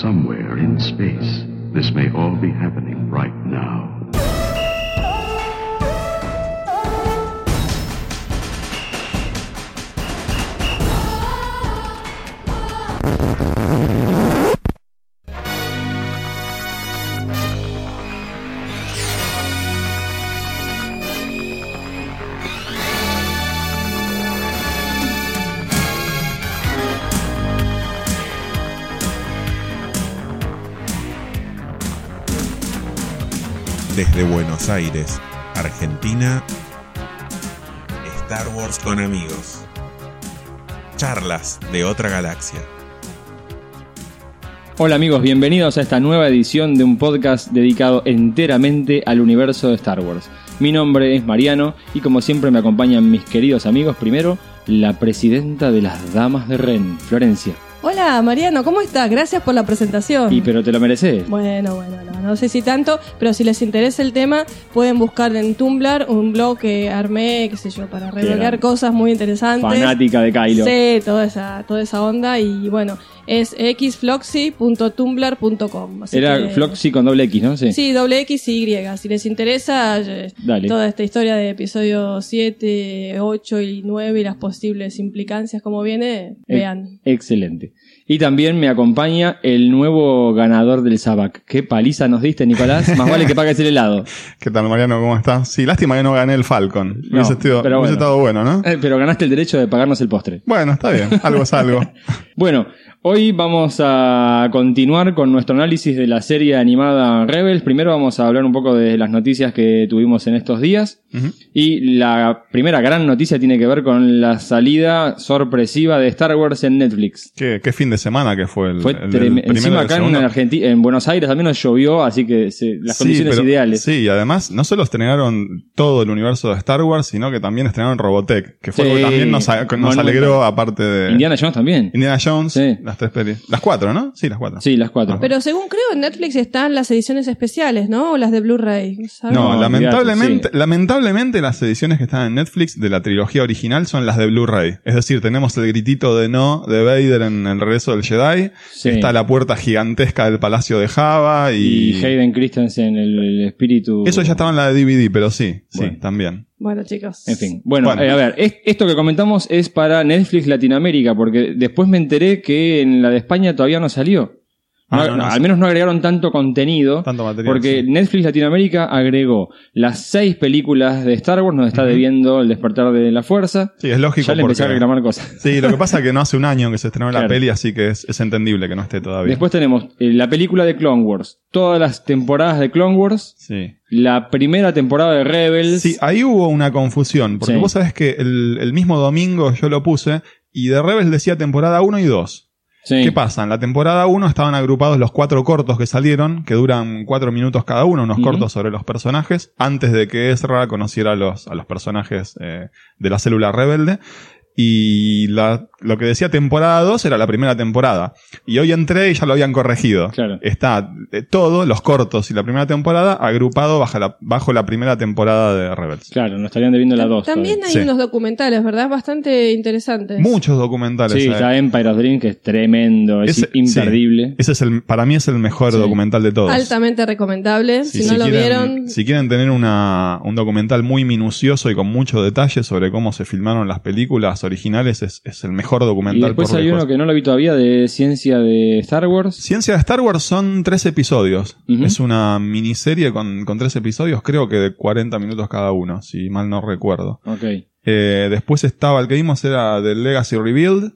somewhere in space, this may all be happening right now. Desde Aires, Argentina, Star Wars con amigos. Charlas de otra galaxia. Hola amigos, bienvenidos a esta nueva edición de un podcast dedicado enteramente al universo de Star Wars. Mi nombre es Mariano y como siempre me acompañan mis queridos amigos. Primero, la presidenta de las Damas de Ren, Florencia. Hola Mariano, ¿cómo estás? Gracias por la presentación. Y pero te lo mereces. Bueno, bueno, no, no sé si tanto, pero si les interesa el tema, pueden buscar en Tumblr un blog que armé, qué sé yo, para revelar cosas muy interesantes. Fanática de Kylo. Sí, toda esa, toda esa onda y bueno, es xfloxy.tumblr.com. Era que- Floxy con doble X, ¿no? Sí. Sí, doble X y Y. Si les interesa eh, Dale. toda esta historia de episodio 7, 8 y 9 y las posibles implicancias, como viene, Eh, vean. Excelente. Y también me acompaña el nuevo ganador del Sabac. ¿Qué paliza nos diste, Nicolás? Más vale que pagues el helado. ¿Qué tal, Mariano? ¿Cómo estás? Sí, lástima que no gané el Falcon. No, hubiese, estado, pero hubiese bueno. estado bueno, ¿no? Eh, Pero ganaste el derecho de pagarnos el postre. Bueno, está bien. Algo es algo. Bueno, hoy vamos a continuar con nuestro análisis de la serie animada Rebels. Primero vamos a hablar un poco de las noticias que tuvimos en estos días. Y la primera gran noticia tiene que ver con la salida sorpresiva de Star Wars en Netflix. ¿Qué, qué fin de semana que fue el, Fue el encima acá en? Argentina, en Buenos Aires al menos llovió, así que se- las Sí, condiciones pero- ideales. Sí, y además no solo estrenaron todo el universo de Star Wars, sino que también estrenaron Robotech, que fue Sí. algo que también nos, nos alegró, aparte de Indiana Jones también. Indiana Jones, Sí. Las tres pelis. Las cuatro, ¿no? Sí, las cuatro. Sí, las cuatro. Pero según creo, en Netflix están las ediciones especiales, ¿no? O las de Blu-ray. No, No, lamentablemente, sí. lamentablemente las ediciones que están en Netflix de la trilogía original son las de Blu-ray. Es decir, tenemos el gritito de no de Vader en el regreso del Jedi. Sí. Está la puerta gigantesca del palacio de Java y y, Hayden Christensen, el, el espíritu. eso ya estaba en la de DVD, pero sí, Bueno. sí, también. Bueno, chicos. En fin, bueno, Bueno. eh, a ver, es- esto que comentamos es para Netflix Latinoamérica, porque después me enteré que en la de España todavía no salió. Ah, No- no, no, al menos no agregaron tanto contenido. Tanto material, Porque sí. Netflix Latinoamérica agregó las seis películas de Star Wars, nos está debiendo El despertar de la fuerza. Sí, es lógico Ya le empecé a porque- reclamar cosas. Sí, lo que pasa es que no hace un año que se estrenó la peli, así que es, es entendible que no esté todavía. Después tenemos eh, la película de Clone Wars, todas las temporadas de Clone Wars, Sí. la primera temporada de Rebels. Sí, ahí hubo una confusión, porque Sí. vos sabés que el, el mismo domingo yo lo puse y de Rebels decía temporada 1 y 2. Sí. ¿Qué pasa? En la temporada 1 estaban agrupados los cuatro cortos que salieron, que duran cuatro minutos cada uno, unos cortos sobre los personajes, antes de que Ezra conociera a los, a los personajes eh, de la célula rebelde. Y la- lo que decía temporada 2 era la primera temporada. Y hoy entré y ya lo habían corregido. Claro. Está eh, todo, los cortos y la primera temporada, agrupado bajo la, bajo la primera temporada de Rebels. Claro, nos estarían debiendo la 2. También hay Sí. unos documentales, ¿verdad? Bastante interesantes. Muchos documentales. Sí, eh. está Empire of Dream, que es tremendo, es Ese- imperdible. Ese es el, para mí es el mejor Sí. documental de todos. Altamente recomendable. Sí, si no lo quieren, vieron, si quieren tener una, un documental muy minucioso y con mucho detalle sobre cómo se filmaron las películas originales, es, es el mejor Y documental después por hay lejos. uno que no lo vi todavía de ciencia de Star Wars. Ciencia de Star Wars son tres episodios. Es una miniserie con, con tres episodios, creo que de 40 minutos cada uno, si mal no recuerdo. Ok. Eh, después estaba, el que vimos era The Legacy Rebuild,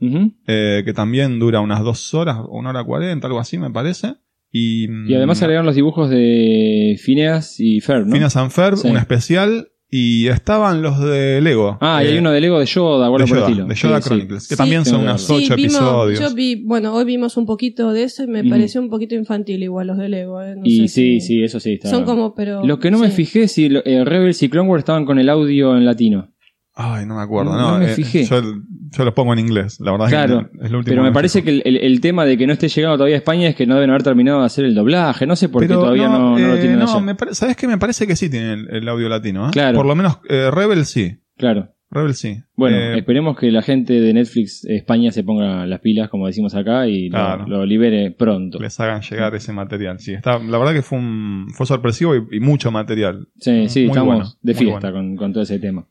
eh, que también dura unas dos horas, una hora cuarenta, algo así me parece. Y, Y además mm, agregaron los dibujos de Phineas y Ferb, ¿no? Phineas and Ferb, Sí. un especial, y estaban los de Lego. Ah, y Eh, hay uno de Lego de Yoda, o algo de por el Yoda, estilo. de Yoda Sí, sí. Chronicles, que Sí, también tengo son que unos. Sí, ocho vimos, episodios. yo vi, bueno, hoy vimos un poquito de eso y me Ujú. pareció un poquito infantil igual los de Lego. eh, no Y sé sí, si- sí, eso sí. Está. Son como, pero... Lo que no me sí. fijé es si eh, Rebels y Clone Wars estaban con el audio en latino. Ay, no me acuerdo. No, No, no me eh, fijé. Yo, yo los pongo en inglés, la verdad Claro, es que es lo último Pero me que parece que el, el- el tema de que no esté llegando todavía a España es que no deben haber terminado de hacer el doblaje. No sé por qué todavía no, no lo eh, tienen no, me ¿Sabes qué? Me parece que sí tiene el, el audio latino. ¿eh? Claro. Por lo menos eh, Rebel sí. Claro. Rebel sí. Bueno, Eh, esperemos que la gente de Netflix España se ponga las pilas, como decimos acá, y lo- Claro. lo, libere pronto. les hagan llegar ese material. Sí, está, la verdad que fue un, fue sorpresivo y, y mucho material. Sí, sí, Muy estamos bueno, de fiesta bueno. con, con todo ese tema.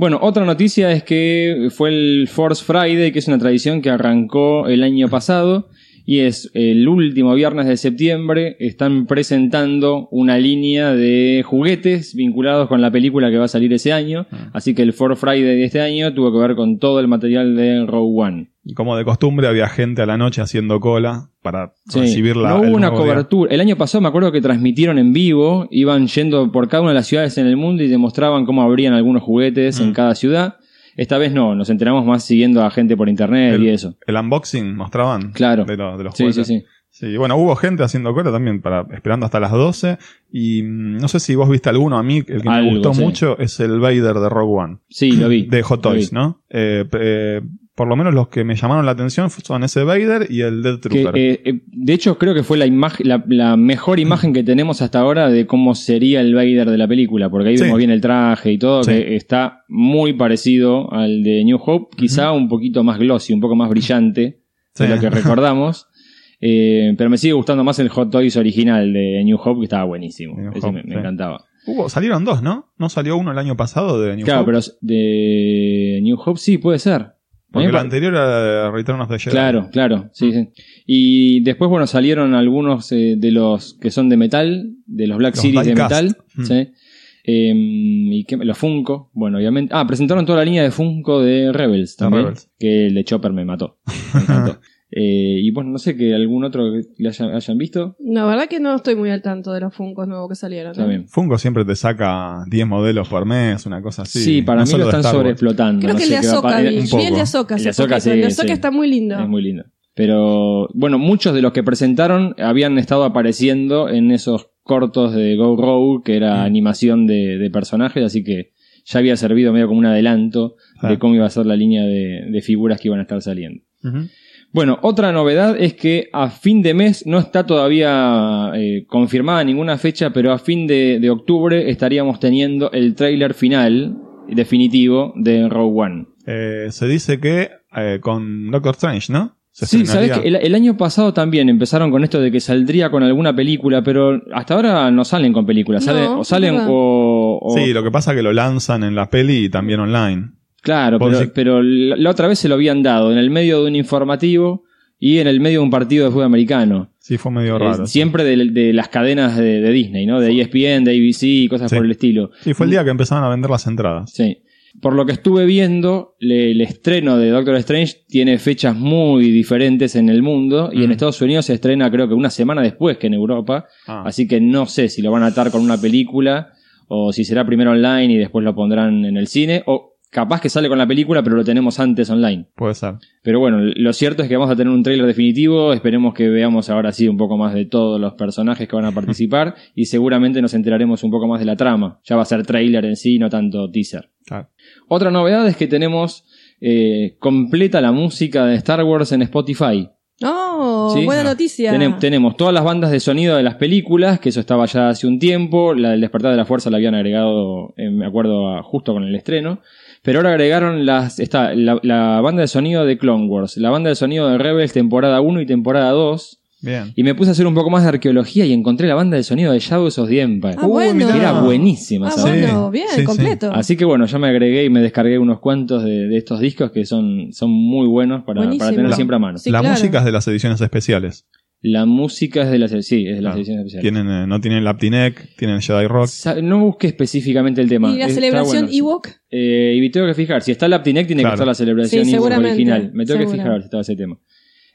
Bueno, otra noticia es que fue el Force Friday, que es una tradición que arrancó el año pasado y es el último viernes de septiembre. Están presentando una línea de juguetes vinculados con la película que va a salir ese año. Ah. Así que el Force Friday de este año tuvo que ver con todo el material de Rogue One. Y como de costumbre había gente a la noche haciendo cola para Sí, recibir la no hubo una día. cobertura. El año pasado me acuerdo que transmitieron en vivo, iban yendo por cada una de las ciudades en el mundo y demostraban cómo abrían algunos juguetes en Mm. cada ciudad. Esta vez no, nos enteramos más siguiendo a gente por internet El- y eso. El unboxing mostraban Claro. de, lo- de los Sí, sí, juguetes. sí. Sí, bueno, hubo gente haciendo cola también para esperando hasta las 12 y mm, no sé si vos viste alguno, a mí el que Algo, me gustó sí. mucho es el Vader de Rogue One, Sí, lo vi. de Hot Toys. ¿no? Eh, eh, por lo menos los que me llamaron la atención son ese Vader y el Dead Que, Trooper. eh, eh, de hecho, creo que fue la, imagen, la, la mejor imagen que tenemos hasta ahora de cómo sería el Vader de la película, porque ahí Sí. vemos bien el traje y todo, Sí. que está muy parecido al de New Hope, quizá un poquito más glossy, un poco más brillante de lo que recordamos. Eh, pero me sigue gustando más el Hot Toys original de New Hope, que estaba buenísimo. Hope, me, encantaba. Hubo, salieron dos, ¿no? ¿No salió uno el año pasado de New claro, Hope? pero de New Hope sí, puede ser. Porque pa- anterior era de Return of the Jedi. Claro, claro, sí, sí. Y después, bueno, salieron algunos eh, de los que son de metal, de los Black Los Series de metal, Mm. ¿sí? Eh, y que, los Funko, bueno, obviamente. Ah, presentaron toda la línea de Funko de Rebels también. Rebels. Que el de Chopper me mató. Me encantó. Eh, y bueno, no sé que algún otro que le hayan, hayan visto. La verdad que no estoy muy al tanto de los Funkos nuevos que salieron. ¿eh? También. Funko siempre te saca 10 modelos por mes, una cosa así. Sí, para No mí lo están sobreexplotando. Creo no que el de Azoka, vi, el de. Azoka. El de sí, Azoka sí. está muy lindo. Es muy lindo. Pero bueno, muchos de los que presentaron habían estado apareciendo en esos cortos de Go Rogue, que era Mm. animación de, de personajes, así que ya había servido medio como un adelanto Ah. de cómo iba a ser la línea de, de figuras que iban a estar saliendo. Ujú. Bueno, otra novedad es que a fin de mes no está todavía eh, confirmada ninguna fecha, pero a fin de, de octubre estaríamos teniendo el tráiler final definitivo de Rogue One. Eh, se dice que eh, con Doctor Strange, ¿no? Se Sí, sabes que el, el año pasado también empezaron con esto de que saldría con alguna película, pero hasta ahora no salen con películas, No, salen, o salen o- Sí, lo que pasa es que lo lanzan en la peli y también online. Claro, pero, decís- pero la, otra vez se lo habían dado en el medio de un informativo y en el medio de un partido de fútbol americano. Sí, fue medio Eh, raro. siempre de, de las cadenas de, de Disney, ¿no? De E ESPN, de ABC y cosas Sí. por el estilo. Sí, fue el día que empezaron a vender las entradas. Sí. Por lo que estuve viendo, le- el estreno de Doctor Strange tiene fechas muy diferentes en el mundo y en Mm. Estados Unidos se estrena creo que una semana después que en Europa. Ah. Así que no sé si lo van a atar con una película o si será primero online y después lo pondrán en el cine o capaz que sale con la película pero lo tenemos antes online. Puede ser. Pero bueno, lo cierto es que vamos a tener un tráiler definitivo, esperemos que veamos ahora sí un poco más de todos los personajes que van a participar y seguramente nos enteraremos un poco más de la trama. Ya va a ser tráiler en sí, no tanto teaser. Claro. Otra novedad es que tenemos eh, completa la música de Star Wars en Spotify. Oh, Sí. buena noticia. Tenem- tenemos todas las bandas de sonido de las películas, que eso estaba ya hace un tiempo. La del Despertar de la Fuerza la habían agregado, eh, me acuerdo, a- justo con el estreno. Pero ahora agregaron las, está, la, la banda de sonido de Clone Wars, la banda de sonido de Rebels temporada 1 y temporada 2. Bien. Y me puse a hacer un poco más de arqueología y encontré la banda de sonido de Shadows of the Empire. Ah, Uy, bueno. que era buenísima. Ah, bueno, bien, sí, sí. completo. Así que bueno, ya me agregué y me descargué unos cuantos de, de estos discos que son, son muy buenos para, para tener siempre a mano. Sí, la claro. música es de las ediciones especiales. La música es de las, sí, es de las Ah, ediciones especiales. Tienen, eh, no tienen el Aptinec, tienen Jedi Rock. Sa- No busqué específicamente el tema. ¿Y la Está celebración bueno. Ewok? Eh, y tengo que fijar, si está el Aptinec tiene Claro. que estar la celebración Sí, Ewok original. Me tengo que fijar si estaba ese tema.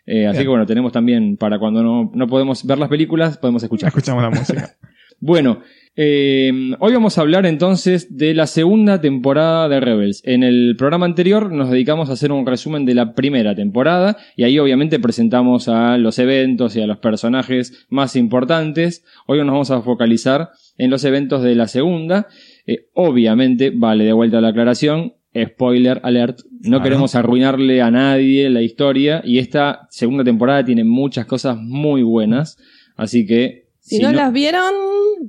Eh, así Bien. que bueno, tenemos también para cuando no, no podemos ver las películas, podemos escuchar. Escuchamos la música. Bueno, eh, hoy vamos a hablar entonces de la segunda temporada de Rebels. En el programa anterior nos dedicamos a hacer un resumen de la primera temporada y ahí obviamente presentamos a los eventos y a los personajes más importantes. Hoy nos vamos a focalizar en los eventos de la segunda. Eh, obviamente, vale de vuelta la aclaración, spoiler alert, no Claro. queremos arruinarle a nadie la historia y esta segunda temporada tiene muchas cosas muy buenas, así que Si, Si no, no- las vieron,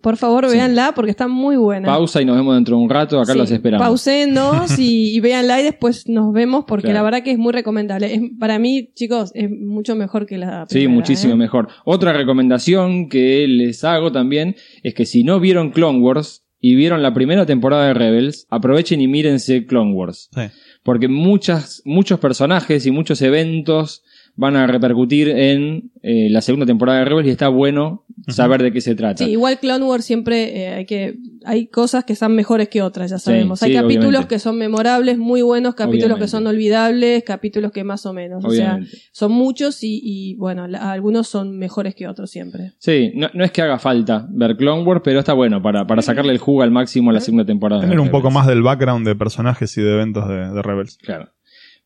por favor, Sí. véanla porque está muy buena. Pausa y nos vemos dentro de un rato. Acá Sí, los esperamos. Pausenos y, y véanla y después nos vemos porque Claro. la verdad que es muy recomendable. Es- para mí, chicos, es mucho mejor que la Sí, primera, muchísimo ¿eh? mejor. Otra recomendación que les hago también es que si no vieron Clone Wars y vieron la primera temporada de Rebels, aprovechen y mírense Clone Wars. Sí. Porque muchas, muchos personajes y muchos eventos van a repercutir en eh, la segunda temporada de Rebels y está bueno saber de qué se trata. Sí, igual Clone Wars siempre eh, hay que hay cosas que son mejores que otras, ya sabemos. hay sí, capítulos obviamente. que son memorables, muy buenos, capítulos Obviamente. que son olvidables, capítulos que más o menos. O sea, son muchos y, y, bueno, la- algunos son mejores que otros siempre. Sí, no, no es que haga falta ver Clone Wars, pero está bueno para, para sacarle el jugo al máximo a la segunda temporada. de Tener un poco más del background de personajes y de eventos de, de Rebels. Claro.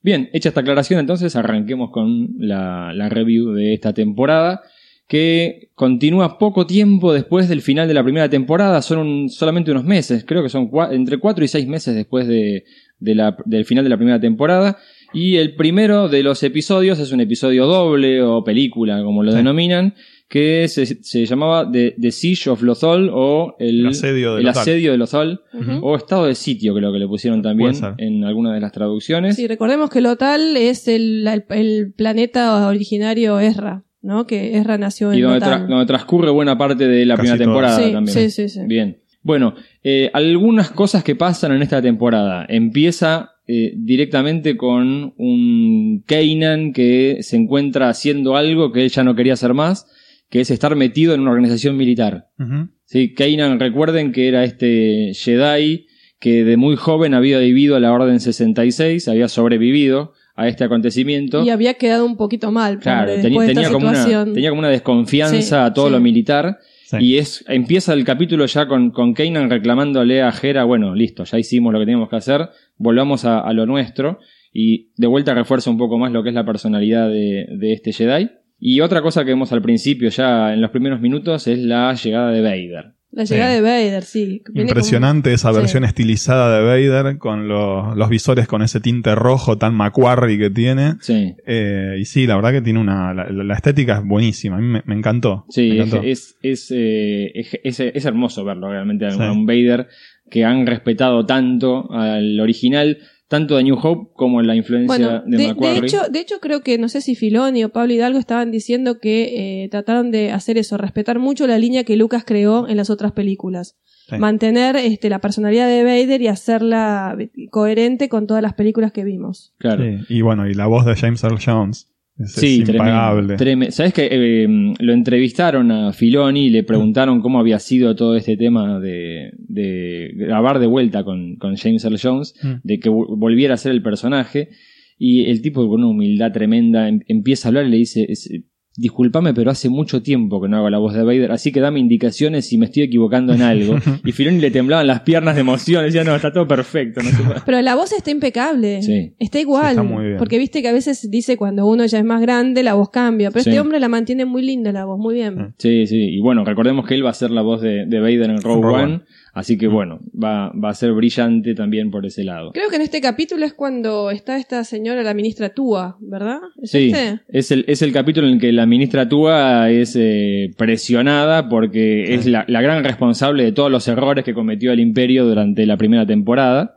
Bien, hecha esta aclaración, entonces arranquemos con la, la review de esta temporada, que continúa poco tiempo después del final de la primera temporada, son un- solamente unos meses, creo que son cua- entre 4 y 6 meses después de, de la- del final de la primera temporada, y el primero de los episodios es un episodio doble o película, como lo Sí. denominan, que se, se llamaba The, The Siege of Lothal o el, El asedio de el Lothal. asedio de Lothal, Ujú. o estado de sitio, creo que le pusieron también en alguna de las traducciones. Sí, recordemos que Lotal es el, el, el planeta originario Ezra, ¿no? Que Ezra nació en y donde, Lothal. tra- donde transcurre buena parte de la Casi primera temporada sí, también. sí, sí, sí. Bien. Bueno, eh, algunas cosas que pasan en esta temporada. Empieza eh, directamente con un Kanan que se encuentra haciendo algo que él ya no quería hacer más, que es estar metido en una organización militar. Ujú. Sí, Kanan, recuerden que era este Jedi que de muy joven había vivido a la Orden 66, había sobrevivido a este acontecimiento. Y había quedado un poquito mal, Claro, tenía, de esta tenía como una, situación. tenía como una desconfianza Sí, a todo sí. lo militar. Sí. Y es empieza el capítulo ya con, con Kanan reclamándole a Hera, bueno, listo, ya hicimos lo que teníamos que hacer, volvamos a, a lo nuestro. Y de vuelta refuerza un poco más lo que es la personalidad de, de este Jedi. Y otra cosa que vemos al principio, ya en los primeros minutos, es la llegada de Vader. La llegada Sí. de Vader, sí. Viene Impresionante esa Sí. versión estilizada de Vader con los, los visores con ese tinte rojo tan Macquarie que tiene. Sí, Eh, y sí, la verdad que tiene una. La, la estética es buenísima. A mí me, me encantó. sí, Me es, encantó. es, es, eh, es, es- es hermoso verlo realmente, a Sí. un Vader que han respetado tanto al original, tanto de New Hope como la influencia Bueno, de, de, de Macquarie. hecho, de hecho creo que no sé si Filoni o Pablo Hidalgo estaban diciendo que eh, trataron de hacer eso, respetar mucho la línea que Lucas creó en las otras películas. Sí. Mantener este, la personalidad de Vader y hacerla coherente con todas las películas que vimos. claro. Sí, Y bueno, y la voz de James Earl Jones. Es, Sí, es impagable. tremendo. ¿Sabes que eh, lo entrevistaron a Filoni y le preguntaron cómo había sido todo este tema de, de grabar de vuelta con, con James Earl Jones, Mm. de que vo- volviera a ser el personaje? Y el tipo con una humildad tremenda em- empieza a hablar y le dice, es- discúlpame, pero hace mucho tiempo que no hago la voz de Vader, así que dame indicaciones si me estoy equivocando en algo. y Filoni le temblaban las piernas de emoción, decía, no, está todo perfecto. No se puede". Pero la voz está impecable. Sí. Está igual. Sí, está muy bien. Porque viste que a veces dice cuando uno ya es más grande, la voz cambia. Pero Sí. este hombre la mantiene muy linda la voz, muy bien. Mm. Sí, sí, y bueno, recordemos que él va a ser la voz de, de Vader en Rogue, Rogue One, One. Así que bueno, va, va a ser brillante también por ese lado. Creo que en este capítulo es cuando está esta señora, la ministra Túa, ¿verdad? ¿Es Sí, este? es el, es el capítulo en el que la ministra Túa es eh, presionada porque es la, la gran responsable de todos los errores que cometió el imperio durante la primera temporada.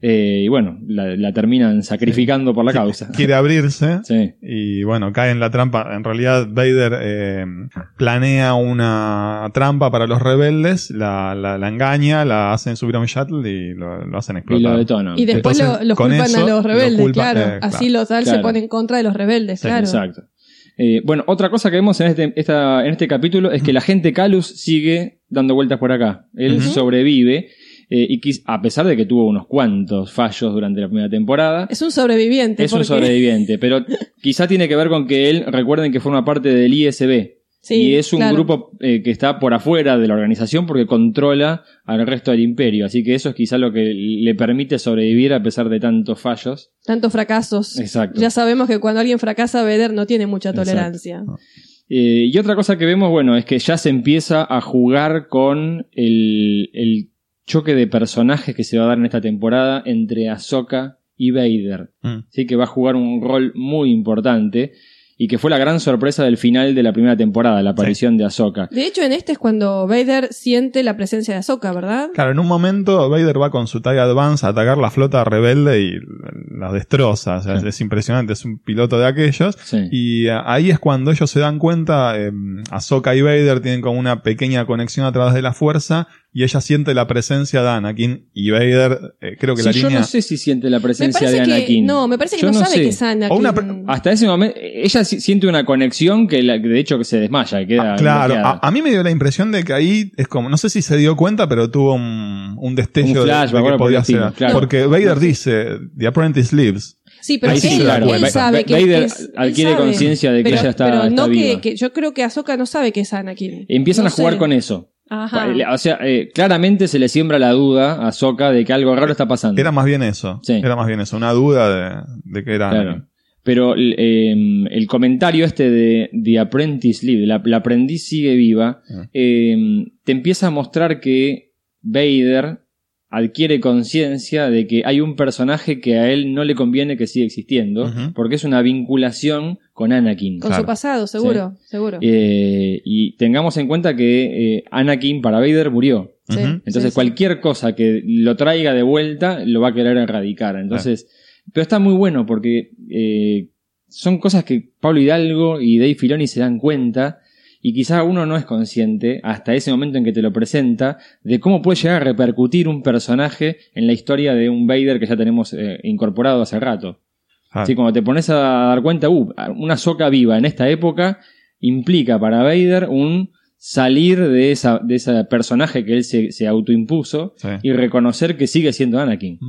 Eh, y bueno, la, la terminan sacrificando por la causa. Quiere abrirse. Sí, Y bueno, cae en la trampa. En realidad, Vader eh, planea una trampa para los rebeldes, la, la, la engaña, la hacen subir a un shuttle y lo, lo hacen y explotar. lo detonan. Y después Entonces, lo, culpan eso, a los lo rebeldes, claro. eh, Así los tal se Claro. pone en contra de los rebeldes, Sí, claro. Exacto. Eh, bueno, otra cosa que vemos en este, esta, en este capítulo es que la gente Calus sigue dando vueltas por acá. Él sobrevive eh, y quis- a pesar de que tuvo unos cuantos fallos durante la primera temporada, Es un sobreviviente. es un sobreviviente. Pero quizá tiene que ver con que él, recuerden que forma parte del ISB. Sí, y es un claro. grupo eh, que está por afuera de la organización porque controla al resto del imperio. Así que eso es quizá lo que le permite sobrevivir a pesar de tantos fallos. Tantos fracasos. Exacto. Ya sabemos que cuando alguien fracasa, Vader no tiene mucha tolerancia. Eh, y otra cosa que vemos, bueno, es que ya se empieza a jugar con el, el choque de personajes que se va a dar en esta temporada entre Ahsoka y Vader. Mm. Sí, que va a jugar un rol muy importante. y que fue la gran sorpresa del final de la primera temporada, la aparición de Ahsoka. De hecho, en este es cuando Vader siente la presencia de Ahsoka, ¿verdad? Claro, en un momento Vader va con su TIE Advance a atacar la flota rebelde y la destroza. O sea, es impresionante, es un piloto de aquellos. Sí. Y eh, ahí es cuando ellos se dan cuenta, eh, Ahsoka y Vader tienen como una pequeña conexión a través de la fuerza y ella siente la presencia de Anakin y Vader, eh, creo que Sí, la yo línea... no sé si siente la presencia de que Anakin. no, me parece que Yo no, sabe sé. que es Anakin. O una- Hasta ese momento, ella si- siente una conexión que, la- de hecho que se desmaya, queda Ah, claro, a, a mí me dio la impresión de que ahí es como, no sé si se dio cuenta, pero tuvo un, un destello Un flash, de, de que podía ser. claro. Porque Vader dice, The Apprentice lives. Sí, pero sí, él, claro. él Va- sabe que Vader es- adquiere conciencia de que Pero- ella está- Pero no está que, viva. que yo creo que Ahsoka no sabe que es Anakin. Empiezan No a jugar sé. con eso. Ajá. O sea, eh, claramente se le siembra la duda a Soka de que algo raro está pasando. Era más bien eso. Sí. Era más bien eso, una duda de, de que era Claro. Pero eh, el comentario este de The Apprentice Live, la, la aprendiz sigue viva, Ah. eh, te empieza a mostrar que Vader adquiere conciencia de que hay un personaje que a él no le conviene que siga existiendo, porque es una vinculación con Anakin. Con Claro. su pasado, seguro, seguro. Eh, y tengamos en cuenta que eh, Anakin para Vader murió. Entonces sí, sí. cualquier cosa que lo traiga de vuelta lo va a querer erradicar. Entonces, pero está muy bueno porque eh, son cosas que Pablo Hidalgo y Dave Filoni se dan cuenta y quizá uno no es consciente hasta ese momento en que te lo presenta de cómo puede llegar a repercutir un personaje en la historia de un Vader que ya tenemos eh, incorporado hace rato. Ah, Sí, cuando te pones a dar cuenta, uh, una soca viva en esta época implica para Vader un salir de esa, de ese personaje que él se, se autoimpuso sí. y reconocer que sigue siendo Anakin.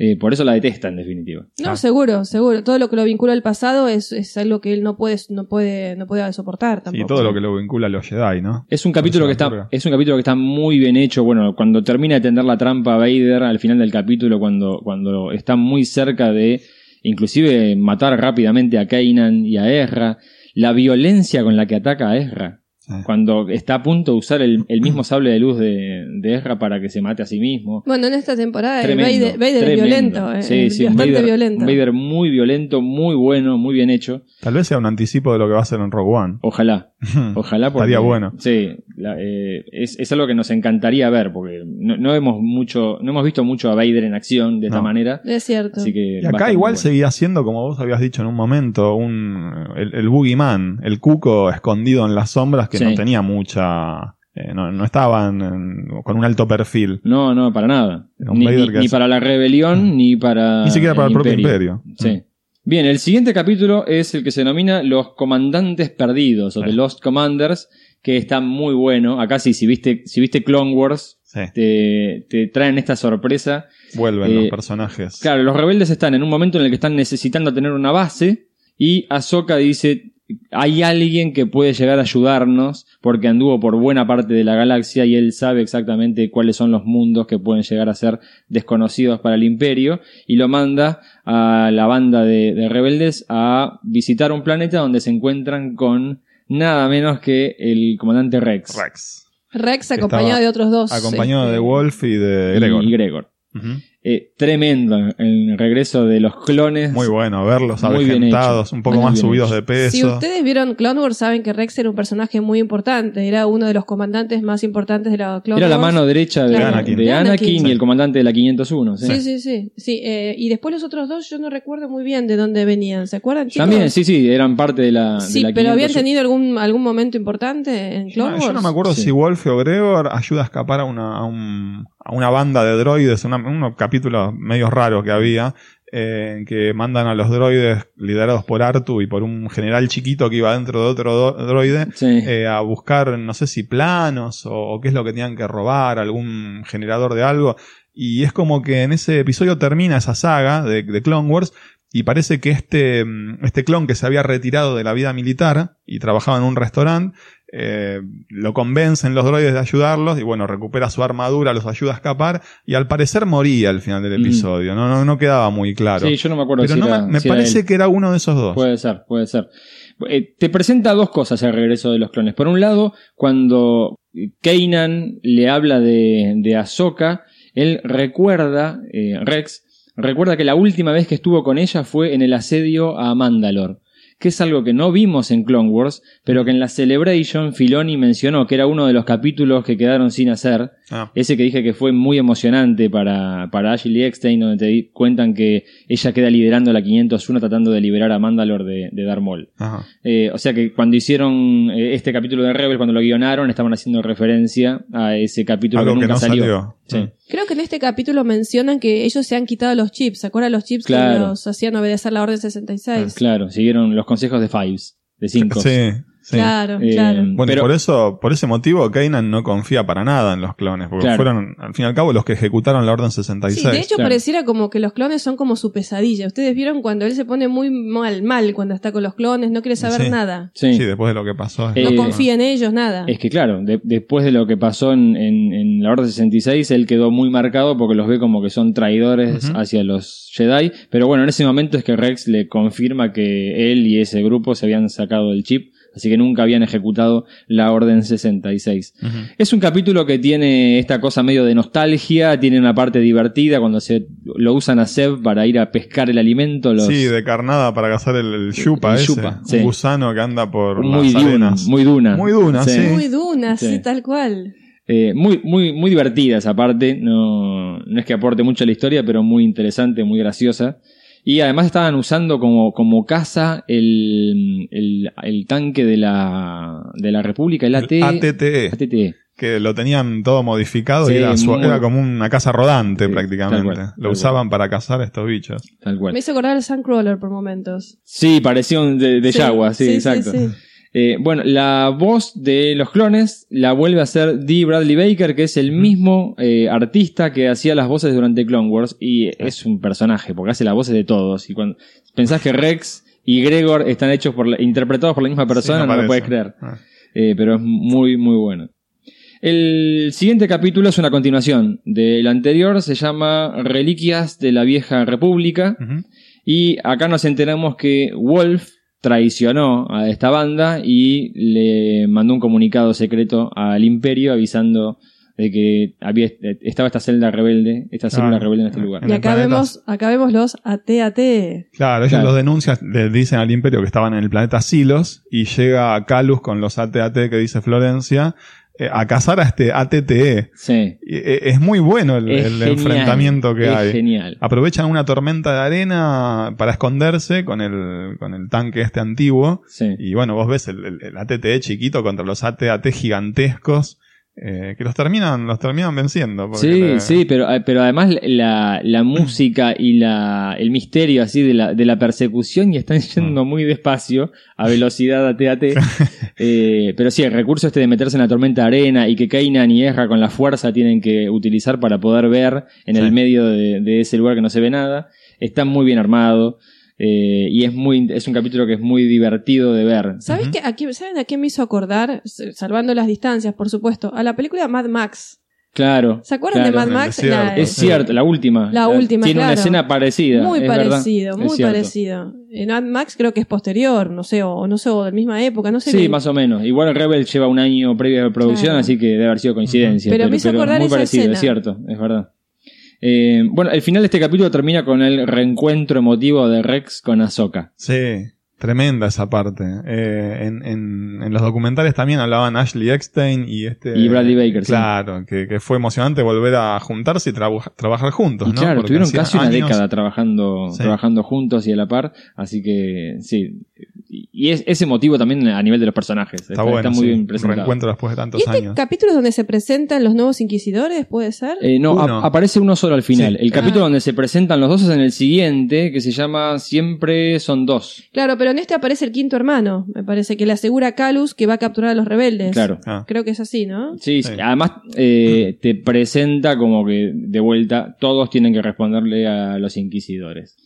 Eh, por eso la detesta, en definitiva. No, Ah. seguro, seguro. Todo lo que lo vincula al pasado es, es algo que él no puede, no puede, no puede soportar tampoco. Y todo lo que lo vincula a los Jedi, ¿no? Es un capítulo que está, es un capítulo que está muy bien hecho. Bueno, cuando termina de tender la trampa a Vader al final del capítulo, cuando, cuando está muy cerca de inclusive matar rápidamente a Kanan y a Ezra, la violencia con la que ataca a Ezra. Cuando está a punto de usar el, el mismo sable de luz de, de Ezra para que se mate a sí mismo. Bueno, en esta temporada eh, Tremendo, Vader, Vader es tremendo. violento, eh, Sí, sí, un bastante Vader, violento. un Vader muy violento, muy bueno, muy bien hecho. Tal vez sea un anticipo de lo que va a ser en Rogue One. Ojalá, ojalá porque, Estaría bueno. Sí, la- eh, es, es algo que nos encantaría ver porque no, no hemos mucho, no hemos visto mucho a Vader en acción de esta No. manera. Es cierto. Así que Y acá igual bueno. seguía siendo, como vos habías dicho en un momento, un, el, el boogeyman, el cuco escondido en las sombras que Sí. no tenía mucha... eh, no, no estaban en- con un alto perfil. No, no, para nada. Ni, para la rebelión, ni para. Ni siquiera para el propio imperio. Sí. Bien, el siguiente capítulo es el que se denomina Los Comandantes Perdidos o The. Lost Commanders, que está muy bueno. Acá sí, si viste, si viste Clone Wars, Sí, te, te traen esta sorpresa. vuelven Eh, los personajes. Claro, los rebeldes están en un momento en el que están necesitando tener una base y Ahsoka dice, hay alguien que puede llegar a ayudarnos porque anduvo por buena parte de la galaxia y él sabe exactamente cuáles son los mundos que pueden llegar a ser desconocidos para el imperio y lo manda a la banda de, de rebeldes a visitar un planeta donde se encuentran con nada menos que el comandante Rex. Rex. Rex acompañado estaba de otros dos. Acompañado este, de Wolf y de Gregor. y Gregor. Eh, tremendo el regreso de los clones. Muy bueno, verlos Muy bien avejentados, un poco Muy más subidos hecho. de peso. Si ustedes vieron Clone Wars, saben que Rex era un personaje muy importante. Era uno de los comandantes más importantes de la Clone Era la mano derecha de, De Anakin. de De Anakin, Anakin. y el comandante de la 501. ¿sí? Sí, sí, sí. sí eh, y después los otros dos, yo no recuerdo muy bien de dónde venían. ¿Se acuerdan, chicos? También, sí, sí, eran parte de la. de Sí, la pero habían 501. tenido algún, algún momento importante en Clone no, Wars. yo no me acuerdo Sí. si Wolf o Gregor ayuda a escapar a una, a un- una banda de droides, una- unos capítulos medio raros que había, eh, en que mandan a los droides liderados por Artu y por un general chiquito que iba dentro de otro droide Sí. eh, a buscar, no sé si planos o, o qué es lo que tenían que robar, algún generador de algo. Y es como que en ese episodio termina esa saga de, de Clone Wars y parece que este, mm, este clon que se había retirado de la vida militar y trabajaba en un restaurante, eh, lo convencen los droides de ayudarlos y bueno, recupera su armadura, los ayuda a escapar y al parecer moría al final del Mm. episodio. No, no, no quedaba muy claro. Sí, yo no me acuerdo Pero si no era- me, me si era parece que era uno de esos dos. Puede ser, puede ser. Eh, te presenta dos cosas el regreso de los clones. Por un lado, cuando Kanan le habla de, de Ahsoka, él recuerda, eh, Rex, recuerda que la última vez que estuvo con ella fue en el asedio a Mandalor. Que es algo que no vimos en Clone Wars, pero que en la Celebration Filoni mencionó que era uno de los capítulos que quedaron sin hacer. Ah, Ese que dije que fue muy emocionante para, para Ashley Eckstein, donde te di- cuentan que ella queda liderando la 501 tratando de liberar a Mandalore de, de Darth Maul. ajá. Eh, o sea que cuando hicieron eh, este capítulo de Rebel, cuando lo guionaron, estaban haciendo referencia a ese capítulo Algo que que nunca no salió. salió. Sí. Mm. Creo que en este capítulo mencionan que ellos se han quitado los chips. ¿Se acuerdan los chips que Claro. los hacían obedecer la orden 66? Claro, siguieron los consejos de Fives, de cinco. Sí, sí. Claro, Eh, claro. Bueno, Pero- y por eso, por ese motivo, Kanan no confía para nada en los clones, porque Claro. fueron, al fin y al cabo, los que ejecutaron la Orden Sí, 66. de hecho claro. pareciera como que los clones son como su pesadilla. Ustedes vieron cuando él se pone muy mal, mal cuando está con los clones, no quiere saber Sí. nada. Sí. Sí, después de lo que pasó. Eh, No confía en ellos, nada. Es que claro, de- después de lo que pasó en, en- en la Orden 66, él quedó muy marcado porque los ve como que son traidores hacia los Jedi. Pero bueno, en ese momento es que Rex le confirma que él y ese grupo se habían sacado del chip, así que nunca habían ejecutado la Orden 66. Ujú. Es un capítulo que tiene esta cosa medio de nostalgia, tiene una parte divertida cuando se lo usan a Seb para ir a pescar el alimento. Los, Sí, de carnada para cazar el, el yupa El ese. yupa, un gusano que anda por muy las duna, arenas. muy duna. Muy duna, sí. Muy duna, sí. Sí. tal cual. Eh, muy, muy, muy divertida esa parte. No, no es que aporte mucho a la historia, pero muy interesante, muy graciosa. Y además estaban usando como, como casa el, el, el tanque de la, de la República, el AT, El ATTE, ATT. que lo tenían todo modificado Sí, y era, su- muy- era como una casa rodante Sí, prácticamente. cual, lo usaban para cazar estos bichos. Tal cual. Me hizo acordar al Suncrawler por momentos. Sí, parecía un de, de Sí, Yagua, sí, exacto. Eh, bueno, la voz de los clones la vuelve a hacer Dee Bradley Baker, que es el mismo eh, artista que hacía las voces durante Clone Wars. Y es un personaje, porque hace las voces de todos. Y cuando pensás que Rex y Gregor están hechos por la- interpretados por la misma persona, Sí, no lo puedes creer. Ah. Eh, pero es muy, muy bueno. El siguiente capítulo es una continuación del anterior, se llama Reliquias de la Vieja República. Y acá nos enteramos que Wolf traicionó a esta banda y le mandó un comunicado secreto al imperio avisando de que había, estaba esta celda rebelde, esta célula Ah, rebelde en este lugar. En Y acá planeta- vemos, acá vemos los AT-AT. Claro, ellos Claro. los denuncian, le dicen al imperio que estaban en el planeta Silos y llega Calus con los AT-AT que dice Florencia a cazar a este ATTE. Sí. Eh, Es muy bueno el, Es el genial, enfrentamiento que es hay. genial. Aprovechan una tormenta de arena para esconderse con el, con el tanque este antiguo. Sí. Y bueno, vos ves el, el, el ATTE chiquito contra los AT-AT gigantescos eh, que los terminan, los terminan venciendo. Sí, le- sí, pero, eh, pero además la, la música y la, el misterio así de la, de la persecución y están yendo muy despacio a velocidad AT-AT. Eh, pero sí, el recurso este de meterse en la tormenta de arena y que Kainan y Ezra con la fuerza tienen que utilizar para poder ver en Sí. el medio de, de ese lugar que no se ve nada, está muy bien armado. Eh, y es muy es un capítulo que es muy divertido de ver. ¿Sabes qué? a qué- ¿Saben a qué me hizo acordar? Salvando las distancias, por supuesto. A la película Mad Max. Claro. ¿Se acuerdan claro. de Mad Max? desierto. La- Es cierto, la última. La última, Tiene una escena parecida. Muy es parecido, es muy cierto. parecido. En Mad Max creo que es posterior, no sé, o no sé, o de la misma época, no sé. Sí, más o menos. Igual Rebel lleva un año previo de producción, Claro. así que debe haber sido coincidencia. Pero me hizo acordar muy esa parecido, escena. es cierto, es verdad. Eh, bueno, el final de este capítulo termina con el reencuentro emotivo de Rex con Ahsoka. Sí, tremenda esa parte. Eh, en, en, en los documentales también hablaban Ashley Eckstein y este. Y Bradley Baker, sí. Claro, que, que fue emocionante volver a juntarse y traba- trabajar juntos, Y ¿no? claro, Porque tuvieron casi una años- década trabajando, Sí. trabajando juntos y a la par, así que sí. Y es, ese motivo también a nivel de los personajes. Está, Está bueno, está muy sí, bien presentado. reencuentro después de tantos ¿Y este años. capítulo es donde se presentan los nuevos inquisidores? ¿Puede ser? Eh, no, Uno. ap- aparece uno solo al final. Sí. El capítulo Ah. donde se presentan los dos es en el siguiente, que se llama Siempre son dos. Claro, pero en este aparece el quinto hermano. Me parece que le asegura a Calus que va a capturar a los rebeldes. Claro. Ah, Creo que es así, ¿no? Sí, Sí. sí. además eh, te presenta como que de vuelta todos tienen que responderle a los inquisidores.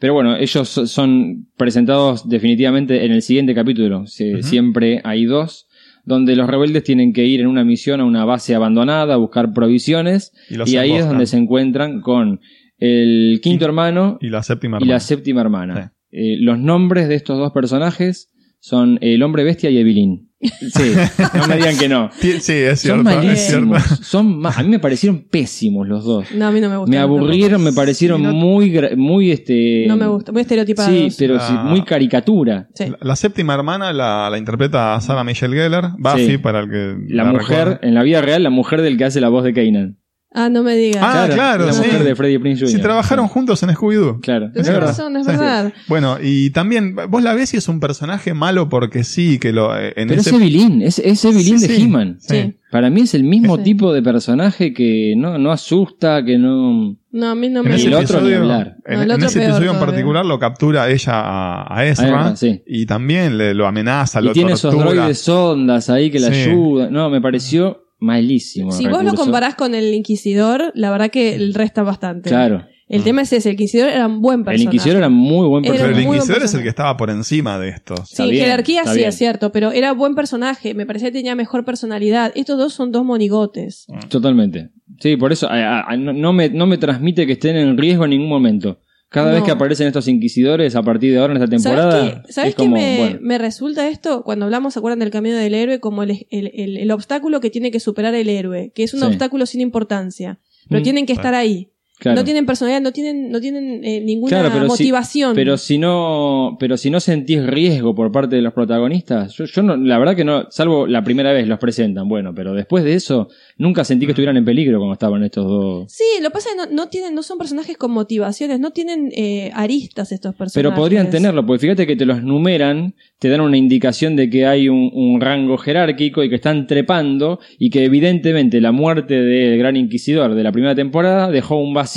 Pero bueno, ellos so- son presentados definitivamente en el siguiente capítulo. Se-. Siempre hay dos, donde los rebeldes tienen que ir en una misión a una base abandonada a buscar provisiones. y, ahí es donde se encuentran con el quinto Y- hermano Y la séptima y la hermana. séptima hermana. Eh, los nombres de estos dos personajes son el hombre bestia y Evelyn. Sí, no me digan que no. Sí, es Son cierto. es cierto. malísimos. Son ma- a mí me parecieron pésimos los dos. No, a mí no me gusta. Me aburrieron, me parecieron Sí, no- muy, muy este. No me gusta, muy estereotipados. Sí, pero sí, Ah. muy caricatura. Sí. La, la séptima hermana la, la interpreta Sarah Michelle Gellar, Buffy, Sí. para el que. La mujer, en la vida real, la mujer del que hace la voz de Kanan. Ah, no me digas. Ah, claro, La sí. mujer de Freddie Prinze Jr. Sí, trabajaron Sí. juntos en Scooby-Doo. Claro. Tenés Es verdad. razón, es Sí. verdad. Bueno, y también, vos la ves y es un personaje malo porque sí, que lo. eh, En Pero ese, es Evelyn, es, es Evelyn Sí, de sí. He-Man. Sí. Para mí es el mismo Sí. tipo de personaje que no, no asusta, que no. No, a mí no en me Y el otro ni episodio, hablar. en, No, el en otro ese peor episodio en particular lo captura ella a, a Ezra, A y también le, lo amenaza, Y lo tiene esos tortura. droides sondas ahí que la ayudan. No, me pareció malísimo. Si el vos lo comparás con el Inquisidor, la verdad que el resta bastante. Claro. El tema es ese, el Inquisidor era un buen El personaje. Inquisidor era muy buen Era Pero personaje. el Inquisidor es el personaje. que estaba por encima de estos. Sí, bien, jerarquía sí bien. es cierto, pero era buen personaje, me parecía que tenía mejor personalidad. Estos dos son dos monigotes. Totalmente. Sí, por eso a- a- no, no me, no me transmite que estén en riesgo en ningún momento. Cada vez que aparecen estos inquisidores a partir de ahora en esta temporada, ¿Sabes qué, ¿sabes es qué como, me, bueno, me resulta esto? Cuando hablamos, ¿se acuerdan del camino del héroe? Como el, el- el- el obstáculo que tiene que superar el héroe, que es un Sí. obstáculo sin importancia, pero Mm, tienen que estar ahí. Claro. No tienen personalidad, no tienen, no tienen eh, ninguna Claro, pero si- motivación. Pero si no, pero si no sentís riesgo por parte de los protagonistas, yo, yo no, la verdad que no, salvo la primera vez los presentan, bueno, pero después de eso, nunca sentí que estuvieran en peligro cuando estaban estos dos. Sí, lo que pasa es que no, no tienen, no son personajes con motivaciones, no tienen eh, aristas estos personajes. Pero podrían tenerlo, porque fíjate que te los numeran, te dan una indicación de que hay un, un rango jerárquico y que están trepando y que evidentemente la muerte del Gran Inquisidor de la primera temporada dejó un vacío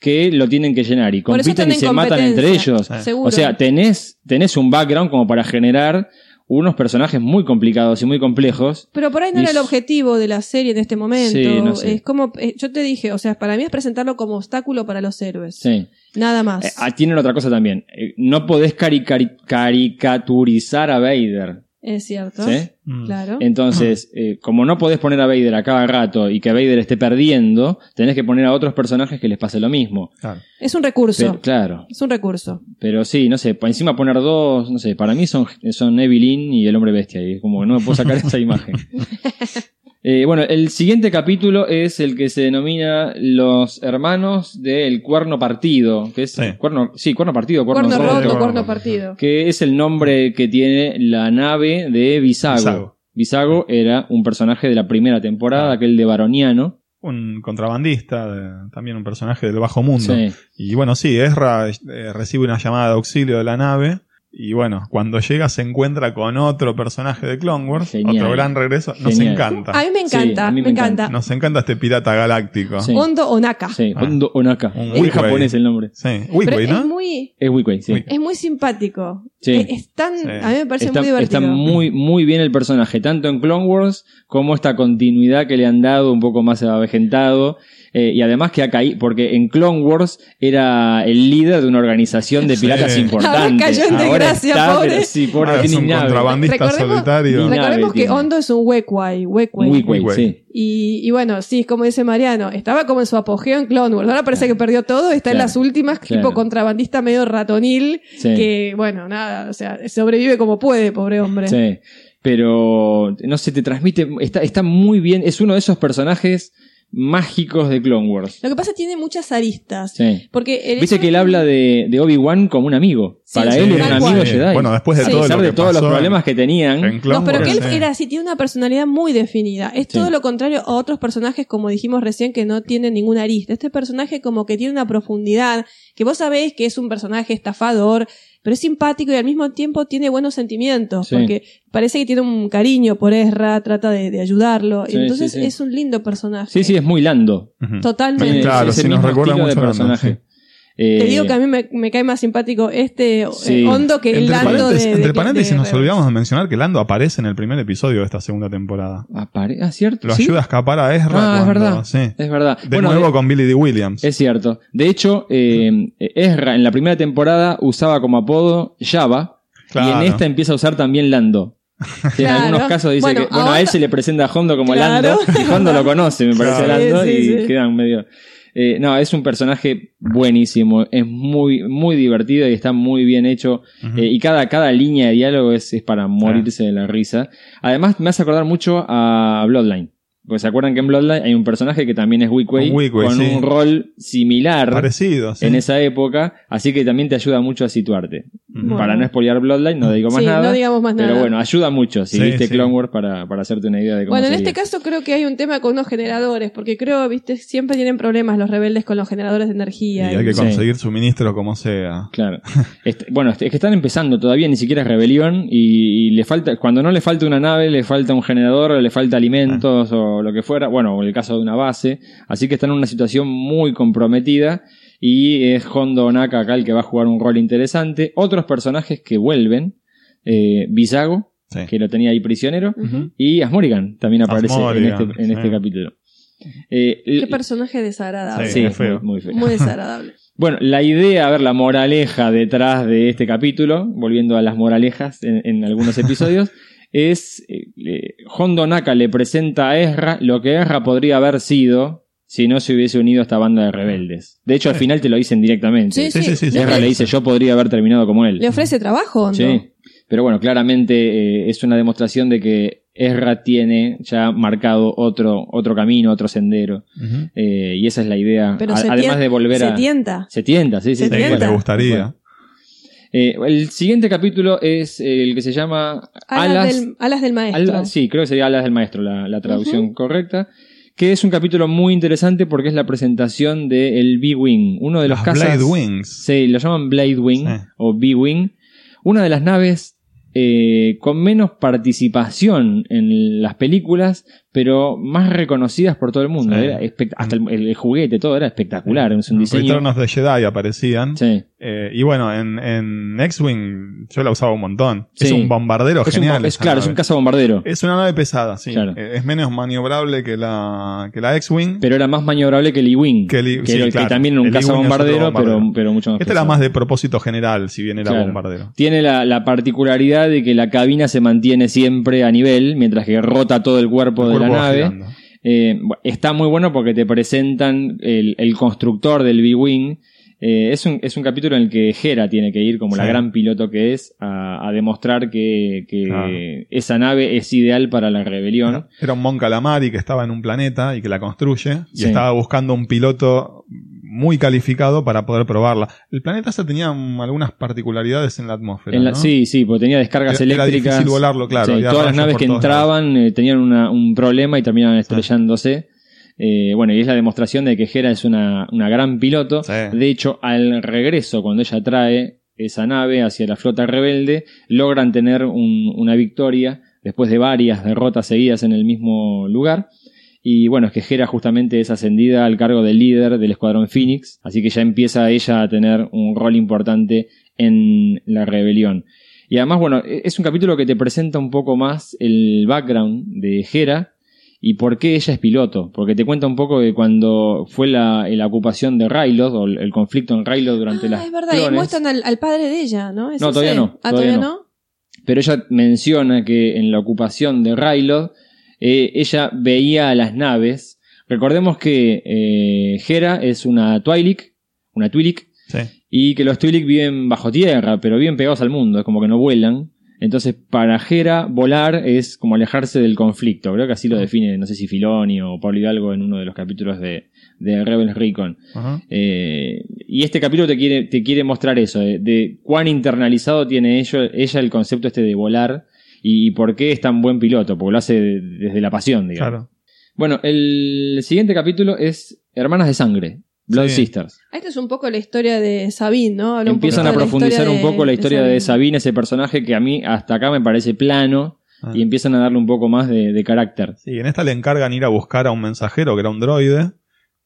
que lo tienen que llenar y compiten y se matan entre ellos. seguro. O sea, tenés, tenés un background como para generar unos personajes muy complicados y muy complejos. Pero por ahí no Y era el objetivo de la serie en este momento. Sí, no sé. Es como, eh, yo te dije, o sea, para mí es presentarlo como obstáculo para los héroes. Sí. Nada más. Eh, ah, tienen otra cosa también. Eh, no podés cari- cari- caricaturizar a Vader. Es cierto. ¿sí? Mm. Claro. Entonces, eh, como no podés poner a Vader a cada rato y que Vader esté perdiendo, tenés que poner a otros personajes que les pase lo mismo. Claro. Es un recurso. Pero, claro, Es un recurso. pero sí, no sé, por encima poner dos, no sé, para mí son, son Evelyn y el hombre bestia, y es como que no me puedo sacar esa imagen. Eh, bueno, el siguiente capítulo es el que se denomina Los Hermanos del Cuerno Partido, que es Sí. cuerno, sí, cuerno partido, cuerno, Cuerno roto, cuerno partido. que es el nombre que tiene la nave de Visago. Visago. Visago era un personaje de la primera temporada, aquel de Baroniano. Un contrabandista, de- también un personaje del bajo mundo. Sí. Y bueno, sí, Ezra eh, recibe una llamada de auxilio de la nave. Y bueno, cuando llega se encuentra con otro personaje de Clone Wars, Genial. otro gran regreso. Nos Genial. encanta. A mí me encanta, Sí, a mí me, me encanta. encanta. Nos encanta este pirata galáctico. Sí. Hondo Onaka. Sí, Ah. Hondo Onaka. Un japonés el nombre. Sí, Wigway, es ¿no? muy, Es sí. Es muy simpático. Sí. Es, es tan, Sí. a mí me parece Está, muy divertido. está muy, muy bien el personaje, tanto en Clone Wars como esta continuidad que le han dado, un poco más avejentado. Eh, y además que ha caído, porque en Clone Wars era el líder de una organización de piratas Sí. importante. Ahora cayó en desgracia, está, pobre. pero sí, pobre, Ahora es un nave. contrabandista Recordemos- solitario. Recordemos que. Hondo es un Wekwai. Wekwai. Sí. Y, y bueno, sí, como dice Mariano, estaba como en su apogeo en Clone Wars. Ahora parece que perdió todo, está en las últimas, Claro. tipo contrabandista medio ratonil, Sí. que bueno, nada, o sea, sobrevive como puede, pobre hombre. Sí. Pero, no sé, te transmite, está, está muy bien, es uno de esos personajes mágicos de Clone Wars. Lo que pasa es que tiene muchas aristas. Sí. Porque Viste que él habla de, de Obi-Wan como un amigo. Sí, Para sí, él era un amigo cual. Jedi. Bueno, después de Sí. a todo pesar lo de que todos los problemas que tenían. en Clone No, pero que él sí. era así, tiene una personalidad muy definida. Es Sí. todo lo contrario a otros personajes, como dijimos recién, que no tienen ninguna arista. Este personaje como que tiene una profundidad, que vos sabés que es un personaje estafador, pero es simpático y al mismo tiempo tiene buenos sentimientos, Sí. porque parece que tiene un cariño por Ezra, trata de, de ayudarlo. Sí, Entonces sí, sí. es un lindo personaje. Sí, sí, es muy lando. Ujú. Totalmente. Tiene Claro, sí, nos recuerda mucho personaje. Sí. Eh, Te digo que a mí me, me cae más simpático este eh, Sí. Hondo que el Entre Lando de, de- entre paréntesis de nos olvidamos de mencionar que Lando aparece en el primer episodio de esta segunda temporada. apare- ah, ¿cierto? Lo ¿Sí? ayuda a escapar a Ezra. Ah, es verdad. sí. Es verdad. De Bueno, nuevo de- con Billy D. Williams. Es cierto. De hecho, eh, Ezra en la primera temporada usaba como apodo Java y Claro. en esta empieza a usar también Lando. En Claro. algunos casos dice Bueno, que bueno, a él se le presenta a Hondo como Claro. Lando y Hondo lo conoce, me parece Claro. Lando Sí, y quedan medio. Eh, no, es un personaje buenísimo, es muy, muy divertido y está muy bien hecho. Eh, y cada, cada línea de diálogo es, es para morirse de la risa. Además, me hace acordar mucho a Bloodline. Porque se acuerdan que en Bloodline hay un personaje que también es Wickway, con sí. un rol similar Parecido, sí. en esa época, así que también te ayuda mucho a situarte. Para no spoilear Bloodline, no digo más Sí, nada. no digamos más Pero nada. bueno, ayuda mucho si Sí, viste sí. Clone Wars para, para hacerte una idea de cómo Bueno, en este caso creo que hay un tema con unos generadores, porque creo, viste, siempre tienen problemas los rebeldes con los generadores de Y energía. hay que Sí. conseguir suministro como sea. Claro. Este- bueno, es que están empezando todavía, ni siquiera es rebelión y, y le falta, cuando no le falta una nave, le falta un generador, o le falta alimentos o lo que fuera, bueno, o en el caso de una base, así que están en una situación muy comprometida y es Hondo Naka acá el que va a jugar un rol interesante. Otros personajes que vuelven, eh, Sí. que lo tenía ahí prisionero, y Asmorigan también aparece en este, en sí. este capítulo. Eh, Qué personaje desagradable. sí, feo. Muy, muy feo. Muy desagradable. Bueno, la idea, a ver, la moraleja detrás de este capítulo, volviendo a las moralejas en, en algunos episodios, es eh, eh, Hondo Naka le presenta a Ezra lo que Ezra podría haber sido si no se hubiese unido a esta banda de rebeldes. De hecho, al final te lo dicen directamente. Sí, Sí, sí, sí, sí. Ezra le dice, yo podría haber terminado como él. ¿Le ofrece trabajo o no? Sí, pero bueno, claramente eh, es una demostración de que Ezra tiene ya marcado otro, otro camino, otro sendero. Eh, y esa es la idea. Pero A- se además de volver se a... tienta. Se tienta, sí, sí. Se tienta. le gustaría. Eh, el siguiente capítulo es el que se llama Alas, Alas. del, alas del maestro. Alas- sí, creo que sería Alas del Maestro, la, la traducción correcta. Que es un capítulo muy interesante porque es la presentación del B-Wing, uno de los Las cazas. Blade Wings. Sí, lo llaman Blade Wing Sí. o B-Wing. Una de las naves eh, con menos participación en las películas, pero más reconocidas por todo el mundo. Sí. Era espect- hasta el, el juguete, todo era espectacular. Es un diseño. The Jedi aparecían. Sí. Eh, y bueno, en, en X-Wing yo la usaba un montón. Es un bombardero Es un- genial. es, claro, es un cazabombardero. Es una nave pesada, sí. Claro. Eh, Es menos maniobrable que la, que la X-Wing. Pero era más maniobrable que el E-Wing. Que el que, sí, también era un cazabombardero, bombardero. pero, pero mucho más Este era más de propósito general, si bien era Claro. bombardero. Tiene la, la particularidad de que la cabina se mantiene siempre a nivel, mientras que rota todo el cuerpo El de la nave. Eh, está muy bueno porque te presentan el, el constructor del B-Wing. Eh, es, un, es un capítulo en el que Hera tiene que ir, como la gran piloto que es, a, a demostrar que, esa nave es ideal para la rebelión. Era un Mon Calamari que estaba en un planeta y que la construye y Sí. estaba buscando un piloto muy calificado para poder probarla. El planeta ese tenía mm, algunas particularidades en la atmósfera. En la- ¿no? Sí, sí, porque tenía descargas Era- era eléctricas. difícil volarlo, claro, Sí, todas las naves que entraban eh, tenían una- un problema y terminaban estrellándose. Eh, bueno, y es la demostración de que Hera es una, una gran piloto. Sí. De hecho, al regreso, cuando ella trae esa nave hacia la flota rebelde, logran tener un- una victoria después de varias derrotas seguidas en el mismo lugar. Y bueno, es que Hera justamente es ascendida al cargo del líder del escuadrón Phoenix, así que ya empieza ella a tener un rol importante en la rebelión. Y además, bueno, e- es un capítulo que te presenta un poco más el background de Hera y por qué ella es piloto. Porque te cuenta un poco de cuando fue la, la ocupación de Rylod o el, conflicto en Rylod durante ah, las es verdad, y muestran al, al padre de ella, ¿no? ¿Es No, todavía no, Ah, todavía no. no. Pero ella menciona que en la ocupación de Rylod, eh, ella veía a las naves. Recordemos que eh, Hera es una Twi'lek, una Twi'lek, Sí. y que los Twi'lek viven bajo tierra, pero viven pegados al mundo, es como que no vuelan. Entonces, para Hera, volar es como alejarse del conflicto. Creo que así lo define, no sé si Filoni o Pablo Hidalgo en uno de los capítulos de, de Rebels Recon. Eh, y este capítulo te quiere, te quiere mostrar eso, de, de cuán internalizado tiene ello, ella el concepto este de volar y, por qué es tan buen piloto, porque lo hace de- desde la pasión, digamos. Claro. Bueno, el siguiente capítulo es Hermanas de Sangre, Blood Sí. Sisters. Ah, Esta es un poco la historia de Sabine, ¿no? Habla Empiezan a profundizar un poco la historia de Sabine. Sabine, ese personaje que a mí hasta acá me parece plano, Ah. y empiezan a darle un poco más de, de carácter. Sí, en esta le encargan ir a buscar a un mensajero que era un droide,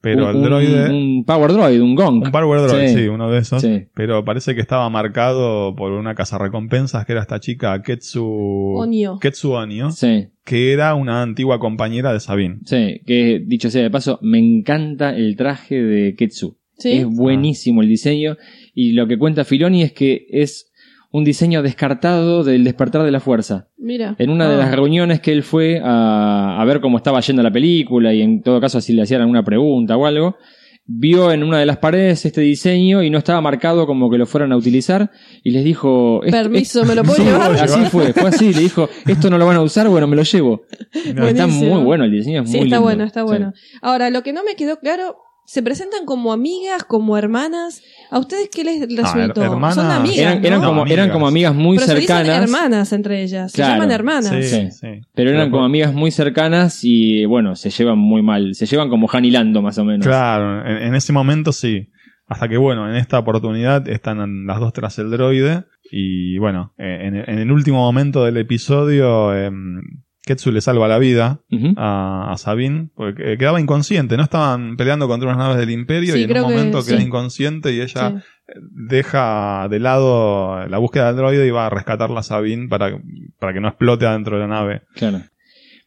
pero un, el droide... un, un Power Droid, un Gong. Un Power Droid, Sí. sí, uno de esos. Sí. Pero parece que estaba marcado por una casa recompensas que era esta chica Ketsu Onio. Ketsu Onio, Sí. que era una antigua compañera de Sabine. Sí, que dicho sea de paso, me encanta el traje de Ketsu. ¿Sí? Es buenísimo el diseño. Y lo que cuenta Filoni es que es un diseño descartado del despertar de la fuerza. Mira. En una de Ah. las reuniones que él fue a, a ver cómo estaba yendo la película y en todo caso si le hacían alguna pregunta o algo, vio en una de las paredes este diseño y no estaba marcado como que lo fueran a utilizar y les dijo... "Esto- Permiso, ¿me lo puedo llevar? Así fue, fue así, le dijo, esto no lo van a usar, bueno, me lo llevo. Está muy bueno el diseño, es Sí, muy está lindo. bueno, está Sí. bueno. Ahora, lo que no me quedó claro, ¿se presentan como amigas, como hermanas? ¿A ustedes qué les resultó? hermanas- Son amigas, Eran, eran ¿no? como, No, eran amigas. como amigas muy Pero se dicen cercanas. hermanas entre ellas. Claro. Se llaman hermanas. Sí, Sí. sí. Pero eran Pero como por- amigas muy cercanas y bueno, se llevan muy mal. Se llevan como Han y Lando más o menos. Claro, en, en ese momento sí. Hasta que, bueno, en esta oportunidad están las dos tras el droide. Y bueno, eh, en, en el último momento del episodio, em, Ketsu le salva la vida a, a Sabine, porque quedaba inconsciente. No estaban peleando contra unas naves del Imperio Sí, y en un que momento queda sí. inconsciente y ella Sí. deja de lado la búsqueda del droide y va a rescatarla a Sabine para, para que no explote adentro de la nave. Claro.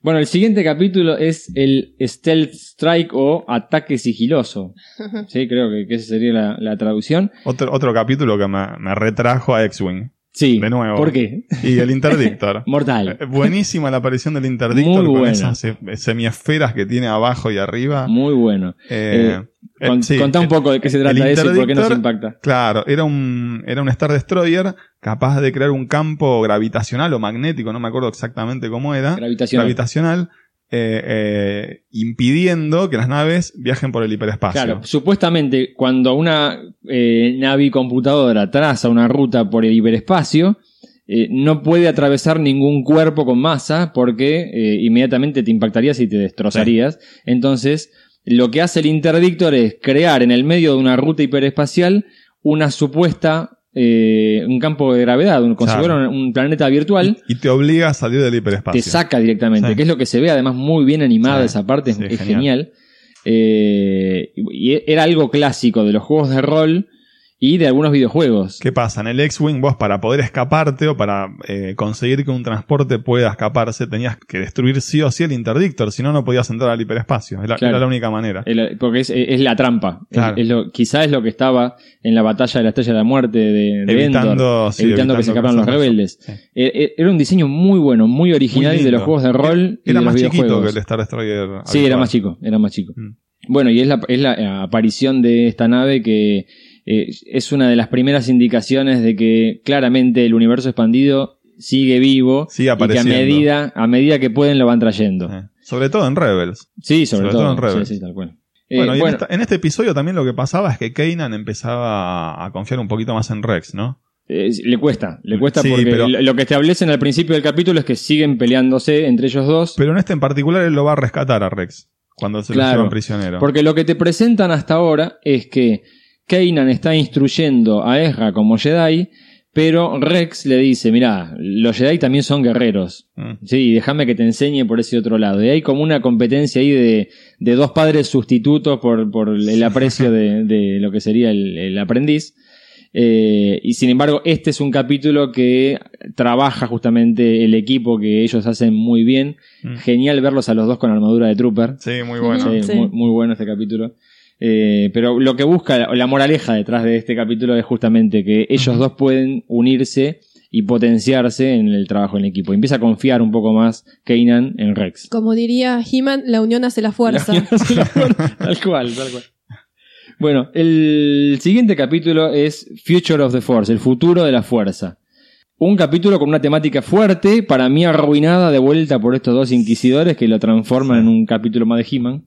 Bueno, el siguiente capítulo es el Stealth Strike o Ataque Sigiloso. Sí, creo que, que esa sería la, la traducción. Otro, otro capítulo que me, me retrajo a X-Wing. Sí. De nuevo. ¿Por qué? Y el Interdictor. Mortal. Eh, Buenísima la aparición del Interdictor Muy con esas eh, semiesferas que tiene abajo y arriba. Muy bueno. Eh, eh, Con- sí, contá un poco de qué se trata eso y por qué nos impacta. Claro, era un, era un Star Destroyer capaz de crear un campo gravitacional o magnético, no me acuerdo exactamente cómo era. Gravitacional. Gravitacional, eh, eh, impidiendo que las naves viajen por el hiperespacio. Claro, supuestamente cuando una eh, navi computadora traza una ruta por el hiperespacio, eh, no puede atravesar ningún cuerpo con masa porque inmediatamente te impactarías y te destrozarías. Entonces, lo que hace el interdictor es crear en el medio de una ruta hiperespacial una supuesta, eh, un campo de gravedad, si Claro. un, planeta virtual. Y te obliga a salir del hiperespacio. Te saca directamente, Sí. que es lo que se ve además muy bien animada Sí, esa parte, es, sí, es genial. genial. Eh, y era algo clásico de los juegos de rol y de algunos videojuegos. ¿Qué pasa? En el X-Wing vos para poder escaparte o para eh, conseguir que un transporte pueda escaparse tenías que destruir sí o sí el interdictor, si no no podías entrar al hiperespacio. Era, Claro. era la única manera. El- porque es, es la trampa. Claro. Es, lo, quizá es lo que estaba en la batalla de la Estrella de la Muerte de, de Evitando, Endor, sí, evitando que se escaparan los rebeldes. Sí. Eh, eh, Era un diseño muy bueno, muy original Muy de los juegos de rol y Era de los más chiquito que el Star Destroyer. Sí, era más chico, era más chico. Mm. Bueno, y es la, es la aparición de esta nave que eh, es una de las primeras indicaciones de que claramente el universo expandido sigue vivo Sigue y que a medida, a medida que pueden lo van trayendo. Eh, Sobre todo en Rebels. Sí, sobre, Sobre todo. todo en Rebels. Sí, sí, tal cual. Eh, Bueno, y en, bueno, esta- en este episodio también lo que pasaba es que Kanan empezaba a confiar un poquito más en Rex, ¿no? eh, le cuesta, le cuesta Sí, porque pero- lo que establecen al principio del capítulo es que siguen peleándose entre ellos dos. Pero en este en particular él lo va a rescatar a Rex cuando se Claro, lo llevan prisionero. Porque lo que te presentan hasta ahora es que Kanan está instruyendo a Ezra como Jedi, pero Rex le dice, mira, los Jedi también son guerreros. Mm. Sí, déjame que te enseñe por ese otro lado. Y hay como una competencia ahí de, de dos padres sustitutos por, por el aprecio de, de lo que sería el, el aprendiz. Eh, y sin embargo, este es un capítulo que trabaja justamente el equipo que ellos hacen muy bien. Mm. Genial verlos a los dos con armadura de Trooper. Sí, muy bueno. Sí, Sí. Muy, muy bueno este capítulo. Eh, pero lo que busca, la, la moraleja detrás de este capítulo es justamente que ellos dos pueden unirse y potenciarse en el trabajo en equipo. Empieza a confiar un poco más Kanan en Rex. Como diría He-Man, la unión hace la fuerza. tal cual, tal cual. Bueno, el siguiente capítulo es Future of the Force, el futuro de la fuerza. Un capítulo con una temática fuerte, para mí arruinada de vuelta por estos dos inquisidores que lo transforman en un capítulo más de He-Man.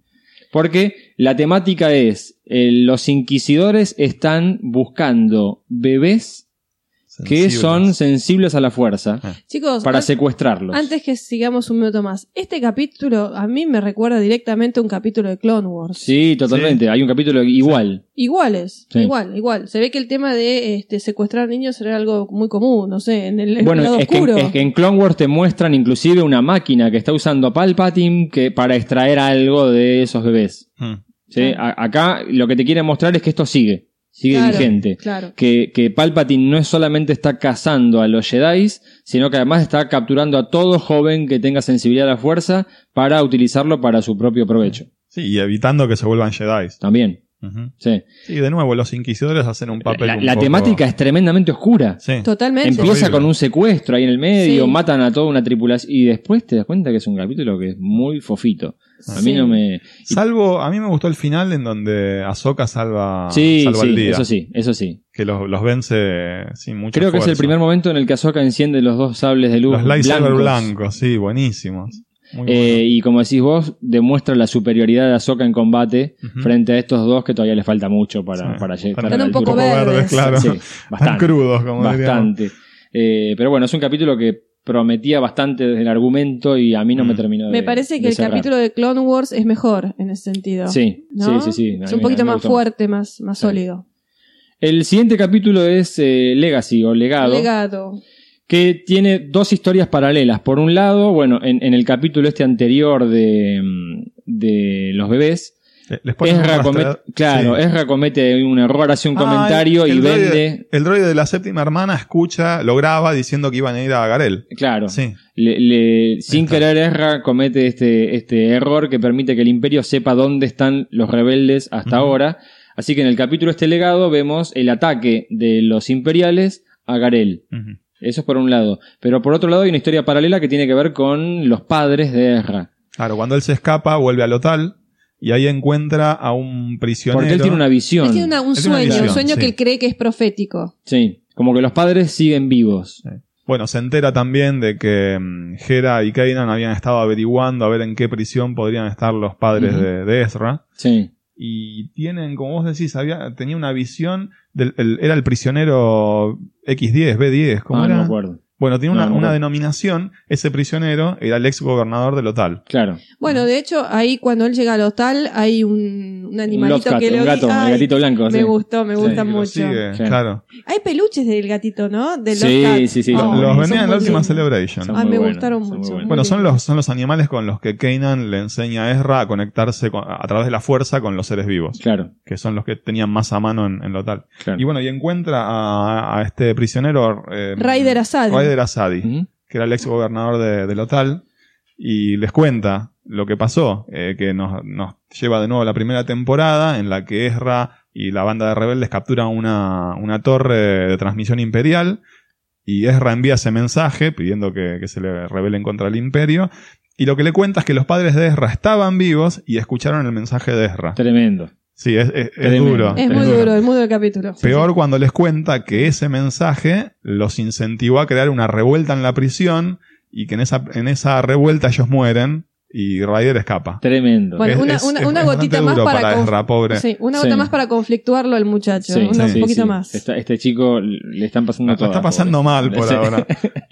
Porque la temática es, eh, los inquisidores están buscando bebés que son sensibles a la fuerza Chicos, para secuestrarlos. antes que sigamos un minuto más, este capítulo a mí me recuerda directamente a un capítulo de Clone Wars. Sí, totalmente. Hay un capítulo igual. Iguales, Sí. igual, igual. Se ve que el tema de este, secuestrar niños era algo muy común, no sé, en el, en el Bueno, lado es que, oscuro. es que en Clone Wars te muestran inclusive una máquina que está usando Palpatine que, para extraer algo de esos bebés. Mm. ¿sí? Claro. A- acá lo que te quieren mostrar es que esto sigue, sigue Claro, vigente. Claro. Que, que Palpatine no es solamente está cazando a los Jedi, sino que además está capturando a todo joven que tenga sensibilidad a la fuerza para utilizarlo para su propio provecho. Sí, y evitando que se vuelvan Jedi. También. Sí. Sí, de nuevo, los inquisidores hacen un papel. La, un la poco- temática es tremendamente oscura. Sí. Totalmente. Empieza horrible. con un secuestro ahí en el medio, Sí. matan a toda una tripulación y después te das cuenta que es un capítulo que es muy fofito. A mí Sí. no me... Salvo, a mí me gustó el final en donde Ahsoka salva, Sí, salva sí, el día. eso sí, eso sí. Que los, los vence sin mucho Creo que es el primer momento en el que Ahsoka enciende los dos sables de luz Los lightsaber blancos. blancos, sí, buenísimos. Muy Eh, y como decís vos, demuestra la superioridad de Ahsoka en combate frente a estos dos que todavía les falta mucho para, Sí. para llegar Están a la un poco altura. verdes. claro. Sí, Tan bastante. crudos, como. Bastante. Eh, pero bueno, es un capítulo que prometía bastante desde el argumento y a mí no me Mm. terminó de Me parece que el cerrar. capítulo de Clone Wars es mejor en ese sentido. Sí, ¿no? sí, sí, sí. Es un poquito mí más gustó. fuerte, más, más Sí. sólido. El siguiente capítulo es eh, Legacy o Legado, Legado. que tiene dos historias paralelas. Por un lado, bueno, en, en el capítulo este anterior de, mm, de los bebés, Les Ezra comete, claro, Sí. Ezra comete un error, hace un Ah, comentario el- y droide- vende. el droide de la séptima hermana escucha, lo graba diciendo que iban a ir a Garel. Claro, Sí. le- le- sin está. querer Ezra comete este, este error que permite que el imperio sepa dónde están los rebeldes hasta ahora. Así que en el capítulo este legado vemos el ataque de los imperiales a Garel. Eso es por un lado. Pero por otro lado hay una historia paralela que tiene que ver con los padres de Ezra. Claro, cuando él se escapa, vuelve al hotel y ahí encuentra a un prisionero. Porque él tiene una visión. Él tiene una- un Él tiene una sueño, un sueño sí. que él cree que es profético. Sí, como que los padres siguen vivos. Bueno, se entera también de que mm, Hera y Kanan habían estado averiguando a ver en qué prisión podrían estar los padres de Ezra. Sí. Y tienen, como vos decís, había, tenía una visión del, el- era el prisionero X10, B10, ¿cómo Ah, era? no me acuerdo. Bueno, tiene una, no me una denominación, ese prisionero era el ex gobernador del Otal. Claro. Bueno, de hecho, ahí cuando él llega al hotel, hay un, un animalito Love que le un gato, Ay, el gatito blanco. Me sí. gustó, me Sí, gusta mucho. sigue, Sí. claro. Hay peluches del gatito, ¿no? Sí, sí, sí, los venían en la última. Celebration. Ah, me buenos, gustaron son muy mucho. buenos. Bueno, son los, son los animales con los que Kanan le enseña a Ezra a conectarse con- a través de la fuerza con los seres vivos, Claro, que son los que tenían más a mano en, en lo tal. claro. Y bueno, y encuentra a, a este prisionero eh, Raider Raider Asadi, Ujú. que era el ex gobernador de, del Otal, y les cuenta lo que pasó, eh, que nos, nos lleva de nuevo a la primera temporada en la que Ezra y la banda de rebeldes capturan una, una torre de transmisión imperial y Ezra envía ese mensaje pidiendo que, que se le rebelen contra el imperio y lo que le cuenta es que los padres de Ezra estaban vivos y escucharon el mensaje de Ezra. Tremendo. Sí, es, es- duro. Es muy duro, es muy duro el capítulo. Peor cuando les cuenta que ese mensaje los incentivó a crear una revuelta en la prisión y que en esa, en esa revuelta ellos mueren y Ryder escapa. Tremendo. Bueno, Es- una, es- una- es una bastante gotita más duro para, para Ezra, pobre. Sí, una Sí. gota más para conflictuarlo al muchacho. Sí, una- sí, un poquito sí. más. Esta- este chico le están pasando todas, está pasando pobre. mal por ahora.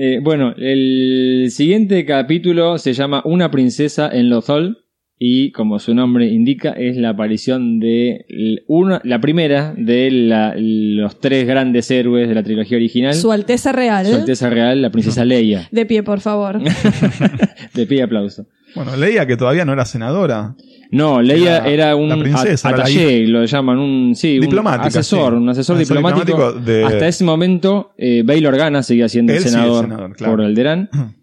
Eh, bueno, el siguiente capítulo se llama Una princesa en Lothal y como su nombre indica es la aparición de una, la primera de la- los tres grandes héroes de la trilogía original. Su Alteza Real. Su Alteza Real, la princesa Leia. De pie, por favor. De pie aplauso. Bueno, leía que todavía no era senadora. No, Leia era un princesa, era lo llaman un, sí, un asesor, sí. un asesor, Asesor diplomático. diplomático de- Hasta ese momento, eh, Bail Organa seguía siendo el senador, senador, claro. por Alderán.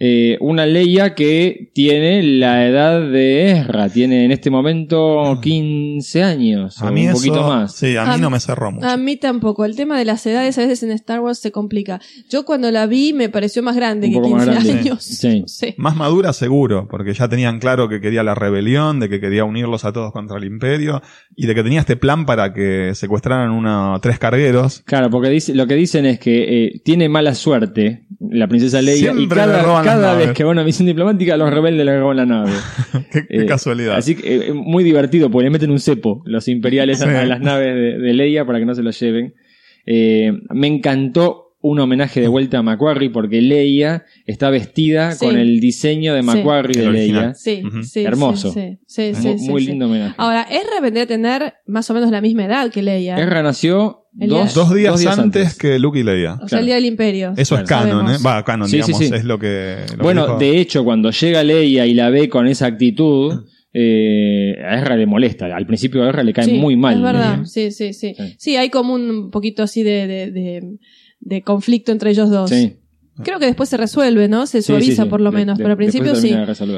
Eh, una Leia que tiene la edad de Ezra, tiene en este momento 15 años, A mí un eso, poquito más. Sí, a mí A no me cerró mucho. A mí tampoco. El tema de las edades a veces en Star Wars se complica. Yo cuando la vi me pareció más grande Un que poco 15 más grande. años. Sí. Sé. Más madura seguro, porque ya tenían claro que quería la rebelión, de que quería unirlos a todos contra el imperio, y de que tenía este plan para que secuestraran una, tres cargueros. Claro, porque dice, lo que dicen es que eh, tiene mala suerte la princesa Leia y Siempre le cada, cada vez que va a una misión diplomática los rebeldes le roban la nave. qué, qué Eh, casualidad. Así que eh, muy divertido, porque le meten un cepo los imperiales a- Sí. a, las naves de, de Leia para que no se lo lleven. Eh, me encantó un homenaje de vuelta a Macquarie porque Leia está vestida Sí. con el diseño de. Macquarie de. Leia. Sí, sí, Hermoso. Sí, sí, sí, Muy, sí, muy sí. lindo homenaje. Ahora, Ezra vendría a tener más o menos la misma edad que Leia. Ezra nació Dos, dos, días antes, que Luke y Leia. o sea, claro. el día del imperio. Eso es canon, ¿eh? Va, canon, Sí, digamos, sí. es lo que... lo que Bueno, dijo- de hecho, cuando llega Leia y la ve con esa actitud, eh, a Ezra le molesta. Al principio a Ezra le cae Sí, muy mal. Es verdad, sí, sí. Sí. Sí, hay como un poquito así de, de, de, de conflicto entre ellos dos. Sí. Creo que después se resuelve, ¿no? Se suaviza sí, sí. por lo menos, de- pero al principio sí.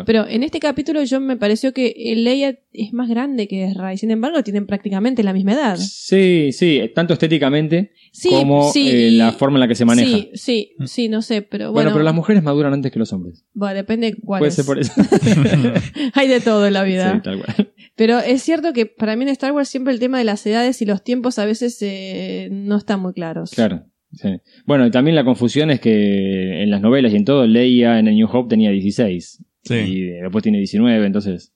Pero en este capítulo yo me pareció que Leia es más grande que Ezra y sin embargo tienen prácticamente la misma edad. Sí, sí, tanto estéticamente como eh, la forma en la que se maneja. Sí, sí, sí, no sé, pero bueno, bueno. pero las mujeres maduran antes que los hombres. Bueno, depende cuál Puede es. ser por eso. Hay de todo en la vida. sí, tal cual. Pero es cierto que para mí en Star Wars siempre el tema de las edades y los tiempos a veces eh, no están muy claros. Claro. Sí. Bueno, y también la confusión es que en las novelas y en todo, Leia en el New Hope tenía 16. Sí. Y después tiene 19, entonces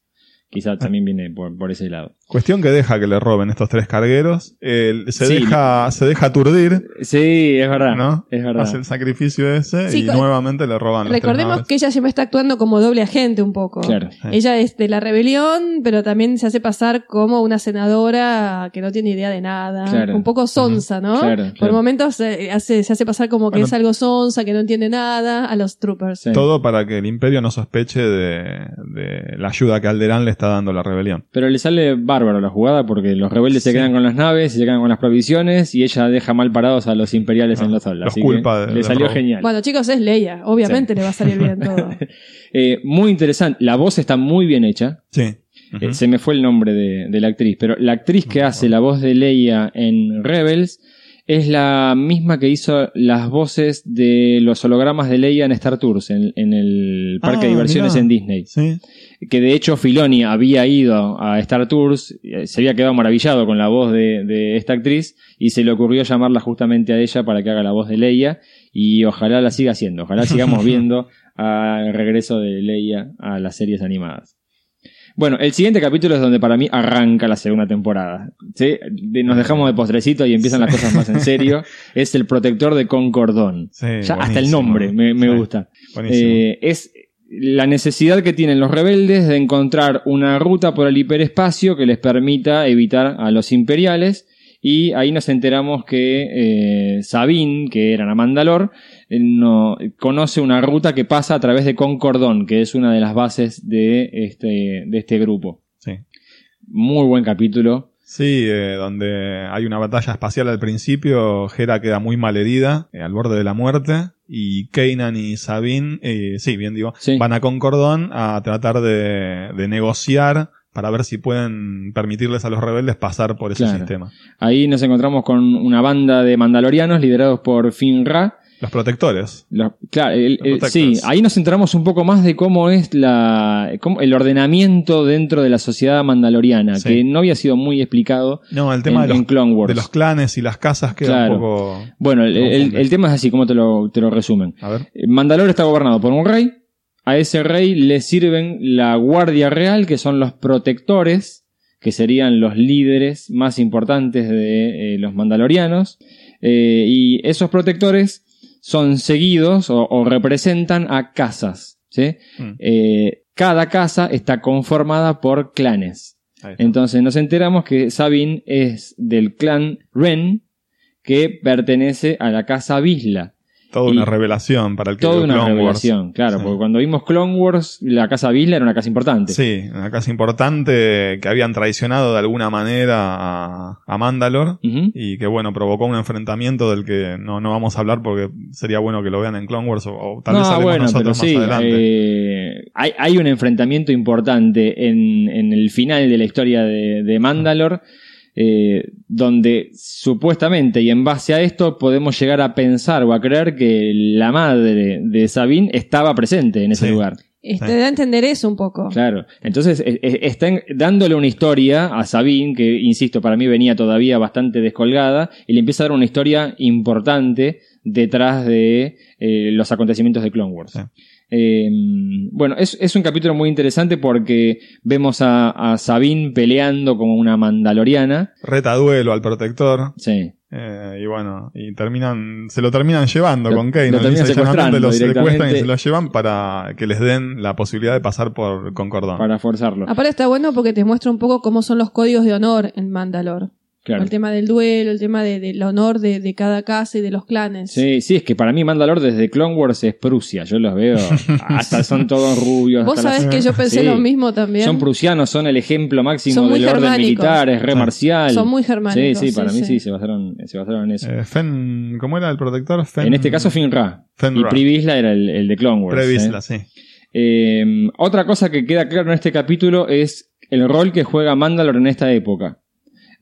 quizá también viene por, por ese lado. Cuestión que deja que le roben estos tres cargueros. Él se, Sí. deja, se deja aturdir, Sí, es verdad. ¿no? Es verdad. Hace el sacrificio ese Sí, y nuevamente le roban los Recordemos naves. que ella siempre está actuando como doble agente un poco. Claro. Sí. Ella es de la rebelión, pero también se hace pasar como una senadora que no tiene idea de nada. Claro. Un poco sonsa, ¿no? Claro, Por momentos se hace, se hace pasar como que Bueno. es algo sonsa, que no entiende nada a los troopers. Sí. Todo para que el imperio no sospeche de, de la ayuda que Alderán le está dando a la rebelión. Pero le sale bárbaro la jugada porque los rebeldes se quedan con las naves y se quedan con las provisiones y ella deja mal parados a los imperiales Ah, en los Olas. los Así culpa que de- le de salió robo. genial. Bueno, chicos, es Leia. Obviamente le va a salir bien todo. Eh, muy interesante. La voz está muy bien hecha. Sí. Eh, se me fue el nombre de, de la actriz, pero la actriz que hace la voz de Leia en Rebels es la misma que hizo las voces de los hologramas de Leia en Star Tours, en, en el parque Ah, de diversiones mirá. en Disney. Sí. Que de hecho Filoni había ido a Star Tours, eh, se había quedado maravillado con la voz de, de esta actriz y se le ocurrió llamarla justamente a ella para que haga la voz de Leia y ojalá la siga haciendo, ojalá sigamos viendo al regreso de Leia a las series animadas. Bueno, el siguiente capítulo es donde para mí arranca la segunda temporada. ¿sí? De- Nos dejamos de postrecito y empiezan las cosas más en serio. Es el protector de Concordón. Sí, Ya hasta el nombre me, gusta. Eh, es la necesidad que tienen los rebeldes de encontrar una ruta por el hiperespacio que les permita evitar a los imperiales. Y ahí nos enteramos que eh, Sabine, que era la Mandalor, no, conoce una ruta que pasa a través de Concordón, que es una de las bases de este, de este grupo. Sí. Muy buen capítulo. Sí, eh, donde hay una batalla espacial al principio, Hera queda muy mal herida, eh, al borde de la muerte, y Kanan y Sabine, eh, sí, bien digo, Sí. van a Concordón a tratar de, de negociar para ver si pueden permitirles a los rebeldes pasar por ese Claro. sistema. Ahí nos encontramos con una banda de mandalorianos liderados por Finn Ra, Los protectores. Los- claro, el- sí, ahí nos enteramos un poco más de cómo es la, cómo- el ordenamiento dentro de la sociedad mandaloriana, Sí. que no había sido muy explicado No, el tema en, de, los, en Clone Wars. de los clanes y las casas queda Claro. un poco... bueno, el, el- confunde. el tema es así, como te lo, te lo resumen. A ver. Eh, Mandalore está gobernado por un rey, a ese rey le sirven la Guardia Real, que son los protectores, que serían los líderes más importantes de eh, los mandalorianos, Eh, y esos protectores son seguidos o, o representan a casas. ¿sí? Mm, Eh, cada casa está conformada por clanes. Entonces nos enteramos que Sabine es del clan Ren, que pertenece a la casa Visla. Toda una revelación para el que Toda vio una Clone Wars. revelación, claro, Sí. porque cuando vimos Clone Wars, la casa Visla era una casa importante. Sí, una casa importante que habían traicionado de alguna manera a, a Mandalore Ujú. y que bueno, provocó un enfrentamiento del que no, no vamos a hablar porque sería bueno que lo vean en Clone Wars o, o tal vez No, bueno, pero nosotros más sí, adelante. eh, hay, hay un enfrentamiento importante en, en el final de la historia de, de Mandalore, eh, donde supuestamente y en base a esto podemos llegar a pensar o a creer que la madre de Sabine estaba presente en ese Sí. lugar. Este, Sí. da a entender eso un poco. Claro. Entonces, eh, eh, están dándole una historia a Sabine, que, insisto, para mí venía todavía bastante descolgada, y le empieza a dar una historia importante detrás de eh, los acontecimientos de Clone Wars. Sí. Eh, bueno, es, es un capítulo muy interesante porque vemos a, a Sabine peleando como una mandaloriana. Reta duelo al protector Sí. eh, y bueno, y terminan, se lo terminan llevando Lo- con lo Kanan. terminan secuestrando lo secuestran y se lo llevan para que les den la posibilidad de pasar por Concordón. Para forzarlo. Aparte está bueno porque te muestra un poco cómo son los códigos de honor en Mandalore. Claro. El tema del duelo, el tema de- del honor de, de cada casa y de los clanes. Sí, sí, es que para mí Mandalor desde Clone Wars es Prusia. Yo los veo. Hasta son todos rubios. Vos las- sabés que yo pensé Sí. lo mismo también. Son prusianos, son el ejemplo máximo del orden militar, es re marcial. Son muy germánicos, Sí, sí, para sí, mí sí, sí. se, basaron, se basaron en eso. Eh, Fen, ¿cómo era el protector? Fen, en este caso, Finra. Fen Y. Privisla era el, el de Clone Wars. Previsla, ¿eh? sí. Eh, otra cosa que queda claro en este capítulo es el rol que juega Mandalor en esta época.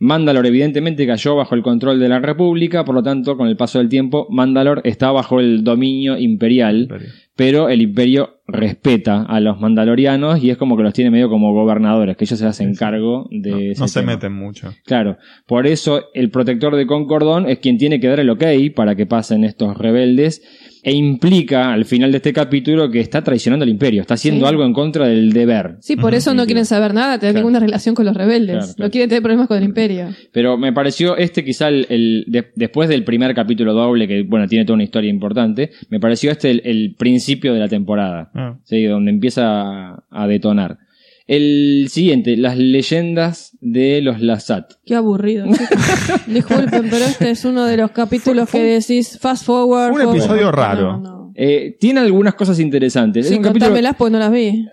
Mandalor evidentemente cayó bajo el control de la República, por lo tanto, con el paso del tiempo, Mandalor está bajo el dominio imperial, pero el imperio respeta a los mandalorianos y es como que los tiene medio como gobernadores, que ellos se hacen sí. cargo de No, ese no se tema. meten mucho. Claro, por eso el protector de Concordón es quien tiene que dar el ok para que pasen estos rebeldes e implica al final de este capítulo que está traicionando al imperio, está haciendo Sí. algo en contra del deber. Sí, por eso no quieren saber nada, tener Claro. ninguna relación con los rebeldes. Claro, claro. No quieren tener problemas con el imperio. Pero me pareció este quizá el, el- de- después del primer capítulo doble, que bueno, tiene toda una historia importante, me pareció este el, el principio de la temporada, Ah, ¿sí? donde empieza a, a detonar. El siguiente, las leyendas de los Lazat. Qué aburrido. chicos. Disculpen, pero este es uno de los capítulos que decís fast forward. Un forward. episodio raro. No, no. Eh, tiene algunas cosas interesantes. Sí, es un capítulo contámelas porque no las vi.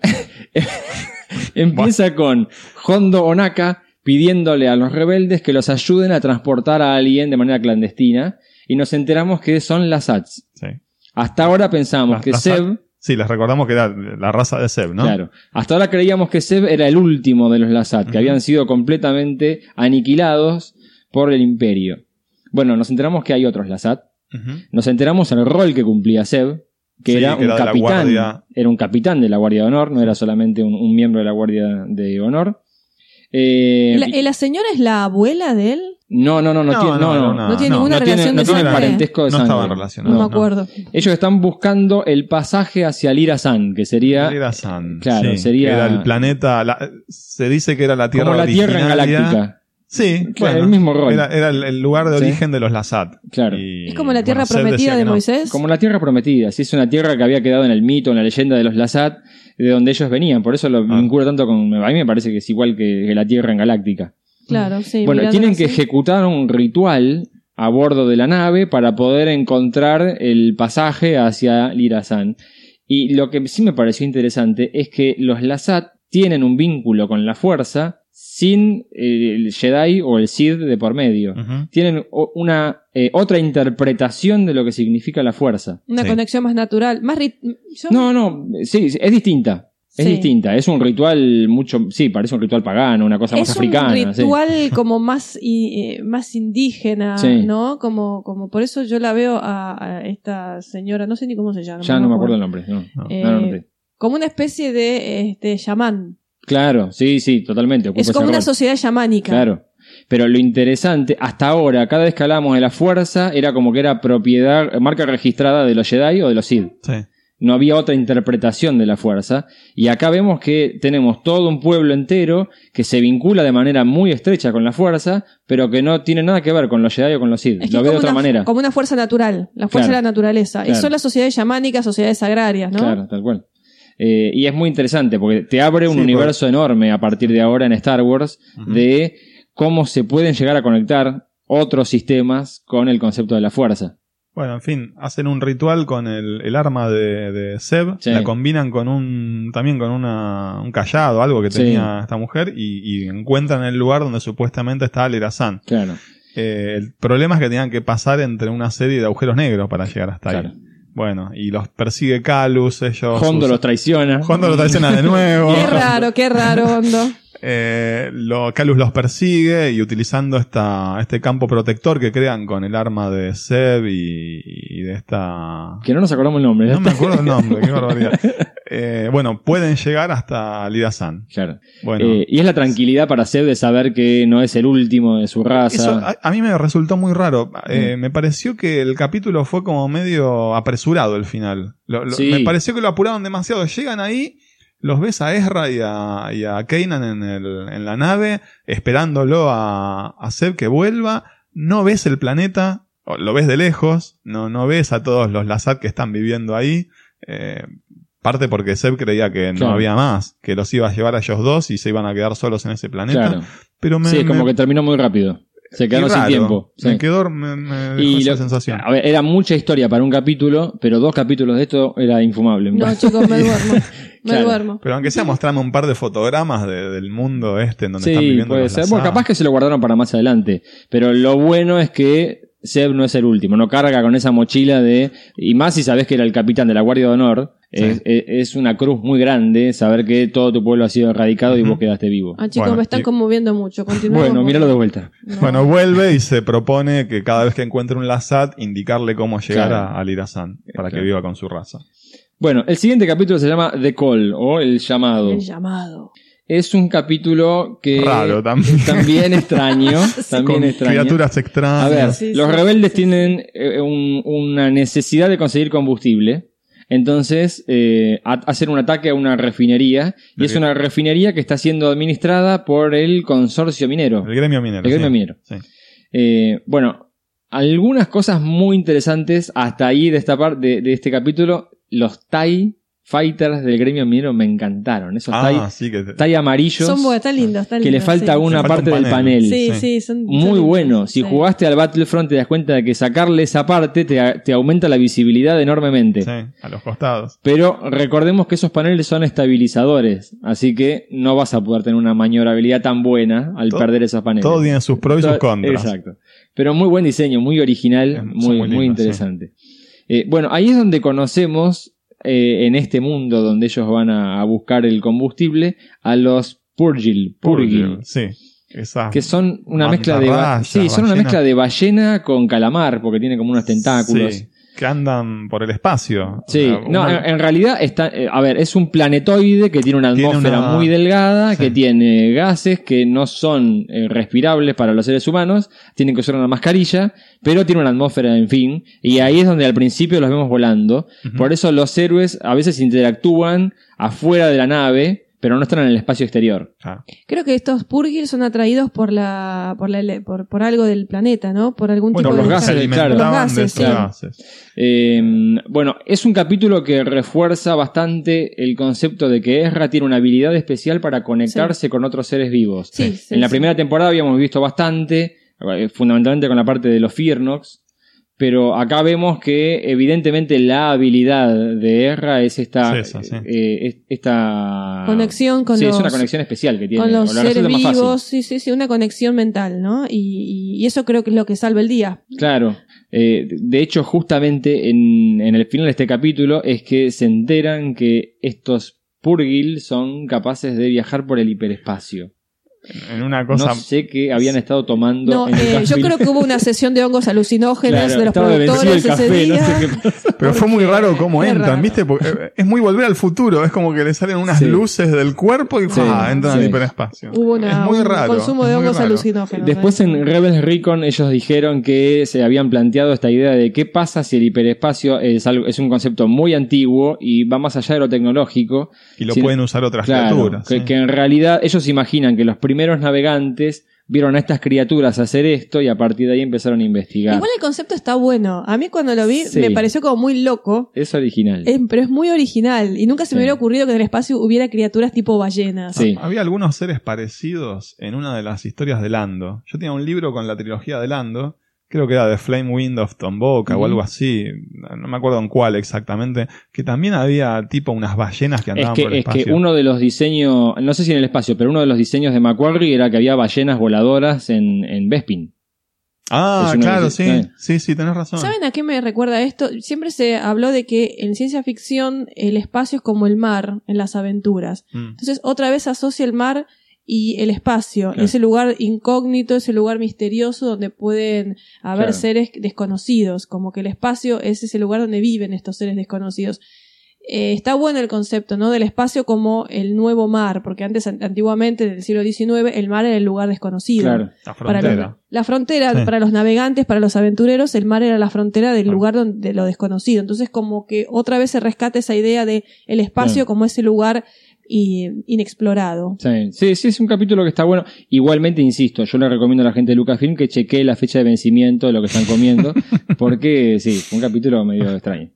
empieza con Hondo Onaka pidiéndole a los rebeldes que los ayuden a transportar a alguien de manera clandestina y nos enteramos que son las Ats. sí. Hasta ahora pensamos Las- que las Seb, Sí, les recordamos que era la raza de Seb, ¿no? claro, hasta ahora creíamos que Seb era el último de los Lazat, que habían sido completamente aniquilados por el imperio. Bueno, nos enteramos que hay otros Lazat, nos enteramos el rol que cumplía Seb, que Sí, era que un era capitán, era un capitán de la Guardia de Honor, no era solamente un, un miembro de la Guardia de Honor. Eh, ¿La, la señora es la abuela de él? No, no, no, no, No, tiene, no, no, no, No tiene no, ninguna no tiene, relación no de tiene sangre. parentesco de No sangre. estaban No, relacionados. me acuerdo. Ellos están buscando el pasaje hacia Lira San, que sería Era San. Claro, sí, sería- que Era el planeta. la- se dice que era la Tierra como la Tierra. Galáctica. Sí, Claro, bueno, el mismo rol. Era, era el, el lugar de Sí. origen de los Lazat. Claro. Y, Es como la tierra prometida de no. Moisés. Como la tierra prometida, si es una tierra que había quedado en el mito, en la leyenda de los Lazat, de donde ellos venían. Por eso lo Ah. vinculo tanto con. A mí me parece que es igual que, que la tierra en Galáctica. Claro, sí. bueno, tienen que así. ejecutar un ritual a bordo de la nave para poder encontrar el pasaje hacia Lirasan. Y lo que sí me pareció interesante es que los Lazat tienen un vínculo con la fuerza sin eh, el Jedi o el Sith de por medio. Tienen una eh, otra interpretación de lo que significa la fuerza. Una Sí. conexión más natural. Más rit- yo- No, no, sí, es distinta. Es Sí. distinta. Es un ritual mucho, sí, parece un ritual pagano, una cosa más es africana. un sí. ritual como más, i- eh, más indígena, Sí. ¿no? Como, como por eso yo la veo a, a esta señora, no sé ni cómo se llama. Ya no me acuerdo el nombre. no. No. Eh, No, no, no. Como una especie de este chamán. Claro, sí, sí, totalmente. Es como una rol. sociedad chamánica. Claro. Pero lo interesante, hasta ahora, cada vez que hablamos de la fuerza, era como que era propiedad, marca registrada de los Jedi o de los Sith. Sí. No había otra interpretación de la fuerza. Y acá vemos que tenemos todo un pueblo entero que se vincula de manera muy estrecha con la fuerza, pero que no tiene nada que ver con los Jedi o con los Sith. Es que lo ve de como otra una, manera. como una fuerza natural, la fuerza Claro. de la naturaleza. Y Claro. son las sociedades chamánicas, sociedades agrarias, ¿no? Claro, tal cual. Eh, y es muy interesante porque te abre un Sí, universo enorme a partir de ahora en Star Wars de cómo se pueden llegar a conectar otros sistemas con el concepto de la fuerza. Bueno, en fin, hacen un ritual con el, el arma de, de Seb, Sí. la combinan con un también con una, un callado, algo que Sí. tenía esta mujer, y, y encuentran el lugar donde supuestamente está Lerasan. Claro. Eh, el problema es que tenían que pasar entre una serie de agujeros negros para llegar hasta Claro. ahí. Bueno, y los persigue Calus, ellos... Hondo usan- los traiciona. Hondo los traiciona de nuevo. Qué raro, qué raro, Hondo. Eh, lo, Calus los persigue y utilizando esta, este campo protector que crean con el arma de Seb y, y de esta... Que no nos acordamos el nombre. ¿eh? No me acuerdo el nombre, qué barbaridad. Eh, bueno, pueden llegar hasta Lida-san. Claro. Bueno, Eh, y es la tranquilidad para Seb de saber que no es el último de su raza. eso a, a mí me resultó muy raro. Eh, Mm. Me pareció que el capítulo fue como medio apresurado el final. Lo- lo- Sí. Me pareció que lo apuraron demasiado. Llegan ahí, los ves a Ezra y a, y a Kanan en, el- en la nave, esperándolo a, a Seb que vuelva. No ves el planeta, lo ves de lejos, no, no ves a todos los Lazat que están viviendo ahí. Eh, parte porque Seb creía que no Claro. había más, que los iba a llevar a ellos dos y se iban a quedar solos en ese planeta. Claro. Pero me, sí, como me- que terminó muy rápido. Se quedaron y sin raro. tiempo. sí. Me quedó, me, me dejó Y esa lo- sensación. a ver, era mucha historia para un capítulo, pero dos capítulos de esto era infumable. No, chicos, me duermo. Me Claro. duermo. Pero aunque sea mostrarme un par de fotogramas de- del mundo este en donde están Sí, viviendo puede los ser. Bueno, capaz que se lo guardaron para más adelante. Pero lo bueno es que Seb no es el último. No carga con esa mochila de. Y más si sabes que era el capitán de la Guardia de Honor. Sí. Es, es- es una cruz muy grande saber que todo tu pueblo ha sido erradicado y vos quedaste vivo. Ah, chicos, Bueno, me están y- conmoviendo mucho. Continuamos. Bueno, míralo de vuelta. No. Bueno, vuelve y se propone que cada vez que encuentre un Lazat, indicarle cómo llegar Claro. a, al Irazán para que Claro. viva con su raza. Bueno, el siguiente capítulo se llama The Call o El Llamado. el llamado. Es un capítulo que. Raro también. También extraño. también con extraño. criaturas extrañas. A ver, Sí, los sí, rebeldes sí, tienen eh, un- una necesidad de conseguir combustible. Entonces, eh, a- hacen un ataque a una refinería. Y ¿De es qué? una refinería que está siendo administrada por el consorcio minero. El gremio minero. El gremio sí. minero. Sí. Eh, bueno, algunas cosas muy interesantes hasta ahí de esta parte de, de este capítulo. Los TIE Fighters del gremio minero me encantaron. Esos Ah, sí, que TIE, TIE amarillos Son buenos, están lindos, están que le falta sí. una falta parte un del panel. Sí, Sí. sí, son son Muy lindos, bueno. Si sí. jugaste al Battlefront te das cuenta de que sacarle esa parte te, te aumenta la visibilidad enormemente. Sí, a los costados. Pero recordemos que esos paneles son estabilizadores, así que no vas a poder tener una maniobrabilidad tan buena al Todo- perder esos paneles. Todo tiene sus pros y sus contras. Exacto. Pero muy buen diseño, muy original, Son muy, muy interesante. Eh, bueno, ahí es donde conocemos, eh, en este mundo donde ellos van a, a buscar el combustible, a los Purgil, Purgil, Sí. Esas que son una mezcla de sí, son una mezcla de ballena con calamar, porque tiene como unos tentáculos. Sí, que andan por el espacio. Sí, O sea, no, una- en, realidad está, eh, a ver, es un planetoide que tiene una Tiene atmósfera una- muy delgada, Sí. que tiene gases que no son eh, respirables para los seres humanos, tienen que usar una mascarilla, pero tiene una atmósfera, en fin, y ahí es donde al principio los vemos volando. Por eso los héroes a veces interactúan afuera de la nave, pero no están en el espacio exterior. Ah, Creo que estos Purgil son atraídos por la, por la, por, por algo del planeta, ¿no? Por algún Bueno, tipo los de gases, se claro. Los gases, sí. gases. Eh, bueno, es un capítulo que refuerza bastante el concepto de que Ezra tiene una habilidad especial para conectarse con otros seres vivos. Sí, sí, en la sí. primera temporada habíamos visto bastante, eh, fundamentalmente con la parte de los Firnox, pero acá vemos que evidentemente la habilidad de Ezra es esta, Sí, esa, sí. eh, es- esta Conexión con sí, los- es una conexión especial que tiene. con los seres vivos, sí, sí, sí, una conexión mental, ¿no? Y, y eso creo que es lo que salva el día. Claro. Eh, de hecho, justamente en, en el final de este capítulo es que se enteran que estos Purgil son capaces de viajar por el hiperespacio. En una cosa. No sé qué habían estado tomando. No, en el eh, yo creo que hubo una sesión de hongos alucinógenos Claro, de los productores ese café, no día. sé qué pasó. Pero fue muy raro cómo entran, raro. ¿viste? Porque eh, es muy volver al futuro. Es como que le salen unas Sí. luces del cuerpo y Sí, ¡fua! entran sí. al hiperespacio. Hubo una, es muy un raro. consumo de hongos alucinógenos. Después ¿eh? en Rebels Recon ellos dijeron que se habían planteado esta idea de qué pasa si el hiperespacio es, algo, es un concepto muy antiguo y va más allá de lo tecnológico. Y lo pueden usar otras Claro, criaturas. que, sí. que en realidad ellos imaginan que los primeros navegantes vieron a estas criaturas hacer esto y a partir de ahí empezaron a investigar. Igual el concepto está bueno. A mí cuando lo vi Sí. me pareció como muy loco. Es original. eh, pero es muy original. Y nunca se Sí. me hubiera ocurrido que en el espacio hubiera criaturas tipo ballenas. Sí. Había algunos seres parecidos en una de las historias de Lando. Yo tenía un libro con la trilogía de Lando. Creo que era The Flame Wind of Tomboca Ujú. o algo así. No me acuerdo en cuál exactamente. Que también había tipo unas ballenas que Es andaban que, por el es que espacio. uno de los diseños, no sé si en el espacio, pero uno de los diseños de Macquarie era que había ballenas voladoras en, en Bespin. Ah, es de claro, sí. Sí, sí, tenés razón. ¿Saben a qué me recuerda esto? Siempre se habló de que en ciencia ficción el espacio es como el mar en las aventuras. Mm. Entonces otra vez asocia el mar y el espacio, Claro. ese lugar incógnito, ese lugar misterioso donde pueden haber Claro. seres desconocidos, como que el espacio es ese lugar donde viven estos seres desconocidos. Eh, está bueno el concepto, ¿no? Del espacio como el nuevo mar, porque antes, an- antiguamente, en el siglo XIX, el mar era el lugar desconocido. Claro. La Para frontera. los- la frontera, Sí. para los navegantes, para los aventureros, el mar era la frontera del Claro. lugar donde, de lo desconocido. Entonces, como que otra vez se rescata esa idea de el espacio como ese lugar inexplorado. Sí, sí, sí, es un capítulo que está bueno. Igualmente, insisto, yo le recomiendo a la gente de Lucasfilm que chequee la fecha de vencimiento de lo que están comiendo, porque sí, un capítulo medio extraño.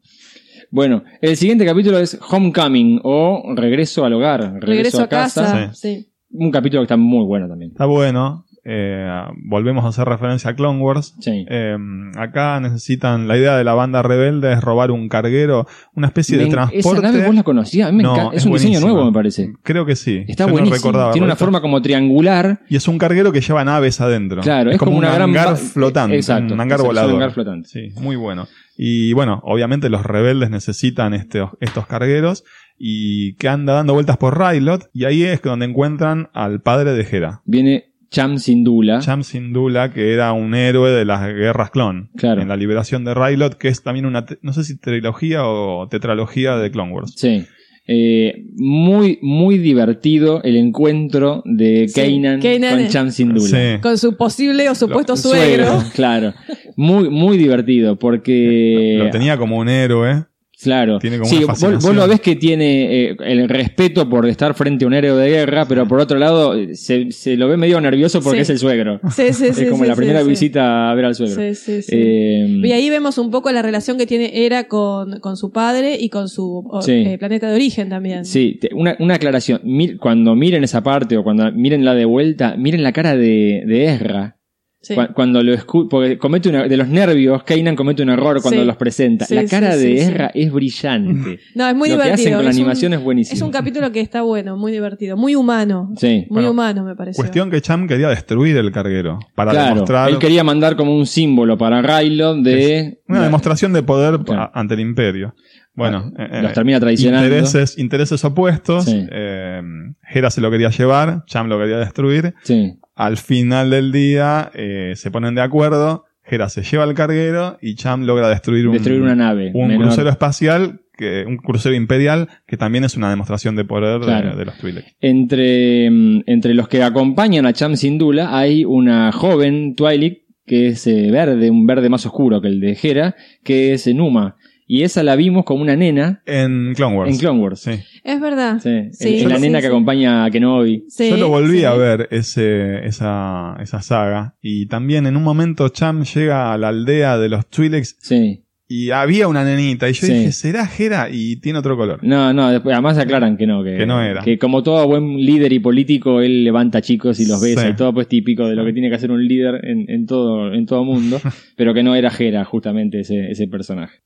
Bueno, el siguiente capítulo es Homecoming o Regreso al hogar, Regreso, Regreso a casa. casa. Sí. Un capítulo que está muy bueno también. Está bueno. Eh, volvemos a hacer referencia a Clone Wars. Sí. Eh, acá necesitan, la idea de la banda rebelde es robar un carguero, una especie de transporte. Esa nave vos la conocías, a mí me No. Es, un diseño nuevo, me parece. Creo que sí. Está Yo no buenísimo. recordaba, Tiene una forma como triangular. Y es un carguero que lleva naves adentro. Claro, es, como, como, una un gran hangar flotante. Exacto. Un hangar es un volador. hangar flotante. Sí, muy bueno. Y bueno, obviamente los rebeldes necesitan este- estos cargueros y que anda dando vueltas por Rylot y ahí es donde encuentran al padre de Hera. Viene Cham Sindula. Cham Syndulla, que era un héroe de las guerras clon. Claro. En la liberación de Rylot, que es también una, no sé si trilogía o tetralogía de Clone Wars. Sí. Eh, muy, muy divertido el encuentro de Sí, Kanan, Kanan con Cham Sindula. Sí. Con su posible o supuesto Lo- suegro. Claro. Muy, muy divertido porque. Lo tenía como un héroe. Claro. Tiene como sí, una vos, vos lo ves que tiene eh, el respeto por estar frente a un héroe de guerra, pero por otro lado se, se lo ve medio nervioso porque Sí. es el suegro. Sí, sí, sí. es como sí, la sí, primera sí. visita a ver al suegro. Sí, sí, sí. Eh, Y ahí vemos un poco la relación que tiene Era con, con su padre y con su o- Sí. eh, planeta de origen también. Sí, te- una, una aclaración. Mir- cuando miren esa parte o cuando miren la de vuelta, miren la cara de, de Ezra. Sí. Cu- Cuando lo escu porque comete una, de los nervios, Kanan comete un error cuando Sí. los presenta. Sí, la cara sí, de sí, sí. Ezra es brillante. No, es muy lo que divertido. hacen con la es un- animación es buenísimo. Es un capítulo que está bueno, muy divertido, muy humano. Sí. Muy Bueno, humano, me pareció. Cuestión que Cham quería destruir el carguero. Para Claro, demostrar él quería mandar como un símbolo para Rylot de... una demostración de poder Claro. ante el imperio. Bueno, eh, Los eh, termina traicionando. intereses, intereses opuestos. Sí. Eh, Hera se lo quería llevar, Cham lo quería destruir. Sí. Al final del día eh, se ponen de acuerdo. Hera se lleva el carguero y Cham logra destruir un, Destruir una nave. un menor. crucero espacial, que, un crucero imperial, que también es una demostración de poder de- Claro. de, los Twi'lek. Entre, mm, entre los que acompañan a Cham Sindula hay una joven Twi'lek que es verde, un verde más oscuro que el de Hera, que es Numa. Y esa la vimos como una nena En Clone Wars. en Clone Wars. Sí. Es verdad. Sí, Sí, es la nena sí. que acompaña a Kenobi. Sí, Yo lo volví sí. a ver ese, esa, esa saga. Y también en un momento Cham llega a la aldea de los Twi'leks Sí. y había una nenita. Y yo Sí. dije, ¿será Hera? Y tiene otro color. No, no, después, además aclaran que no, que, Que no era. Que como todo buen líder y político, él levanta chicos y los besa Sí. y todo, pues típico de lo que tiene que hacer un líder en, en todo, en todo mundo, pero que no era Hera justamente ese, ese personaje.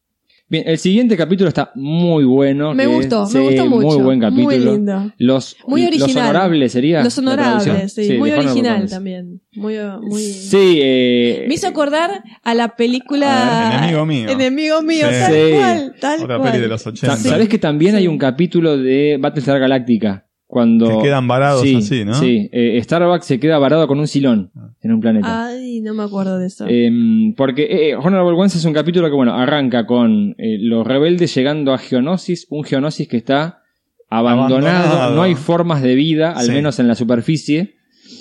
Bien, el siguiente capítulo está muy bueno. Me que- gustó, me gustó mucho. Muy buen capítulo. Muy lindo. Los, Muy los original. honorables sería. Los honorables, sí. muy original también. Muy, muy... Sí, eh, Me hizo acordar a la A película ver, Enemigo mío. Enemigo mío, Sí. tal Sí. cual, tal Otra cual. peli de los sa- 80. ¿Sabés que también Sí. hay un capítulo de Battlestar Galactica? Cuando Que quedan varados sí, así, ¿no? Sí, eh, Starbucks se queda varado con un silón en un planeta. Ay, no me acuerdo de eso. Em, porque eh, Honorable Ones es un capítulo que, bueno, arranca con eh, los rebeldes llegando a Geonosis, un Geonosis que está abandonado, Abandonado. no hay formas de vida, al Sí. menos en la superficie.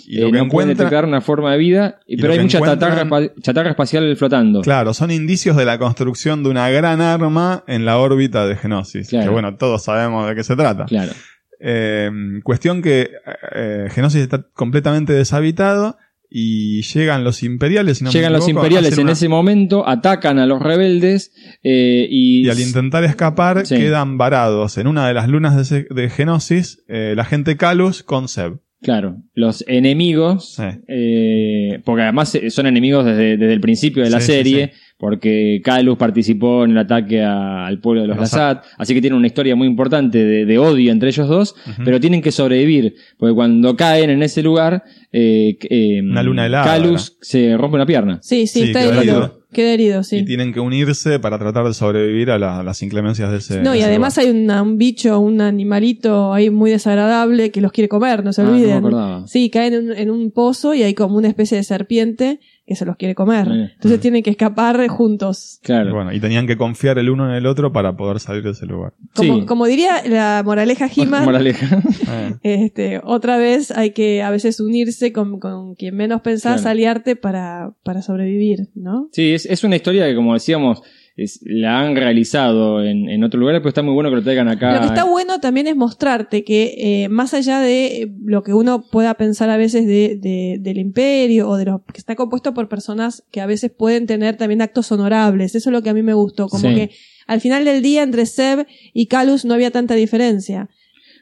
Y lo Eh, que no pueden detectar una forma de vida, pero hay mucha chatarra, encuentran- espa- chatarra espacial flotando. claro, son indicios de la construcción de una gran arma en la órbita de Genosis. Claro. Que bueno, todos sabemos de qué se trata. Claro. Eh, cuestión que eh, Genosis está completamente deshabitado y llegan los imperiales. si no me Llegan los equivoco, imperiales en una- ese momento, atacan a los rebeldes eh, y, Y al intentar escapar Sí. quedan varados en una de las lunas de, ese- de Genosis eh, la gente Calus con Seb. Claro, los enemigos, Sí. eh, porque además eh, son enemigos desde, desde el principio de la Sí, serie. Porque Calus participó en el ataque a- al pueblo de los Lasat, así que tiene una historia muy importante de, de odio entre ellos dos, pero tienen que sobrevivir, porque cuando caen en ese lugar, eh, eh, Una luna helada, Calus se rompe una pierna. sí, sí, sí, está herido. Queda herido, sí. Y tienen que unirse para tratar de sobrevivir a la- las inclemencias de ese. No, y ese además lugar. hay una- un bicho, un animalito ahí muy desagradable que los quiere comer, no se Ah, no me olviden. acordaba. sí, caen en un, en un pozo y hay como una especie de serpiente que se los quiere comer. Entonces tienen que escapar juntos. Y Claro. bueno, y tenían que confiar el uno en el otro para poder salir de ese lugar. Como, Sí. como diría la moraleja He-Man, Moraleja. Eh, este, otra vez hay que a veces unirse con, con quien menos pensás, Claro. aliarte para, para sobrevivir, ¿no? Sí, es, es una historia que, como decíamos, es- la han realizado en, en otros lugares, pero está muy bueno que lo traigan acá. Lo que está bueno también es mostrarte que eh, más allá de eh, lo que uno pueda pensar a veces de, de- del imperio o de lo que está compuesto por personas que a veces pueden tener también actos honorables, eso es lo que a mí me gustó, como Sí. que al final del día entre Seb y Calus no había tanta diferencia.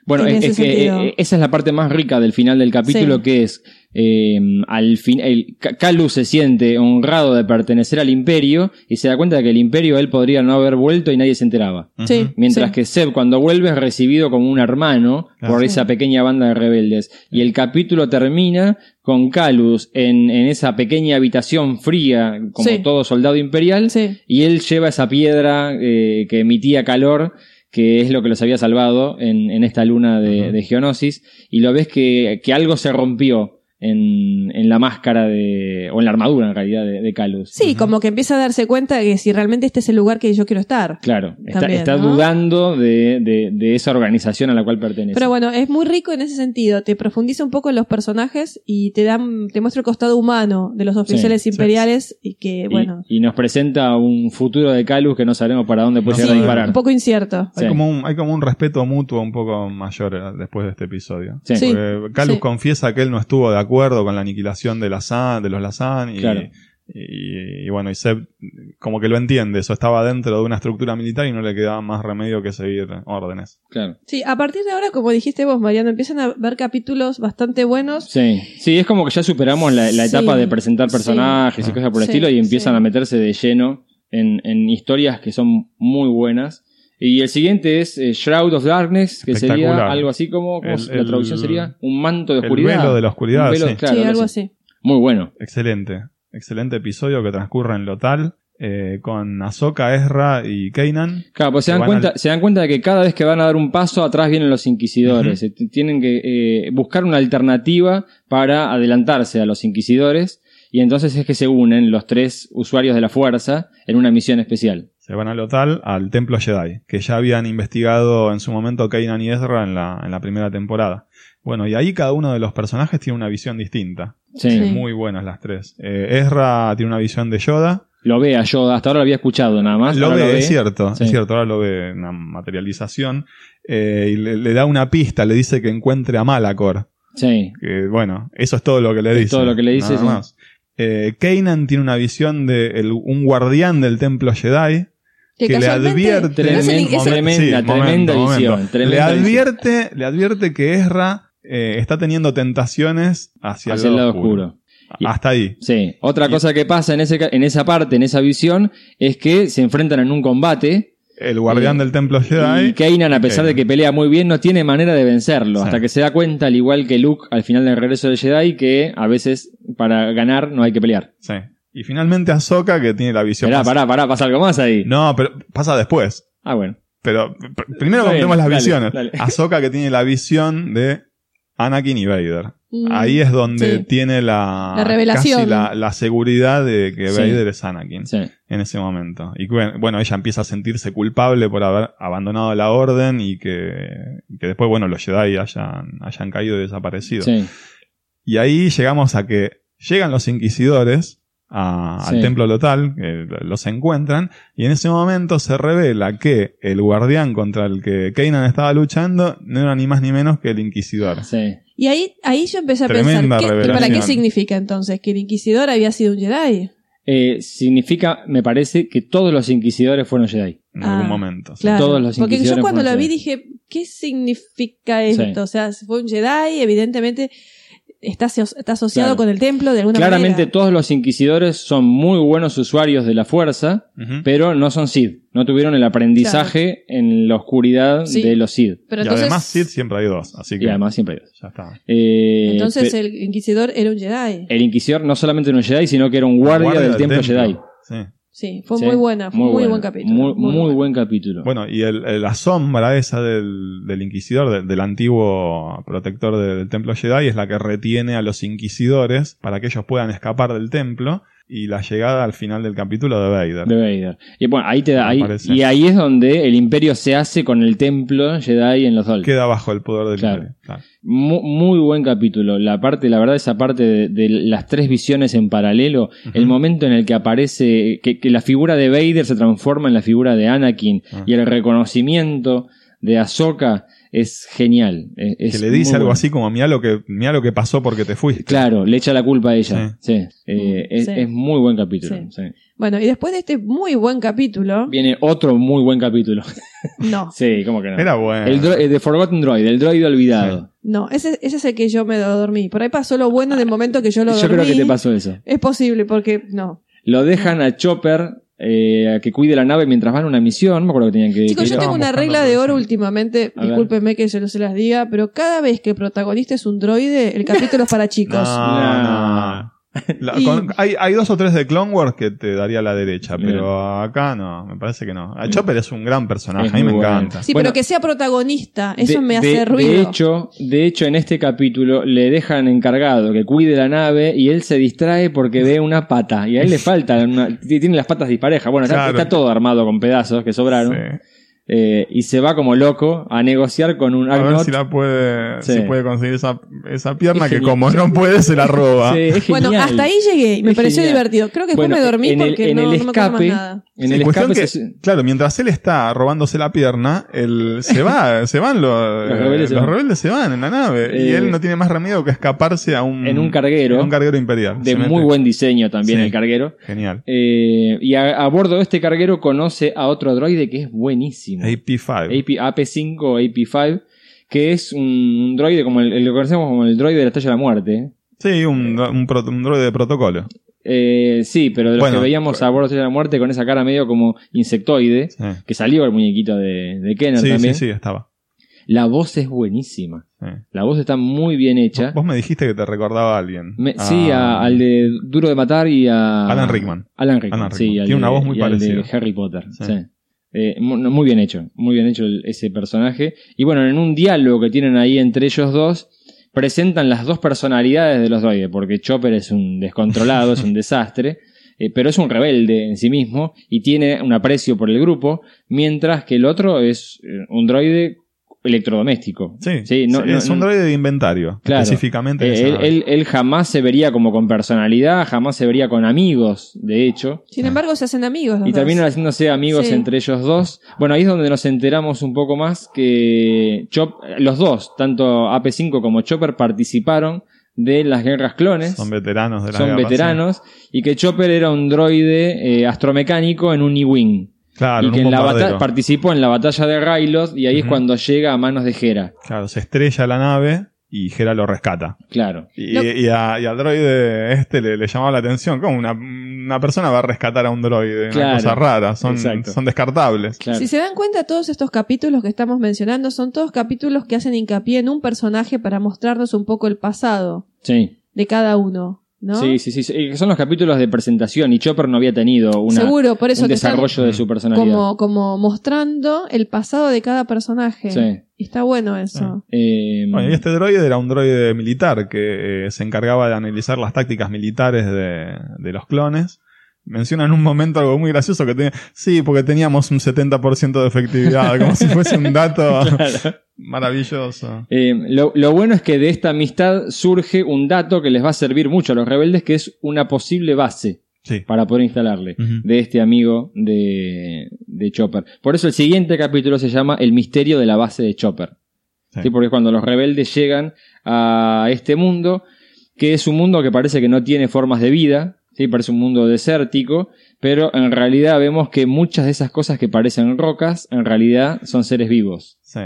Bueno, es, es que eh, esa es la parte más rica del final del capítulo, Sí. que es eh, al fin, el, Calus se siente honrado de pertenecer al imperio y se da cuenta de que el imperio él podría no haber vuelto y nadie se enteraba. Sí, Mientras sí. que Seb cuando vuelve es recibido como un hermano Claro. por esa pequeña banda de rebeldes. Y el capítulo termina con Calus en, en esa pequeña habitación fría, como Sí. todo soldado imperial, Sí. y él lleva esa piedra eh, que emitía calor, que es lo que los había salvado en, en esta luna de, Geonosis, y lo ves que, que algo se rompió en, en la máscara de, o en la armadura en realidad de, de Calus. Sí, como que empieza a darse cuenta de que si realmente este es el lugar que yo quiero estar. Claro, está, También, está ¿no? dudando de, de- de esa organización a la cual pertenece. Pero bueno, es muy rico en ese sentido. Te profundiza un poco en los personajes y te dan, te muestra el costado humano de los oficiales sí. imperiales y que, bueno, y, nos presenta un futuro de Calus que no sabemos para dónde puede No llegar a disparar. un poco incierto. Sí. Hay, como un, hay como un respeto mutuo un poco mayor eh, después de este episodio. Sí. Sí. Porque Calus sí. confiesa que él no estuvo de acuerdo con la aniquilación de, Lazan, de los Lazan y, Claro. y, y bueno, y Seb como que lo entiende, eso estaba dentro de una estructura militar y no le quedaba más remedio que seguir órdenes. Claro. Sí, a partir de ahora, como dijiste vos, Mariano, empiezan a ver capítulos bastante buenos. Sí, sí, es como que ya superamos la, la Sí, etapa de presentar sí. personajes y cosas por el Sí, estilo y empiezan sí. a meterse de lleno en, en historias que son muy buenas. Y el siguiente es eh, Shroud of Darkness, que sería algo así como, ¿cómo El- es? la el- traducción sería un manto de el oscuridad. velo de la oscuridad, Un velo, sí. claro, sí, algo así. así. Muy bueno. Excelente, excelente episodio que transcurre en Lotal eh, con Ahsoka, Ezra y Kanan. Claro, pues se dan, cuenta, al- se dan cuenta de que cada vez que van a dar un paso, atrás vienen los inquisidores. T- Tienen que eh, buscar una alternativa para adelantarse a los inquisidores. Y entonces es que se unen los tres usuarios de la fuerza en una misión especial. Se van a Lotal al Templo Jedi, que ya habían investigado en su momento Kanan y Ezra en la, en la primera temporada. Bueno, y ahí cada uno de los personajes tiene una visión distinta. Sí. Sí. Muy buenas las tres. Eh, Ezra tiene una visión de Yoda. Lo ve a Yoda, hasta ahora lo había escuchado nada más. Lo ve, es cierto, Sí. es cierto, ahora lo ve en una materialización. eh, y le, le da una pista, le dice que encuentre a Malacor. Sí, Que bueno, eso es todo lo que le Es dice. todo lo que le dice, nada sí. más. Eh, Kanan tiene una visión de el- un guardián del templo Jedi. Que, Que le advierte. tremenda, tremenda tremenda le advierte, le advierte que Ezra eh, está teniendo tentaciones hacia, hacia el lado oscuro. Y- Hasta ahí. Sí, otra Y- cosa que pasa en, ese, en esa parte, en esa visión, es que se enfrentan en un combate El guardián del templo Jedi. y Kanan, a pesar de que pelea muy bien, no tiene manera de vencerlo. Sí. Hasta que se da cuenta, al igual que Luke al final del regreso del Jedi, que a veces para ganar no hay que pelear. Sí. Y finalmente Ahsoka, que tiene la visión. Pará, más- pará, pará, pasa algo más ahí. No, pero pasa después. Ah, bueno. Pero pr- primero contemos las dale, visiones. dale. Ahsoka que tiene la visión de Anakin y Vader. Mm, Ahí es donde sí. tiene la, La revelación. casi la, la seguridad de que Sí. Vader es Anakin Sí. en ese momento. Y que, bueno, ella empieza a sentirse culpable por haber abandonado la orden y que, y que después, bueno, los Jedi hayan, hayan caído y desaparecido. sí. Y ahí llegamos a que llegan los inquisidores a- Sí. al templo lotal, los encuentran, y en ese momento se revela que el guardián contra el que Kanan estaba luchando no era ni más ni menos que el inquisidor. Sí. Y ahí, ahí yo empecé a Tremenda pensar, ¿qué- revelación. ¿para qué significa entonces? ¿Que el inquisidor había sido un Jedi? Eh, significa, me parece, que todos los inquisidores fueron Jedi. En Ah, algún momento. sí. Claro. Todos los Porque yo cuando la vi Jedi. dije, ¿qué significa esto? Sí. O sea, fue un Jedi, evidentemente está, aso- está asociado Claro. con el templo de alguna Claramente manera. todos los inquisidores son muy buenos usuarios de la fuerza, pero no son Sith. No tuvieron el aprendizaje en la oscuridad Sí. de los Sith. Pero y entonces, además Sith siempre hay dos, así que Y además siempre hay dos. ya está. Eh, entonces el inquisidor era un Jedi. el inquisidor no solamente era un Jedi, sino que era un guardia, del, templo, Jedi. Sí. Sí, fue Sí, muy buena, fue muy, buena. buen capítulo. Muy, muy bueno. buen capítulo. Bueno, y el- el- la sombra esa del, del inquisidor, del, del antiguo protector de- del templo Jedi, es la que retiene a los inquisidores para que ellos puedan escapar del templo y la llegada al final del capítulo de Vader. de Vader. Y bueno, ahí te da, ahí, y ahí es donde el imperio se hace con el templo Jedi en los Dolph. Queda bajo el poder del Claro. imperio. Claro. Muy, buen capítulo. La parte, la verdad, esa parte de, de las tres visiones en paralelo, el momento en el que aparece, que, que la figura de Vader se transforma en la figura de Anakin Ah. y el reconocimiento de Ahsoka es genial. Es- Que es le dice algo bueno. así como, mira lo que, mirá lo que pasó porque te fuiste. Claro, le echa la culpa a ella. Sí. Eh, es, Sí. es muy buen capítulo. Sí. sí. Bueno, y después de este muy buen capítulo, Viene otro muy buen capítulo. no, sí, ¿cómo que no? Era bueno. El eh, The Forgotten Droid, el droid olvidado. no, ese, ese es el que yo me lo dormí. Por ahí pasó lo bueno en el momento que yo lo Yo dormí. creo que te pasó eso. Es posible, porque no. Lo dejan a Chopper eh, a que cuide la nave mientras van a una misión. No me acuerdo que tenían que. Chicos, que yo ir tengo una regla de oro últimamente, A ver. discúlpenme que yo se las diga, pero cada vez que el protagonista es un droide, el capítulo es para chicos. No, No. No. La- Y- con- hay, hay dos o tres de Clone Wars que te daría la derecha, Bien. pero acá no, me parece que no. A Chopper es un gran personaje, Es a mí me bueno. encanta. Sí, Bueno, pero que sea protagonista, eso De- me de- hace ruido. De hecho, de hecho, en este capítulo le dejan encargado que cuide la nave y él se distrae porque ve una pata. Y a él le falta una- tiene las patas disparejas. Bueno, está, está todo armado con pedazos que sobraron. Sí. Eh, y se va como loco a negociar con un A ver si la puede, Sí. si puede conseguir esa, esa pierna Es que como no puede se la roba. Sí, Bueno, hasta ahí llegué y me Es pareció genial. divertido. Creo que después Bueno, me dormí en el- porque en no, el no me acuerdo más nada. En Sí, el cuestión que, se- claro, mientras él está robándose la pierna, él se va, se van los, Los rebeldes se los van. rebeldes se van en la nave y Eh, él no tiene más remedio que escaparse a un en un carguero en un carguero imperial. de muy buen diseño también Sí. el carguero. genial. Eh, y a, a bordo de este carguero conoce a otro droide que es buenísimo. AP5. AP, AP5 o AP5, que es un, un droide como el, lo conocemos como el droide de la Estrella de la Muerte. Sí, un, un droide de protocolo. Eh, sí, pero de los Bueno, que veíamos a bordo de la Muerte con esa cara medio como insectoide, Sí, que salió el muñequito de, de Kenner sí, sí, también. sí, estaba. La voz es buenísima. Sí. La voz está muy bien hecha. Vos me dijiste que te recordaba a alguien. Me- Ah, Sí, a- al de Duro de Matar y a. Alan Rickman. Alan Rickman, Alan sí. Rickman. al Tiene una voz muy y al de parecida. Harry Potter, Sí. sí. Eh, muy bien hecho, muy bien hecho el- ese personaje. Y bueno, en un diálogo que tienen ahí entre ellos dos, presentan las dos personalidades de los droides, porque Chopper es un descontrolado, es un desastre, eh, pero es un rebelde en sí mismo y tiene un aprecio por el grupo, mientras que el otro es eh, un droide electrodoméstico. Sí, no- sí, no- es un droide de inventario. Claro. Específicamente. en Eh, él, nave. él- él jamás se vería como con personalidad, jamás se vería con amigos, de hecho. Sin embargo, se hacen amigos. los Y dos. terminan haciéndose amigos Sí. entre ellos dos. Bueno, ahí es donde nos enteramos un poco más que Chop, los dos, tanto AP5 como Chopper, participaron de las guerras clones. Son veteranos de la Son guerra, veteranos. Y que Chopper era un droide eh, astromecánico en un E-Wing. Claro, y que en la participó en la batalla de Ryloth y ahí es cuando llega a manos de Hera. Claro, se estrella la nave y Hera lo rescata. Claro. Y, y a- y al droide este le, le llamaba la atención. ¿Cómo una, una persona va a rescatar a un droide? Claro, una cosa rara. Son, exacto. son descartables. claro. Si se dan cuenta, todos estos capítulos que estamos mencionando son todos capítulos que hacen hincapié en un personaje para mostrarnos un poco el pasado Sí. de cada uno, ¿no? Sí, sí, sí, Son los capítulos de presentación y Chopper no había tenido una, Seguro, por eso un desarrollo de su personalidad. como, como mostrando el pasado de cada personaje. Sí. Y está bueno eso. Eh, Bueno, y este droide era un droide militar que eh, se encargaba de analizar las tácticas militares de, de los clones. Menciona en un momento algo muy gracioso que tenía, sí, porque teníamos un 70% de efectividad, como si fuese un dato claro. maravilloso. Eh, lo, lo bueno es que de esta amistad surge un dato que les va a servir mucho a los rebeldes, que es una posible base Sí. para poder instalarle de este amigo de, de Chopper. Por eso el siguiente capítulo se llama El misterio de la base de Chopper. Sí. ¿Sí? Porque cuando los rebeldes llegan a este mundo, que es un mundo que parece que no tiene formas de vida, ¿sí? parece un mundo desértico, pero en realidad vemos que muchas de esas cosas que parecen rocas, en realidad son seres vivos. Sí.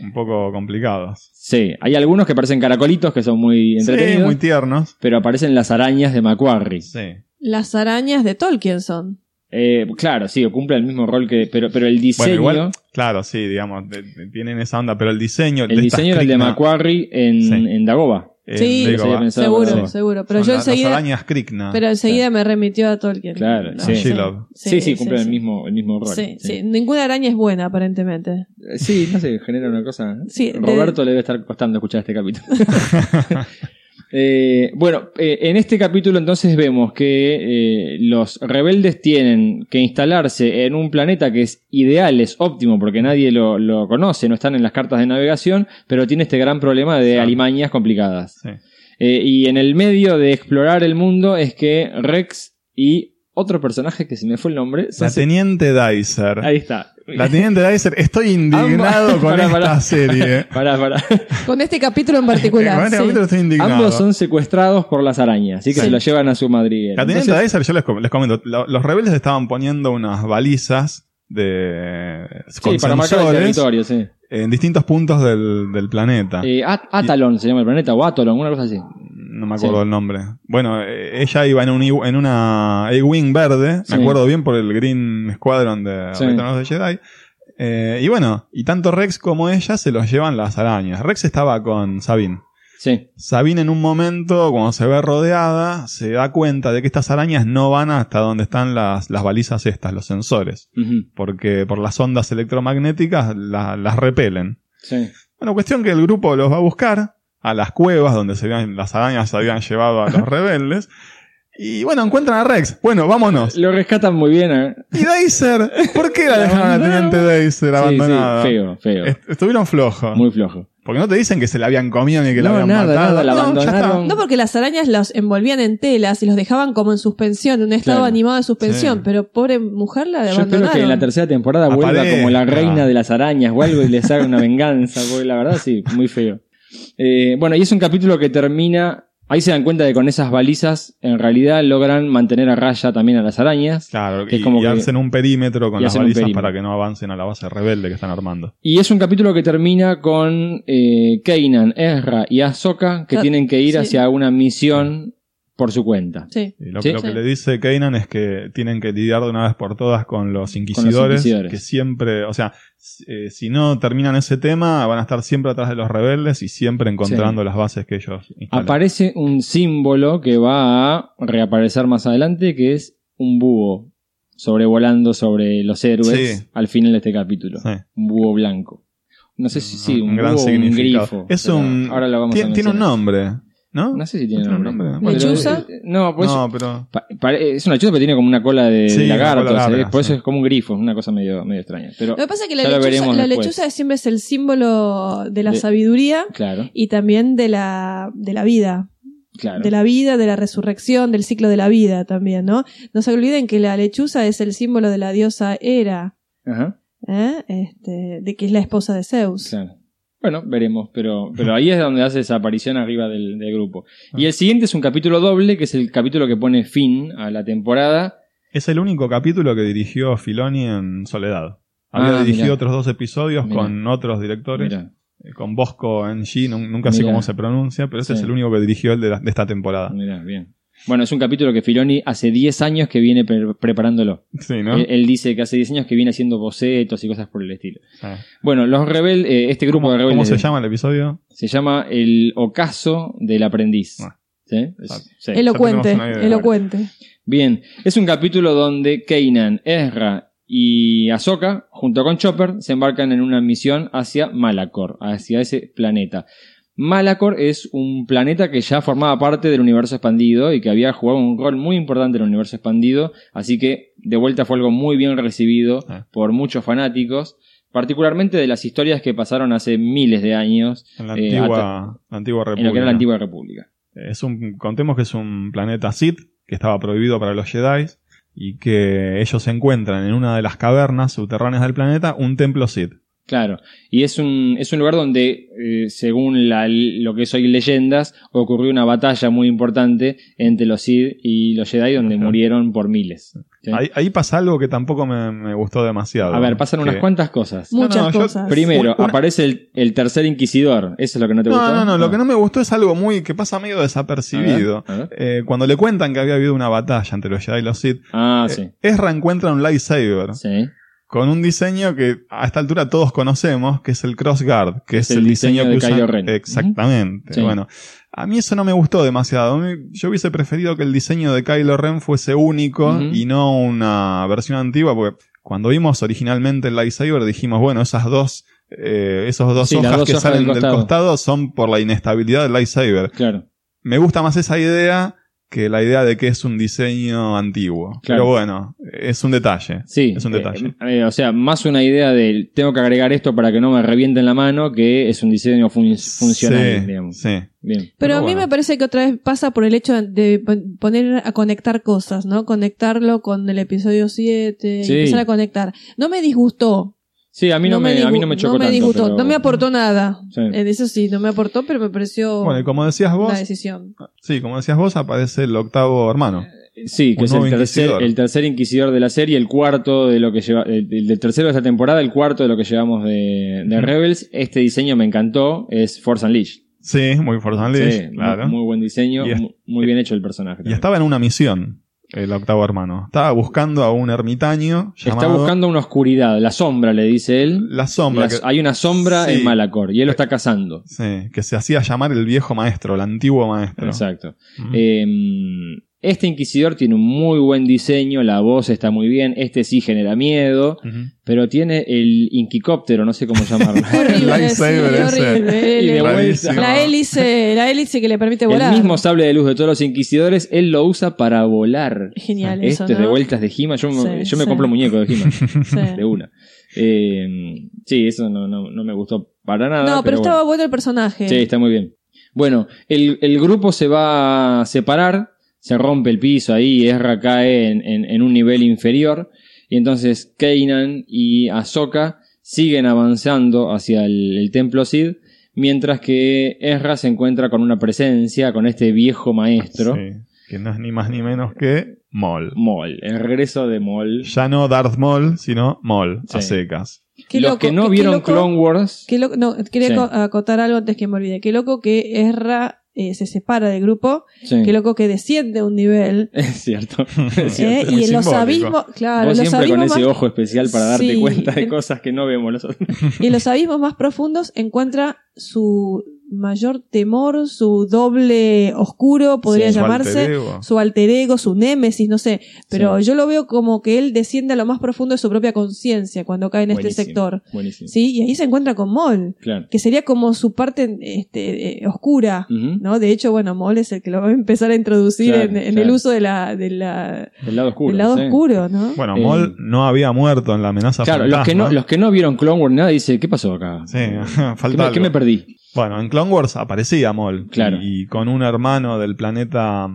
Un poco complicados. Sí, hay algunos que parecen caracolitos que son muy Sí, entretenidos, muy tiernos. pero aparecen las arañas de Macquarie. Sí. Las arañas de Tolkien son. Eh, claro, sí, cumple el mismo rol que. Pero, pero el diseño. Bueno, igual, claro, sí, digamos, de- de- tienen esa onda, pero el diseño. el diseño era el de Macquarie en, Sí. en Dagoba. Sí, eso había pensado, seguro, sí. seguro. Pero Son yo la- las enseguida. arañas Krikna. Pero enseguida me remitió a Tolkien. Claro, No, sí. Sí, sí, cumplen sí. el, mismo, el mismo rol. Sí, sí. Ninguna araña es buena, aparentemente. Eh, Sí, no sé, genera una cosa. Sí, de- Roberto le debe estar costando escuchar este capítulo. Eh, bueno, eh, en este capítulo entonces vemos que eh, los rebeldes tienen que instalarse en un planeta que es ideal, es óptimo, porque nadie lo, lo conoce, no están en las cartas de navegación, pero tiene este gran problema de alimañas complicadas. Sí. Y en el medio de explorar el mundo es que Rex y otro personaje que se me fue el nombre. La teniente Dicer. Ahí está. La Teniente Dicer, estoy indignado con esta serie. Pará, pará. Con este capítulo en particular. Con este sí. capítulo estoy indignado. Ambos son secuestrados por las arañas, así que Sí. se los llevan a su madriguera. La Teniente Entonces, Dicer, yo les, com- les comento, lo- los rebeldes estaban poniendo unas balizas de con sí, para marcar el sensores territorio, sí. en distintos puntos del, del planeta. Eh, At- Atalon se llama el planeta, o Atolon, una cosa así. No me acuerdo Sí. el nombre. Bueno, eh, ella iba en, un, en una A-Wing verde, Sí. me acuerdo bien por el Green Squadron de Sí. Return of the Jedi. Eh, y bueno, y tanto Rex como ella se los llevan las arañas. Rex estaba con Sabine. Sí, Sabine en un momento, cuando se ve rodeada, se da cuenta de que estas arañas no van hasta donde están las, las balizas estas, los sensores. Porque por las ondas electromagnéticas la- las repelen. sí. Bueno, cuestión que el grupo los va a buscar a las cuevas donde se habían, las arañas se habían llevado a los rebeldes. Y bueno, encuentran a Rex. Bueno, vámonos. Lo rescatan muy bien. ¿eh? Y Daisy, ¿por qué la dejaron a la abandonaron. teniente Sí, abandonada? sí, feo, feo. Est- Estuvieron flojos. Muy flojo. Porque no te dicen que se la habían comido ni que la No, habían nada, matado. nada, la No, ya está. abandonaron. No porque las arañas los envolvían en telas y los dejaban como en suspensión, en un estado Claro. animado de suspensión, Sí. pero pobre mujer la Yo espero abandonaron. que en la tercera temporada vuelva Aparezca. como la reina de las arañas o algo y les haga una venganza, porque la verdad sí, muy feo. Eh, bueno, y es un capítulo que termina. Ahí se dan cuenta de que con esas balizas en realidad logran mantener a raya también a las arañas. Claro, Que y, es como y que- hacen un perímetro con las balizas para que no avancen a la base rebelde que están armando. Y es un capítulo que termina con eh, Kanan, Ezra y Ahsoka que Ah, tienen que ir sí. hacia una misión por su cuenta. Sí. Y lo, Sí. lo que Sí. le dice Kanan es que tienen que lidiar de una vez por todas con los inquisidores, inquisidores. que siempre, o sea, eh, si no terminan ese tema, van a estar siempre atrás de los rebeldes y siempre encontrando las bases que ellos instalan. Aparece un símbolo que va a reaparecer más adelante, que es un búho sobrevolando sobre los héroes Sí. al final de este capítulo. Sí. Un búho blanco. No sé si sí, un, gran búho o un significado. grifo. Es pero un, Ahora lo vamos a tiene, tiene un nombre, ¿no? No sé si tiene ¿No tiene nombre. un nombre? ¿Lechuza? No, pues no, pero es una lechuza, pero tiene como una cola de Sí, lagarto. cola por eso sí. es como un grifo, una cosa medio, medio extraña. Pero, Lo que pasa es que la lechuza, la siempre es el símbolo de la De- sabiduría claro, y también de la, de la vida. claro. De la vida, de la resurrección, del ciclo de la vida también, ¿no? No se olviden que la lechuza es el símbolo de la diosa Hera, Ajá, ¿eh? este, de que es la esposa de Zeus. claro. Bueno, veremos, pero, pero ahí es donde hace esa aparición arriba del, del grupo. Ah. Y el siguiente es un capítulo doble, que es el capítulo que pone fin a la temporada. es el único capítulo que dirigió Filoni en soledad. Había Ah, dirigido mirá. otros dos episodios Mirá. con otros directores. Eh, con Bosco en G, nu- nunca sé Mirá. cómo se pronuncia, pero ese Sí. es el único que dirigió el de, la- de esta temporada. mira, bien. Bueno, es un capítulo que Filoni hace 10 años que viene pre- preparándolo. Sí, ¿no? Él, él dice que hace 10 años que viene haciendo bocetos y cosas por el estilo. Ah. Bueno, los rebeldes, eh, este grupo ¿Cómo, de rebeldes. cómo se llama el episodio? Se llama El Ocaso del Aprendiz. Ah. ¿Sí? Es- Ah. sí. Elocuente, elocuente. Bien, es un capítulo donde Kanan, Ezra y Ahsoka, junto con Chopper, se embarcan en una misión hacia Malacor, hacia ese planeta. Malacor es un planeta que ya formaba parte del universo expandido y que había jugado un rol muy importante en el universo expandido, así que de vuelta fue algo muy bien recibido Ah. por muchos fanáticos, particularmente de las historias que pasaron hace miles de años En la eh, antigua, la antigua en República. lo que era la antigua república. Es un, contemos que es un planeta Sith que estaba prohibido para los Jedi y que ellos encuentran en una de las cavernas subterráneas del planeta un templo Sith. Claro, y es un, es un lugar donde, eh, según la- lo que soy leyendas, ocurrió una batalla muy importante entre los Sith y los Jedi donde Ajá. murieron por miles. ¿sí? Ahí, ahí pasa algo que tampoco me, me gustó demasiado. A ver, pasan unas cuantas cosas. Muchas no, cosas. Primero, una- aparece el, el tercer inquisidor. ¿Eso es lo que no te No, gustó? no, no, lo que no me gustó es algo muy que pasa medio A ver, desapercibido. a ver. Eh, cuando le cuentan que había habido una batalla entre los Jedi y los Sith, Ah, eh, sí. Ezra encuentra un lightsaber Sí. Con un diseño que a esta altura todos conocemos, que es el crossguard, que es, el diseño, de que usan. Kylo Ren. Exactamente. Sí. Bueno, a mí eso no me gustó demasiado. Yo hubiese preferido que el diseño de Kylo Ren fuese único y no una versión antigua, porque cuando vimos originalmente el lightsaber dijimos, bueno, esas dos, eh, esos dos Sí, hojas dos que hojas salen del del costado. costado son por la inestabilidad del lightsaber. Claro. Me gusta más esa idea que la idea de que es un diseño antiguo. Claro. Pero bueno, es un detalle. Sí, Es un eh, detalle. eh, o sea, más una idea de tengo que agregar esto para que no me revienten la mano que es un diseño fun- funcional, sí, digamos. sí. Bien. Pero, Pero a mí bueno. me parece que otra vez pasa por el hecho de pon- poner a conectar cosas, ¿no? Conectarlo con el episodio 7, Sí. empezar a conectar. No me disgustó. Sí, a mí no, me, a mí no me chocó no me tanto, disgustó, pero- no me aportó nada. Sí. En eso sí, no me aportó, pero me pareció Bueno, y como decías vos, una decisión. sí, como decías vos, aparece el octavo hermano. Sí, que es el tercer, inquisidor. el tercer inquisidor de la serie, el cuarto de lo que lleva, el, tercero de esta temporada, el cuarto de lo que llevamos de, de Rebels. Este diseño me encantó, es Force Unleashed. Sí, muy Force Unleashed, muy- claro. muy, buen diseño, Y es- mu- muy bien hecho el personaje. Y también. estaba en una misión, el octavo hermano. Estaba buscando a un ermitaño Está buscando una oscuridad, la sombra, le dice él. La Sombra. Que- hay una sombra Sí. en Malacor y él lo está cazando. Sí, que se hacía llamar el viejo maestro, el antiguo maestro. Exacto. Eh, este inquisidor tiene un muy buen diseño, la voz está muy bien, este sí genera miedo, pero tiene el inquicóptero, no sé cómo llamarlo. El Horrible, sí, lightsaber ese. horrible. Y de El- vuelta. la hélice, la hélice que le permite volar. El mismo sable de luz de todos los inquisidores, él lo usa para volar. Genial eso, Este es de vueltas de He-Man. Yo, Sí, yo me sí. compro muñeco de Sí. de una. Eh, sí, eso no, no, no me gustó para nada. No, pero, bueno. estaba bueno el personaje. Sí, está muy bien. Bueno, el, el grupo se va a separar, se rompe el piso ahí, Ezra cae en, en- en un nivel inferior, y entonces Kanan y Ahsoka siguen avanzando hacia el, el templo Sid, mientras que Ezra se encuentra con una presencia, con este viejo maestro, Sí, que no es ni más ni menos que Maul. Maul, el regreso de Maul. Ya no Darth Maul, sino Maul, a secas. Qué Los loco, que no qué- qué vieron loco- Clone Wars, qué loco- no, quería Sí. acotar algo antes que me olvide. Qué loco que Ezra eh, se separa del grupo. sí, Qué loco que desciende un nivel. es cierto. es eh, cierto. muy y en los abismos, claro, Vos en los siempre con abismos ese más- ojo especial para darte Sí. cuenta de cosas que no vemos los otros. y en los abismos más profundos encuentra su mayor temor, su doble oscuro, podría Sí, Su llamarse. su alter ego, su némesis, no sé. Pero yo lo veo como que él desciende a lo más profundo de su propia conciencia cuando cae en este sector. Buenísimo. ¿Sí? Y ahí se encuentra con Moll, Claro. que sería como su parte este, eh, oscura. ¿no? De hecho, bueno, Moll es el que lo va a empezar a introducir Claro, en, en claro. el uso de la, de la, El lado oscuro. del lado sí. oscuro, ¿no? Bueno, Eh, Maul no había muerto en la amenaza Claro, los que, no, los que no vieron Clone Wars nada dicen, ¿qué pasó acá? Sí, ¿Qué me, qué me. Perdí? Bueno, en Clone Wars aparecía Maul. Claro. Y, con un hermano del planeta...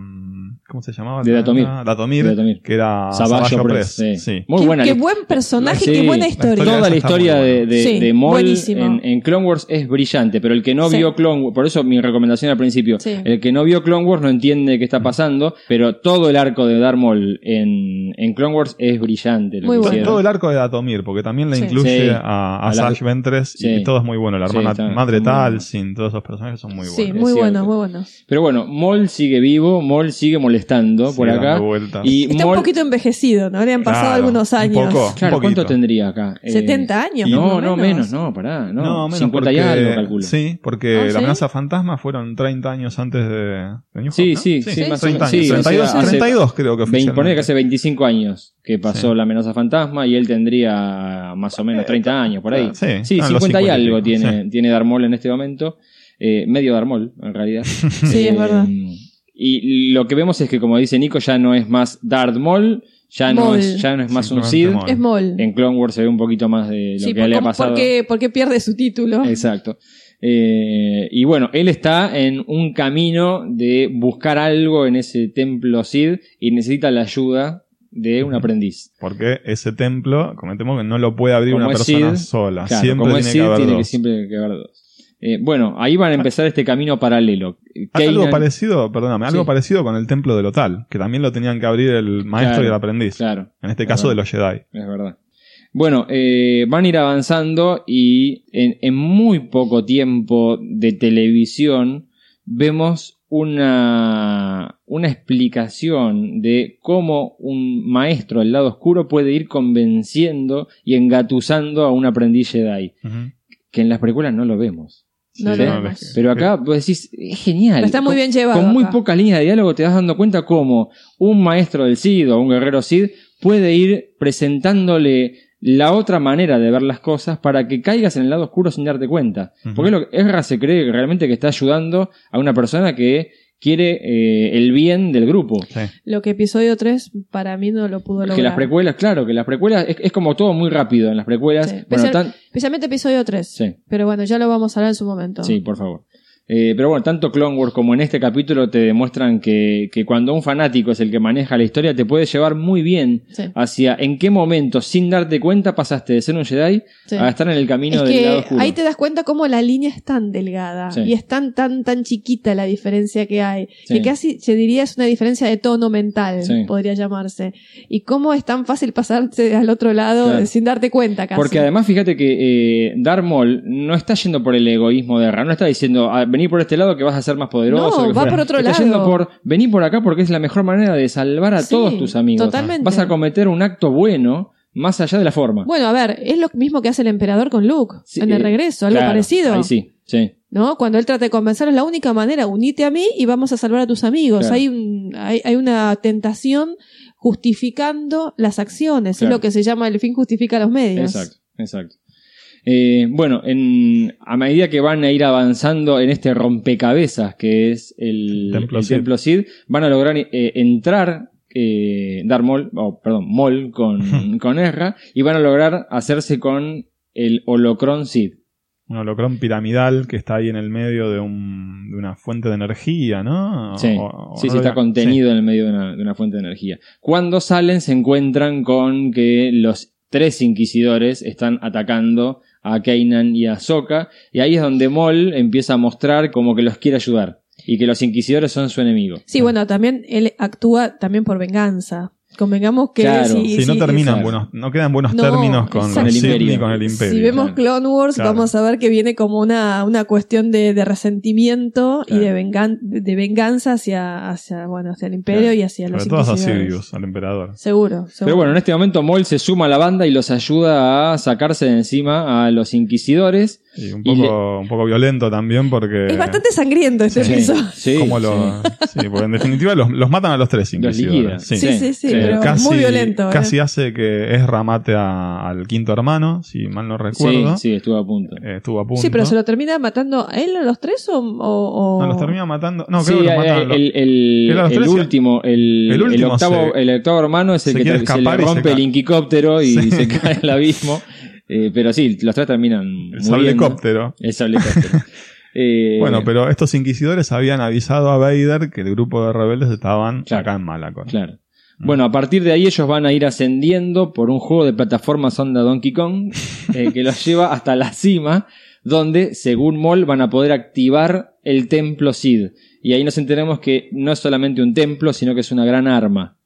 ¿Cómo se llamaba? De Datomir. Datomir, De Datomir. que era Saballo Press. Press. sí. Sí. Muy qué, buena. qué buen personaje, Sí, qué buena historia. Toda la historia de, de, Sí, de Maul buenísimo. en, en Clone Wars es brillante, pero el que no Sí. vio Clone Wars, por eso mi recomendación al principio, Sí. el que no vio Clone Wars no entiende qué está pasando, pero todo el arco de Darth Maul en, en Clone Wars es brillante. lo Muy bueno. Todo el arco de Datomir, porque también le Sí. incluye Sí. a, a A Sash Ventress Sí. y todo es muy bueno. La hermana madre. Talsin, todos esos personajes son muy buenos. sí, muy bueno, cierto. muy bueno. Pero bueno, Maul sigue vivo, Maul sigue molestando por Sigue acá. dando vueltas. Y Está un poquito envejecido, ¿no? Le han pasado Claro, algunos un años. poco. Claro, un ¿cuánto tendría acá? Eh, 70 años, No, por lo no, menos. menos, no, pará, no. No, menos 50 y porque- algo, calculo. Sí, porque ¿Ah, la sí? amenaza fantasma fueron 30 años antes de, de New Sí, Hope, ¿no? sí, sí, más o 30 menos. años. Sí, 32, o sea, hace 32 creo que Vein- Ponele que hace 25 años que pasó Sí. la amenaza fantasma y él tendría más o menos 30 años, por ahí. Sí, Sí, ah, en los 50 y 50 y algo tiene, sí. tiene Darmol en este momento. Eh, medio Darmol, en realidad. Sí, Eh, es verdad. Y lo que vemos es que, como dice Nico, ya no es más Darth Maul, ya, no Maul. es, ya no es más un Sid. Maul. Es Moll. En Clone Wars se ve un poquito más de lo Sí, que por, le ha pasado. porque, porque pierde su título. Exacto. Eh, y bueno, él está en un camino de buscar algo en ese templo Sid y necesita la ayuda de un aprendiz. Porque ese templo, comentemos que no lo puede abrir Como una persona Sid, sola. Claro, siempre como tiene es que Sid, haber tiene que siempre que haber dos. Eh, bueno, ahí van a empezar este camino paralelo. Algo Kanan- parecido, perdóname, algo Sí. parecido con el templo de Lotal, que también lo tenían que abrir el maestro Claro, y el aprendiz. Claro, En este Es caso de los Jedi. es verdad. Bueno, eh, van a ir avanzando y en, en muy poco tiempo de televisión vemos una, una explicación de cómo un maestro del lado oscuro puede ir convenciendo y engatusando a un aprendiz Jedi, que en las precuelas no lo vemos. No Pero acá vos decís, es genial. Pero está muy bien llevado. Con muy acá. pocas líneas de diálogo te vas dando cuenta cómo un maestro del Cid o un guerrero Cid puede ir presentándole la otra manera de ver las cosas para que caigas en el lado oscuro sin darte cuenta. Porque lo que Ezra se cree realmente que está ayudando a una persona que quiere eh, el bien del grupo. Sí. Lo que episodio 3 para mí no lo pudo lograr. Que las precuelas, claro, que las precuelas es, es como todo muy rápido en las precuelas. Sí. Bueno, Especial- tan- Especialmente episodio 3. Sí. Pero bueno, ya lo vamos a hablar en su momento. Sí, por favor. Eh, pero bueno, tanto Clone Wars como en este capítulo te demuestran que, que cuando un fanático es el que maneja la historia, te puede llevar muy bien Sí. hacia en qué momento, sin darte cuenta, pasaste de ser un Jedi Sí. a estar en el camino Es del lado que oscuro. ahí te das cuenta cómo la línea es tan delgada Sí. y es tan, tan, tan chiquita la diferencia que hay, que casi se diría es una diferencia de tono mental, podría llamarse. Y cómo es tan fácil pasarse al otro lado Claro. sin darte cuenta casi. Porque además, fíjate que eh, Darth Maul no está yendo por el egoísmo de Ra, no está diciendo, "Ah, vení por este lado que vas a ser más poderoso. No, va fuera". por otro está lado. yendo por, vení por acá porque es la mejor manera de salvar a Sí, todos tus amigos. totalmente. Vas a cometer un acto bueno más allá de la forma. Bueno, a ver, es lo mismo que hace el emperador con Luke Sí, en el eh, regreso, algo claro, parecido. Ahí sí, sí. ¿No? Cuando él trata de convencerlos, la única manera, unite a mí y vamos a salvar a tus amigos. Claro. Hay, un, hay, hay una tentación justificando las acciones. Claro. Es lo que se llama el fin justifica los medios. Exacto, exacto. Eh, bueno, en, a medida que van a ir avanzando en este rompecabezas que es el, Templo el. Templo Sid, van a lograr eh, entrar, eh, Maul, oh, perdón, Maul con, con Ezra, y van a lograr hacerse con el Holocron Sid. Un holocrón piramidal que está ahí en el medio de, un, de una fuente de energía, ¿no? Sí, O- o sí, no sí, lo está contenido en el medio de una, de una fuente de energía. Cuando salen se encuentran con que los tres inquisidores están atacando a Kanan y a Sokka y ahí es donde Maul empieza a mostrar como que los quiere ayudar y que los inquisidores son su enemigo. Sí, bueno, también él actúa también por venganza. Convengamos que Claro. si, no si- terminan exacto. buenos, no quedan buenos No, términos con El imperio. ni con el imperio. Si vemos claro. Clone Wars, Claro. vamos a ver que viene como una, una cuestión de, de resentimiento y Claro. de, vengan- de venganza hacia, hacia, bueno, hacia el imperio Claro. y hacia los Sobre todo a inquisidores. Sirius, al emperador. Seguro, seguro. Pero bueno, en este momento Maul se suma a la banda y los ayuda a sacarse de encima a los inquisidores. Y un Y poco, un poco violento también porque... es bastante sangriento este Sí, episodio. sí, como lo, sí, porque en definitiva los, los matan a los tres inquisidores. Sí, sí, sí, Sí, pero casi, muy violento. ¿eh? Casi hace que Ezra mate a- al quinto hermano, si mal no Sí, recuerdo. sí, estuvo a punto. Eh, estuvo a punto. Sí, pero se lo termina matando a él a los tres o. No, los termina matando. No, Sí, creo que los matan. a los- el, los último, el, el último el octavo, se- el octavo hermano es el se que se le rompe el cae. inquicóptero y Sí. se cae al abismo. Eh, pero sí, los tres terminan. el sablecóptero. El sablecóptero. Eh, Bueno, pero estos inquisidores habían avisado a Vader que el grupo de rebeldes estaban Claro. acá en Malacor. Claro. Bueno, a partir de ahí ellos van a ir ascendiendo por un juego de plataformas onda Donkey Kong eh, que los lleva hasta la cima, donde, según Moll, van a poder activar el templo Sid. Y ahí nos enteramos que no es solamente un templo, sino que es una gran arma.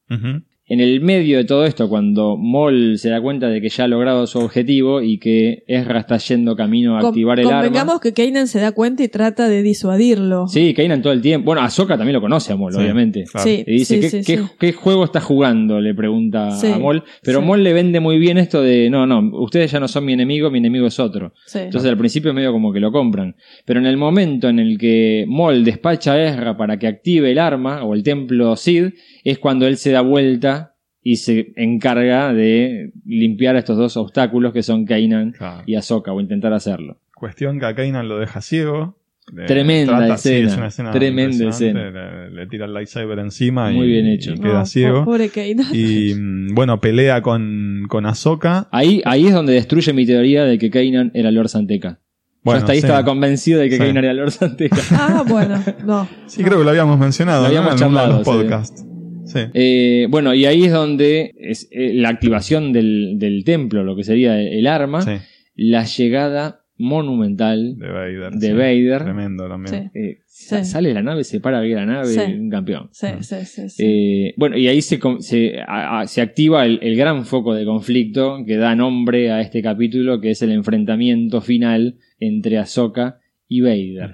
En el medio de todo esto, cuando Moll se da cuenta de que ya ha logrado su objetivo y que Ezra está yendo camino a Con- activar el arma. convengamos que Kanan se da cuenta y trata de disuadirlo. Sí, Kanan todo el tiempo. Bueno, Ahsoka también lo conoce a Moll, Sí, obviamente. claro. Sí, Y dice, sí, ¿qué, sí, qué- sí. qué juego está jugando? Le pregunta Sí, a Moll. Pero sí. Moll le vende muy bien esto de, no, no, ustedes ya no son mi enemigo, mi enemigo es otro. Sí. Entonces al principio medio como que lo compran. Pero en el momento en el que Moll despacha a Ezra para que active el arma o el templo Sid, es cuando él se da vuelta y se encarga de limpiar estos dos obstáculos que son Claro. y Ahsoka, o intentar hacerlo. Cuestión que a Kanan lo deja ciego. Le Tremenda sí, escena, es una escena tremenda impresionante. Le, le tira el lightsaber encima Muy y, bien hecho. y queda No, ciego. po- Pobre. Y mm, bueno, pelea con, con Ahsoka. Ahí, ahí es donde destruye mi teoría de que Kanan era Lord Santeca. Bueno, Yo hasta ahí sí. estaba convencido de que Sí. Kanan era Lord Santeca. Ah, bueno, no. Sí, creo que lo habíamos mencionado Lo habíamos ¿no? en uno de charlado, los sí. Sí. Eh, bueno, y ahí es donde es eh, la activación del, del templo, lo que sería el arma, sí, la llegada monumental de Vader. de sí. Vader. Tremendo también. Sí. Eh, Sí. Sale la nave, se para bien la nave, Sí. un campeón. Sí, sí, sí. sí. Eh, bueno, y ahí se, se, a- a- se activa el, el gran foco de conflicto que da nombre a este capítulo, que es el enfrentamiento final entre Ahsoka y Vader.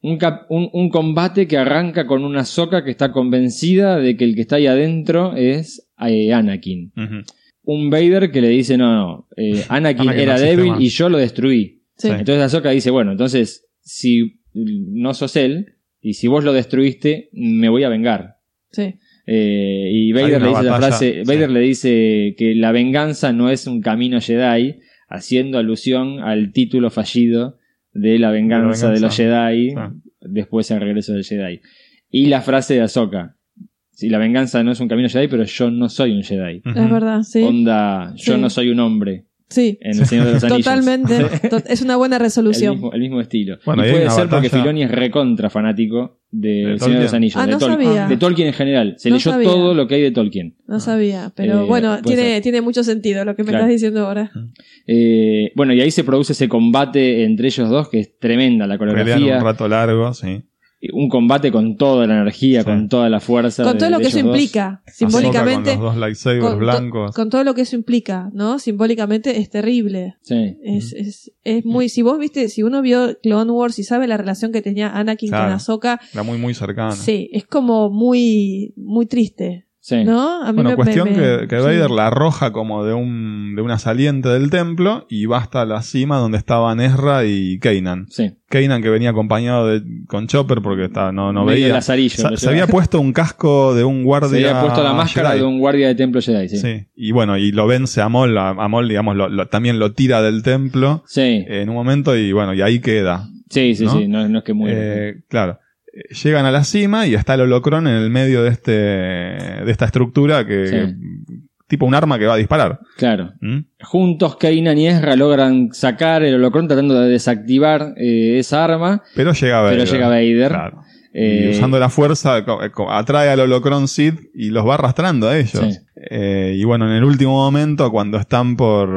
Un, cap- un- un combate que arranca con una Ahsoka que está convencida de que el que está ahí adentro es eh, Anakin. Un Vader que le dice, no, no, eh, Anakin, Anakin era débil más". y yo lo destruí. Sí. Entonces Ahsoka dice, bueno, entonces, si no sos él, y si vos lo destruiste, me voy a vengar. Sí. Eh, y Vader le dice la frase, sí. Vader le dice que la venganza no es un camino Jedi, haciendo alusión al título fallido de la venganza de, los venganza. Jedi, Sí. después el regreso del Jedi. Y la frase de Ahsoka. Si la venganza no es un camino Jedi, pero yo no soy un Jedi. Es verdad, sí. Onda, yo Sí. no soy un hombre Sí. en El Señor de los Anillos. Totalmente. To- es una buena El resolución. mismo, el mismo estilo. Bueno, y puede ser porque Filoni es recontra fanático de ¿De El Señor de los? Anillos. Ah, de, no Tolkien. sabía. de Tolkien en general. Se No leyó sabía. todo lo que hay de Tolkien. No sabía, pero Eh, bueno, tiene, ser. tiene mucho sentido lo que me Claro. estás diciendo ahora. Eh, bueno, y ahí se produce ese combate entre ellos dos, que es tremenda la Pelean coreografía. un rato largo, sí. Un combate con toda la energía, Sí. con toda la fuerza. Con de- todo lo de que eso dos. implica, simbólicamente. Con los dos lightsabers con to- blancos. con todo lo que eso implica, ¿no? Simbólicamente es terrible. Sí. Es, es, es muy. Si vos viste, si uno vio Clone Wars y sabe la relación que tenía Anakin Claro. con Ahsoka, Era muy, muy cercana. sí, es como muy, muy triste, sí. ¿no? A mí Bueno, me- cuestión me- que, que sí. Vader la arroja como de un de una saliente del templo y va hasta la cima donde estaban Ezra y Kanan. Sí. Kanan que venía acompañado de, con Chopper porque estaba, no, no Medio veía. lazarillo, Sa- se había puesto un casco de un guardia. Se había puesto la máscara Jedi. de un guardia de templo Jedi, sí. Y bueno, y lo vence a Mol, a, a Mol, digamos, lo- lo- también lo tira del templo sí, en un momento y bueno, y ahí queda. sí, sí, ¿no? sí, no, no es que muera. Eh, claro. Llegan a la cima y está el holocrón en el medio de este de esta estructura que, Sí. que- tipo un arma que va a disparar. Claro. ¿Mm? Juntos, Kanan y Ezra logran sacar el holocrón tratando de desactivar eh, esa arma, Pero llega Vader. pero llega Vader. Claro. Eh, y usando la fuerza co- atrae al holocrón Sith y los va arrastrando a ellos. Sí. Eh, y bueno, en el último momento, cuando están por.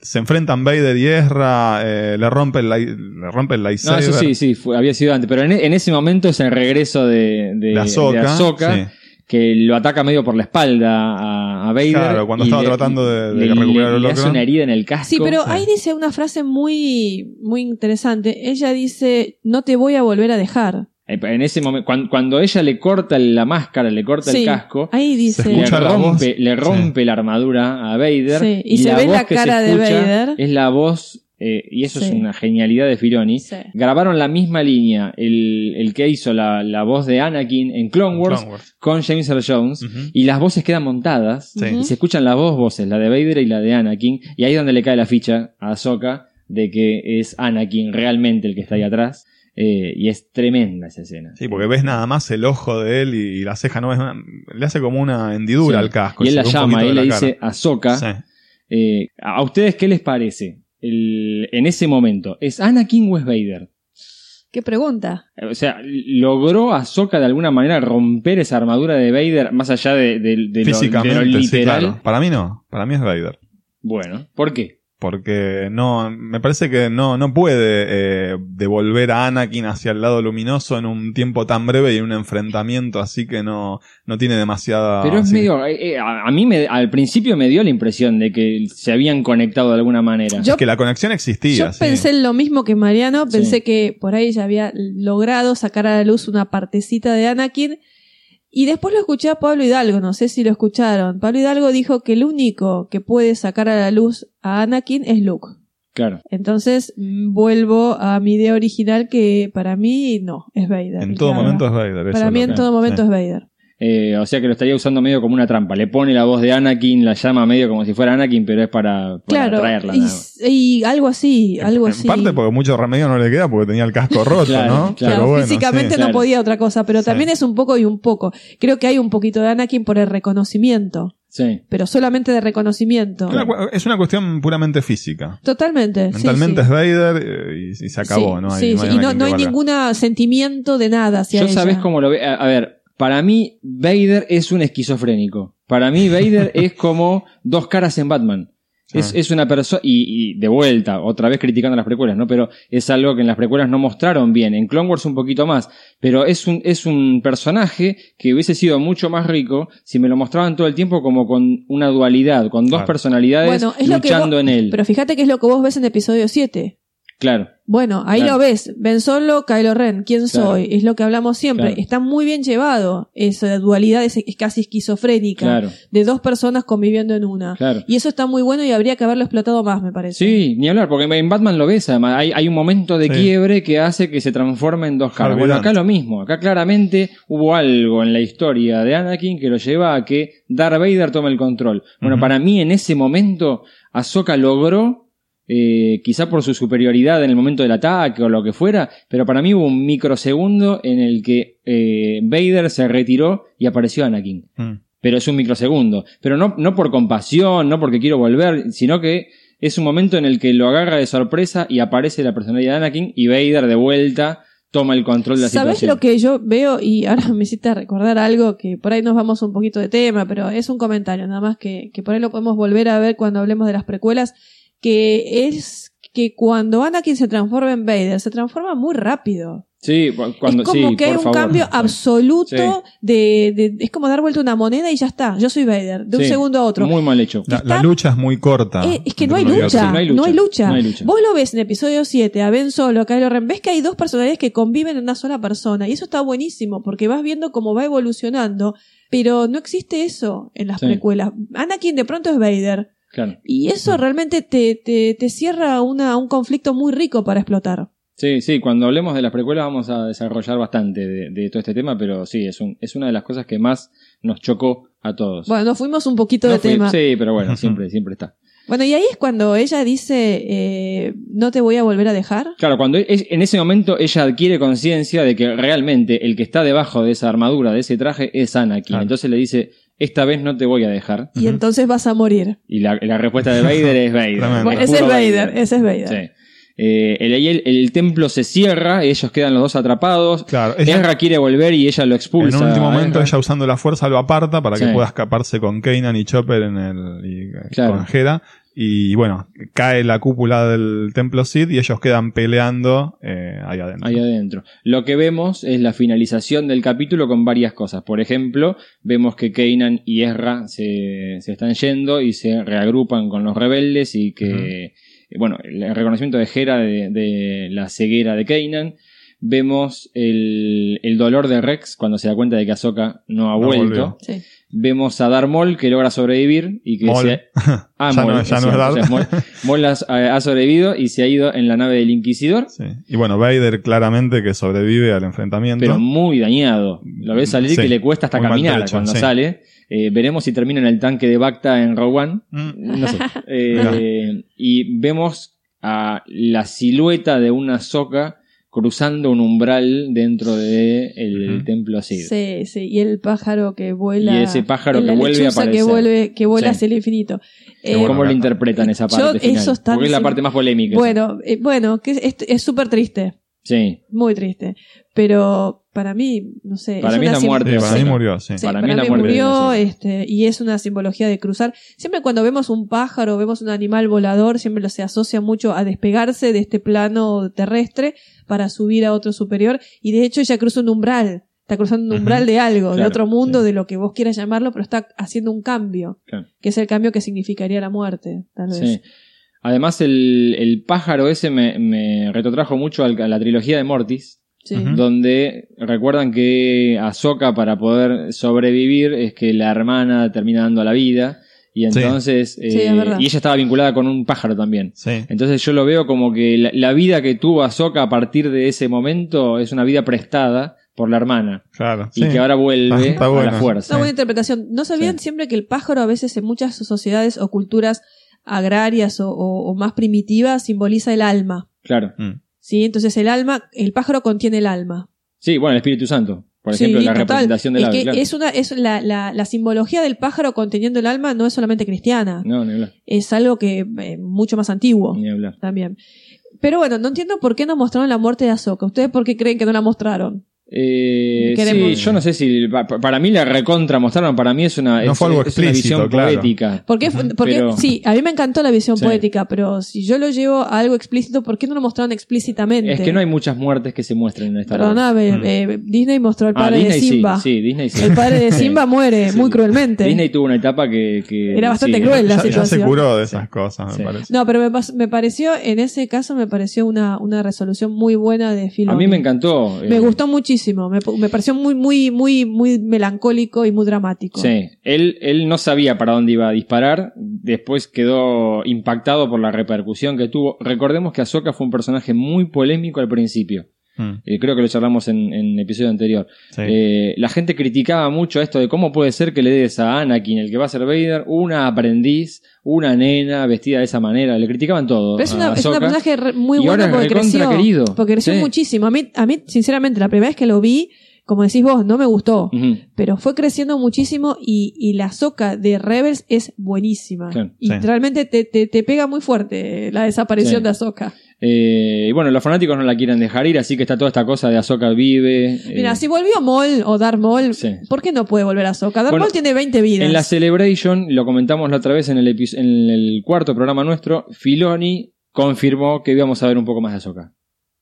Se enfrentan Vader y Ezra, eh, le rompe el, lai- le rompe el No, eso sí, sí, fue- había sido antes. Pero en, en ese momento es el regreso de, de, de Ahsoka. de Ahsoka, sí. que lo ataca medio por la espalda a, a Vader. Claro, cuando y estaba le- tratando de- de le- recuperar el le hace una herida en el casco. Sí, pero Sí. ahí dice una frase muy, muy interesante. Ella dice, no te voy a volver a dejar. Eh, En ese momento, cuando, cuando ella le corta la máscara, le corta Sí, el casco, Ahí dice. Se le escucha la rompe, voz. le rompe la armadura a Vader. Sí, y se la ve voz la que se cara de escucha Vader. Es la voz, eh, y eso es una genialidad de Filoni. Sí. Grabaron la misma línea, el, el que hizo la, la voz de Anakin en Clone Wars, Clone Wars. con James Earl Jones, y las voces quedan montadas, Sí. y se escuchan las dos voces, la de Vader y la de Anakin, y ahí es donde le cae la ficha a Ahsoka de que es Anakin realmente el que está ahí atrás, eh, y es tremenda esa escena. Sí, porque ves nada más el ojo de él y, y la ceja no es una- le hace como una hendidura Sí. al casco. Y él la llama, de le la dice cara. Ahsoka. Sí. Eh, ¿A ustedes qué les parece? El- en ese momento, ¿es Anakin o es Vader? ¿Qué pregunta? O sea, ¿logró Ahsoka de alguna manera romper esa armadura de Vader más allá de, de- de lo, de Físicamente, lo sí, literal? claro. Para mí no, para mí es Vader. Bueno, ¿por qué? Porque no, me parece que no, no puede eh, devolver a Anakin hacia el lado luminoso en un tiempo tan breve y en un enfrentamiento así que no, no tiene demasiada. Pero es medio. eh, eh, a, a mí me- al principio me dio la impresión de que se habían conectado de alguna manera. Yo- Es que la conexión existía. Yo sí. pensé lo mismo que Mariano, Sí. pensé que por ahí ya había logrado sacar a la luz una partecita de Anakin. Y después lo escuché a Pablo Hidalgo, no sé si lo escucharon. Pablo Hidalgo dijo que el único que puede sacar a la luz a Anakin es Luke. Claro. Entonces mm, vuelvo a mi idea original que para mí no, es Vader. En todo momento es Vader. Para mí en todo momento es Vader. Eh, o sea que lo estaría usando medio como una trampa. Le pone la voz de Anakin, la llama medio como si fuera Anakin, pero es para, para Claro, atraerla. y, nada más. y algo así, algo en así. parte porque mucho remedio no le queda porque tenía el casco roto, Claro, ¿no? claro. Claro, Pero bueno, físicamente sí. no podía otra cosa, pero Sí. también es un poco y un poco. Creo que hay un poquito de Anakin por el reconocimiento, Sí. pero solamente de reconocimiento. Es una cuestión puramente física. Totalmente. Mentalmente sí. es Vader eh, y, y se acabó, Sí, ¿no? Hay- sí, no hay sí, y no, hay ningún sentimiento de nada hacia Yo ella. sabes cómo lo veo. A, a ver, para mí Vader es un esquizofrénico. Para mí Vader es como dos caras en Batman. Es, Ah. es una persona, y, y de vuelta, otra vez criticando las precuelas, ¿no? Pero es algo que en las precuelas no mostraron bien, en Clone Wars un poquito más, pero es un, es un personaje que hubiese sido mucho más rico si me lo mostraban todo el tiempo como con una dualidad, con dos personalidades Bueno, es lo que luchando vos- en él. Pero fíjate que es lo que vos ves en episodio 7. Claro, Bueno, ahí Claro. lo ves. Ben Solo, Kylo Ren. ¿Quién Claro. soy? Es lo que hablamos siempre. Claro. Está muy bien llevado. Esa dualidad es, es casi esquizofrénica. claro, De dos personas conviviendo en una. claro. Y eso está muy bueno y habría que haberlo explotado más, me parece. Sí, ni hablar, porque en Batman lo ves, además, hay, hay un momento de Sí. quiebre que hace que se transforme en dos caras. Bueno, acá lo mismo, acá claramente hubo algo en la historia de Anakin que lo lleva a que Darth Vader tome el control. Bueno, para mí en ese momento Ahsoka logró eh, quizá por su superioridad en el momento del ataque o lo que fuera, pero para mí hubo un microsegundo en el que eh, Vader se retiró y apareció Anakin. Mm. Pero es un microsegundo. Pero no, no por compasión, no porque quiero volver, sino que es un momento en el que lo agarra de sorpresa y aparece la personalidad de Anakin y Vader de vuelta toma el control de la ¿Sabes situación. lo que yo veo? Y ahora me hiciste recordar algo que por ahí nos vamos un poquito de tema, pero es un comentario nada más que, que por ahí lo podemos volver a ver cuando hablemos de las precuelas, que es que cuando Anakin se transforma en Vader, se transforma muy rápido. Sí, cu- cuando es como sí, que hay un favor. cambio absoluto Sí. de, de- Es como dar vuelta una moneda y ya está. Yo soy Vader, de un segundo a otro. Muy mal hecho. La, está- la lucha es muy corta. Eh, es que no hay lucha, no hay lucha, no hay lucha. no hay lucha. Vos lo ves en episodio 7, a Ben Solo, a Kylo Ren, ves que hay dos personalidades que conviven en una sola persona. Y eso está buenísimo, porque vas viendo cómo va evolucionando. Pero no existe eso en las Sí. precuelas. Anakin de pronto es Vader. Claro. Y eso realmente te, te, te cierra una, un conflicto muy rico para explotar. Sí, sí, cuando hablemos de las precuelas vamos a desarrollar bastante de, de todo este tema, pero sí, es, un, es una de las cosas que más nos chocó a todos. Bueno, nos fuimos un poquito No de fui- tema. Sí, pero bueno, siempre, siempre está. Bueno, y ahí es cuando ella dice, eh, no te voy a volver a dejar. Claro, cuando es- en ese momento ella adquiere conciencia de que realmente el que está debajo de esa armadura, de ese traje, es Anakin. Claro. Entonces le dice, esta vez no te voy a dejar. Y entonces vas a morir. Y la, la respuesta de Vader es Vader. Bueno, ese es puro Vader, ese es Vader. Sí. Eh, el, el- el templo se cierra, ellos quedan los dos atrapados. Claro, ella- Ezra quiere volver y ella lo expulsa. En un último momento, ella usando la fuerza lo aparta para que Sí. pueda escaparse con Kanan y Chopper en el, y, eh, Claro. con Hera. Y bueno, cae la cúpula del templo Sith y ellos quedan peleando eh, ahí adentro. Ahí adentro. Lo que vemos es la finalización del capítulo con varias cosas. Por ejemplo, vemos que Kanan y Ezra se, se están yendo y se reagrupan con los rebeldes y que, bueno, el reconocimiento de Hera de, de la ceguera de Kanan. Vemos el, el dolor de Rex cuando se da cuenta de que Ahsoka no ha No vuelto. Sí. Vemos a Darth Maul que logra sobrevivir y que Maul. se... Ah, Ya Maul, no- ya no es cierto, Darth. o sea, Maul, Maul ha, ha sobrevivido y se ha ido en la nave del Inquisidor. Sí. Y bueno, Vader claramente que sobrevive al enfrentamiento. pero muy dañado. Lo ves salir Sí, que le cuesta hasta muy caminar cuando sí. sale. Eh, veremos si termina en el tanque de Bacta en Rogue One. Mm. No sé. Eh, y vemos a la silueta de una soca cruzando un umbral dentro del el Ujú. templo Sith. Sí, sí, y el pájaro que vuela. Y ese pájaro que vuelve a lechuza que aparecer. vuelve, que vuela Sí. hacia el infinito. Eh. ¿Cómo lo interpretan esa Yo- parte final? eso está Porque es la parte más polémica. bueno, eh, bueno, que es- es súper triste, Sí. muy triste. Pero para mí, no sé. Para mí una es la muerte para mí murió, sí. Sí, Para para, mí mí, la muerte murió, este, y es una simbología de cruzar. Siempre cuando vemos un pájaro, vemos un animal volador, siempre lo se asocia mucho a despegarse de este plano terrestre para subir a otro superior. Y de hecho ella cruza un umbral. Está cruzando un umbral de algo, de otro mundo, sí. de lo que vos quieras llamarlo, pero está haciendo un cambio. Claro. Que es el cambio que significaría la muerte, tal vez. Sí. Además, el, el pájaro ese me, me retrotrajo mucho al- a la trilogía de Mortis. Sí. Donde recuerdan que Ahsoka para poder sobrevivir es que la hermana termina dando la vida y entonces eh, Sí, es verdad. y ella estaba vinculada con un pájaro también. Sí. Entonces yo lo veo como que la, la vida que tuvo Ahsoka a partir de ese momento es una vida prestada por la hermana Claro. y sí. que ahora vuelve Ah, está a bueno. la fuerza. Una buena interpretación. ¿No sabían Sí. siempre que el pájaro a veces en muchas sociedades o culturas agrarias o, o- o más primitivas simboliza el alma? Claro. Mm. ¿Sí? Entonces el alma, el pájaro contiene el alma. Sí, bueno, el Espíritu Santo, por Sí, ejemplo, la total. representación del es ave. que claro. es una, es la, la, la simbología del pájaro conteniendo el alma no es solamente cristiana, No, ni hablar. es algo que eh, mucho más antiguo Ni hablar. también. Pero bueno, no entiendo por qué no mostraron la muerte de Ahsoka. ¿Ustedes por qué creen que no la mostraron? Eh, sí, yo no sé si pa- pa- para mí la recontra mostraron, para mí es una, No es, fue algo es una visión claro. poética. ¿Por qué? Porque, Pero- sí, a mí me encantó la visión Sí. poética, pero si yo lo llevo a algo explícito, ¿por qué no lo mostraron explícitamente? Es que no hay muchas muertes que se muestren en esta Perdóname, Mm. eh, Disney mostró al Ah, padre Disney de Simba. sí, sí, Disney sí. El padre de Sí. Simba muere Sí. muy cruelmente. Disney tuvo una etapa que, que- Era bastante sí, cruel la Ya, ya se situación. curó de esas cosas, Sí. me parece. No, pero me, me pareció, en ese caso me pareció una, una resolución muy buena de A Filoni. mí me encantó. Me eh, gustó muchísimo, me, me pareció muy, muy, muy, muy melancólico y muy dramático. Sí, él, él no sabía para dónde iba a disparar, después quedó impactado por la repercusión que tuvo. Recordemos que Ahsoka fue un personaje muy polémico al principio. Mm, Eh, creo que lo charlamos en, en el episodio anterior. sí. Eh, la gente criticaba mucho esto de cómo puede ser que le des a Anakin, el que va a ser Vader, una aprendiz, una nena vestida de esa manera. Le criticaban todo. Pero es una, es un Ahsoka. personaje re- muy Y bueno ahora porque creció. querido. Porque creció Sí. muchísimo. A mí, a mí, sinceramente, la primera vez que lo vi, como decís vos, no me gustó. Pero fue creciendo muchísimo y, y la soca de Rebels es buenísima. Claro, y sí. realmente te, te, te pega muy fuerte la desaparición Sí. de Ahsoka. Eh, y bueno, los fanáticos no la quieren dejar ir, así que está toda esta cosa de Ahsoka vive. eh, Mira, si volvió Maul o Maul, Sí. ¿por qué no puede volver a Ahsoka? Darth Bueno, Maul tiene 20 vidas. En la Celebration, lo comentamos la otra vez en el, en el cuarto programa nuestro, Filoni confirmó que íbamos a ver un poco más de Ahsoka.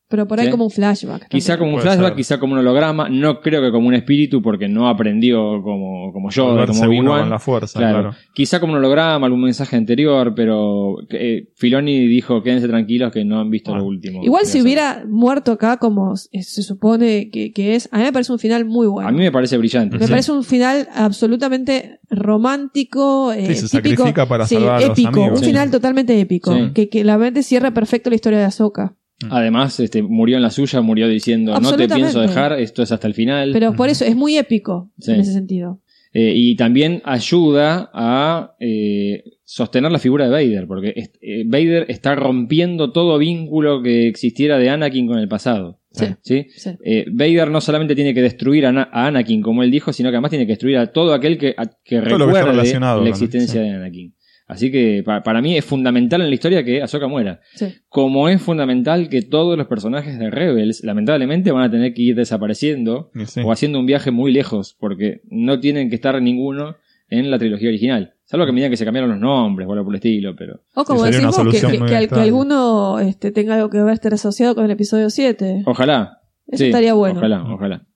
Pero por ahí Sí. como un flashback. Quizá también. como un Puede flashback, ser. quizá como un holograma, no creo que como un espíritu porque no aprendió como, como yo, Volverse como uno con la fuerza, Claro. claro. Quizá como un holograma, algún mensaje anterior, pero eh, Filoni dijo, quédense tranquilos que no han visto Ah. lo último. Igual si Ahsoka". hubiera muerto acá como se se supone que, que es, a mí me parece un final muy bueno. A mí me parece brillante. Me sí. parece un final absolutamente romántico, eh, Sí, se típico, sacrifica para sí, salvar a los épico, amigos. un Sí. final totalmente épico, Sí. que, que la mente cierra perfecto la historia de Ahsoka. Además, este, murió en la suya, murió diciendo, no te pienso dejar, esto es hasta el final. Pero por eso es muy épico Sí. en ese sentido. Eh, y también ayuda a eh, sostener la figura de Vader, porque est- eh, Vader está rompiendo todo vínculo que existiera de Anakin con el pasado. Sí. ¿sí? Sí. Eh, Vader no solamente tiene que destruir a, Na- a Anakin, como él dijo, sino que además tiene que destruir a todo aquel que, a- que Todo que la con- existencia sí. de Anakin. Así que pa- para mí es fundamental en la historia que Ahsoka muera. Sí. Como es fundamental que todos los personajes de Rebels, lamentablemente, van a tener que ir desapareciendo sí. o haciendo un viaje muy lejos, porque no tienen que estar ninguno en la trilogía original. Salvo que a medida que se cambiaron los nombres o algo por el estilo, pero. O como una decimos, que, que- muy que al- que extraña. alguno este, tenga algo que ver, estar asociado con el episodio 7. Ojalá. Eso Sí, estaría bueno. Ojalá, ojalá.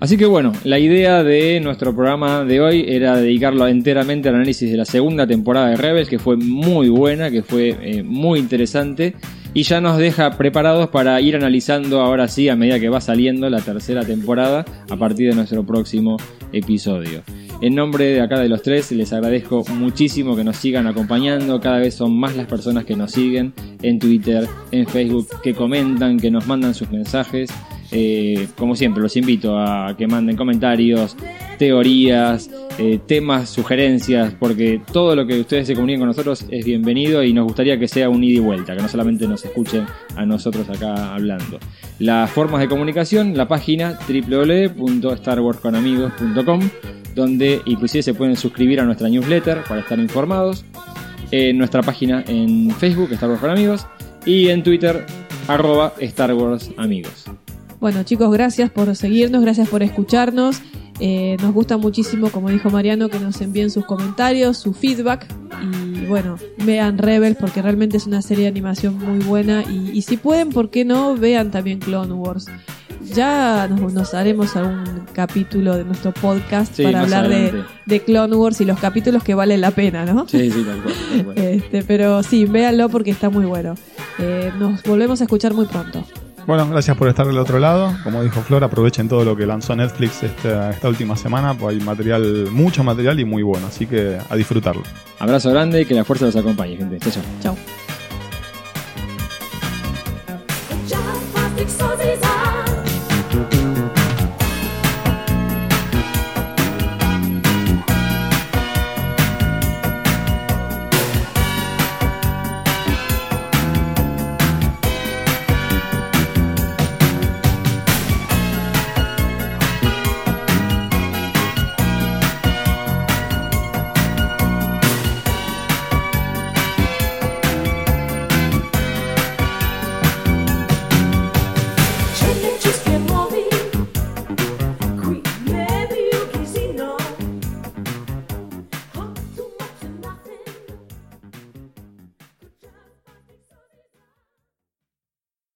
Así que bueno, la idea de nuestro programa de hoy era dedicarlo enteramente al análisis de la segunda temporada de Rebels, que fue muy buena, que fue eh, muy interesante, y ya nos deja preparados para ir analizando ahora sí, a medida que va saliendo la tercera temporada, a partir de nuestro próximo episodio. En nombre de acá de los tres, les agradezco muchísimo que nos sigan acompañando. Cada vez son más las personas que nos siguen en Twitter, en Facebook, que comentan, que nos mandan sus mensajes. Eh, como siempre, los invito a que manden comentarios, teorías, eh, temas, sugerencias, porque todo lo que ustedes se comuniquen con nosotros es bienvenido y nos gustaría que sea un ida y vuelta, que no solamente nos escuchen a nosotros acá hablando. Las formas de comunicación, la página www.starwarsconamigos.com, donde inclusive se pueden suscribir a nuestra newsletter para estar informados. En nuestra página en Facebook, Star Wars con Amigos, y en Twitter, arroba Star Wars Amigos. Bueno, chicos, gracias por seguirnos, gracias por escucharnos. Eh, nos gusta muchísimo, como dijo Mariano, que nos envíen sus comentarios, su feedback. Y bueno, vean Rebels porque realmente es una serie de animación muy buena. Y, y si pueden, ¿por qué no? Vean también Clone Wars. Ya nos, nos haremos algún capítulo de nuestro podcast Sí, para hablar de, Clone Wars y los capítulos que valen la pena, ¿no? Sí, sí, tal cual. tal cual. Este, pero sí, véanlo porque está muy bueno. Eh, nos volvemos a escuchar muy pronto. Bueno, gracias por estar del otro lado. Como dijo Flor, aprovechen todo lo que lanzó Netflix esta, esta última semana, pues hay material, mucho material y muy bueno, así que a disfrutarlo. Abrazo grande y que la fuerza los acompañe, gente. Chao, chao. Chao.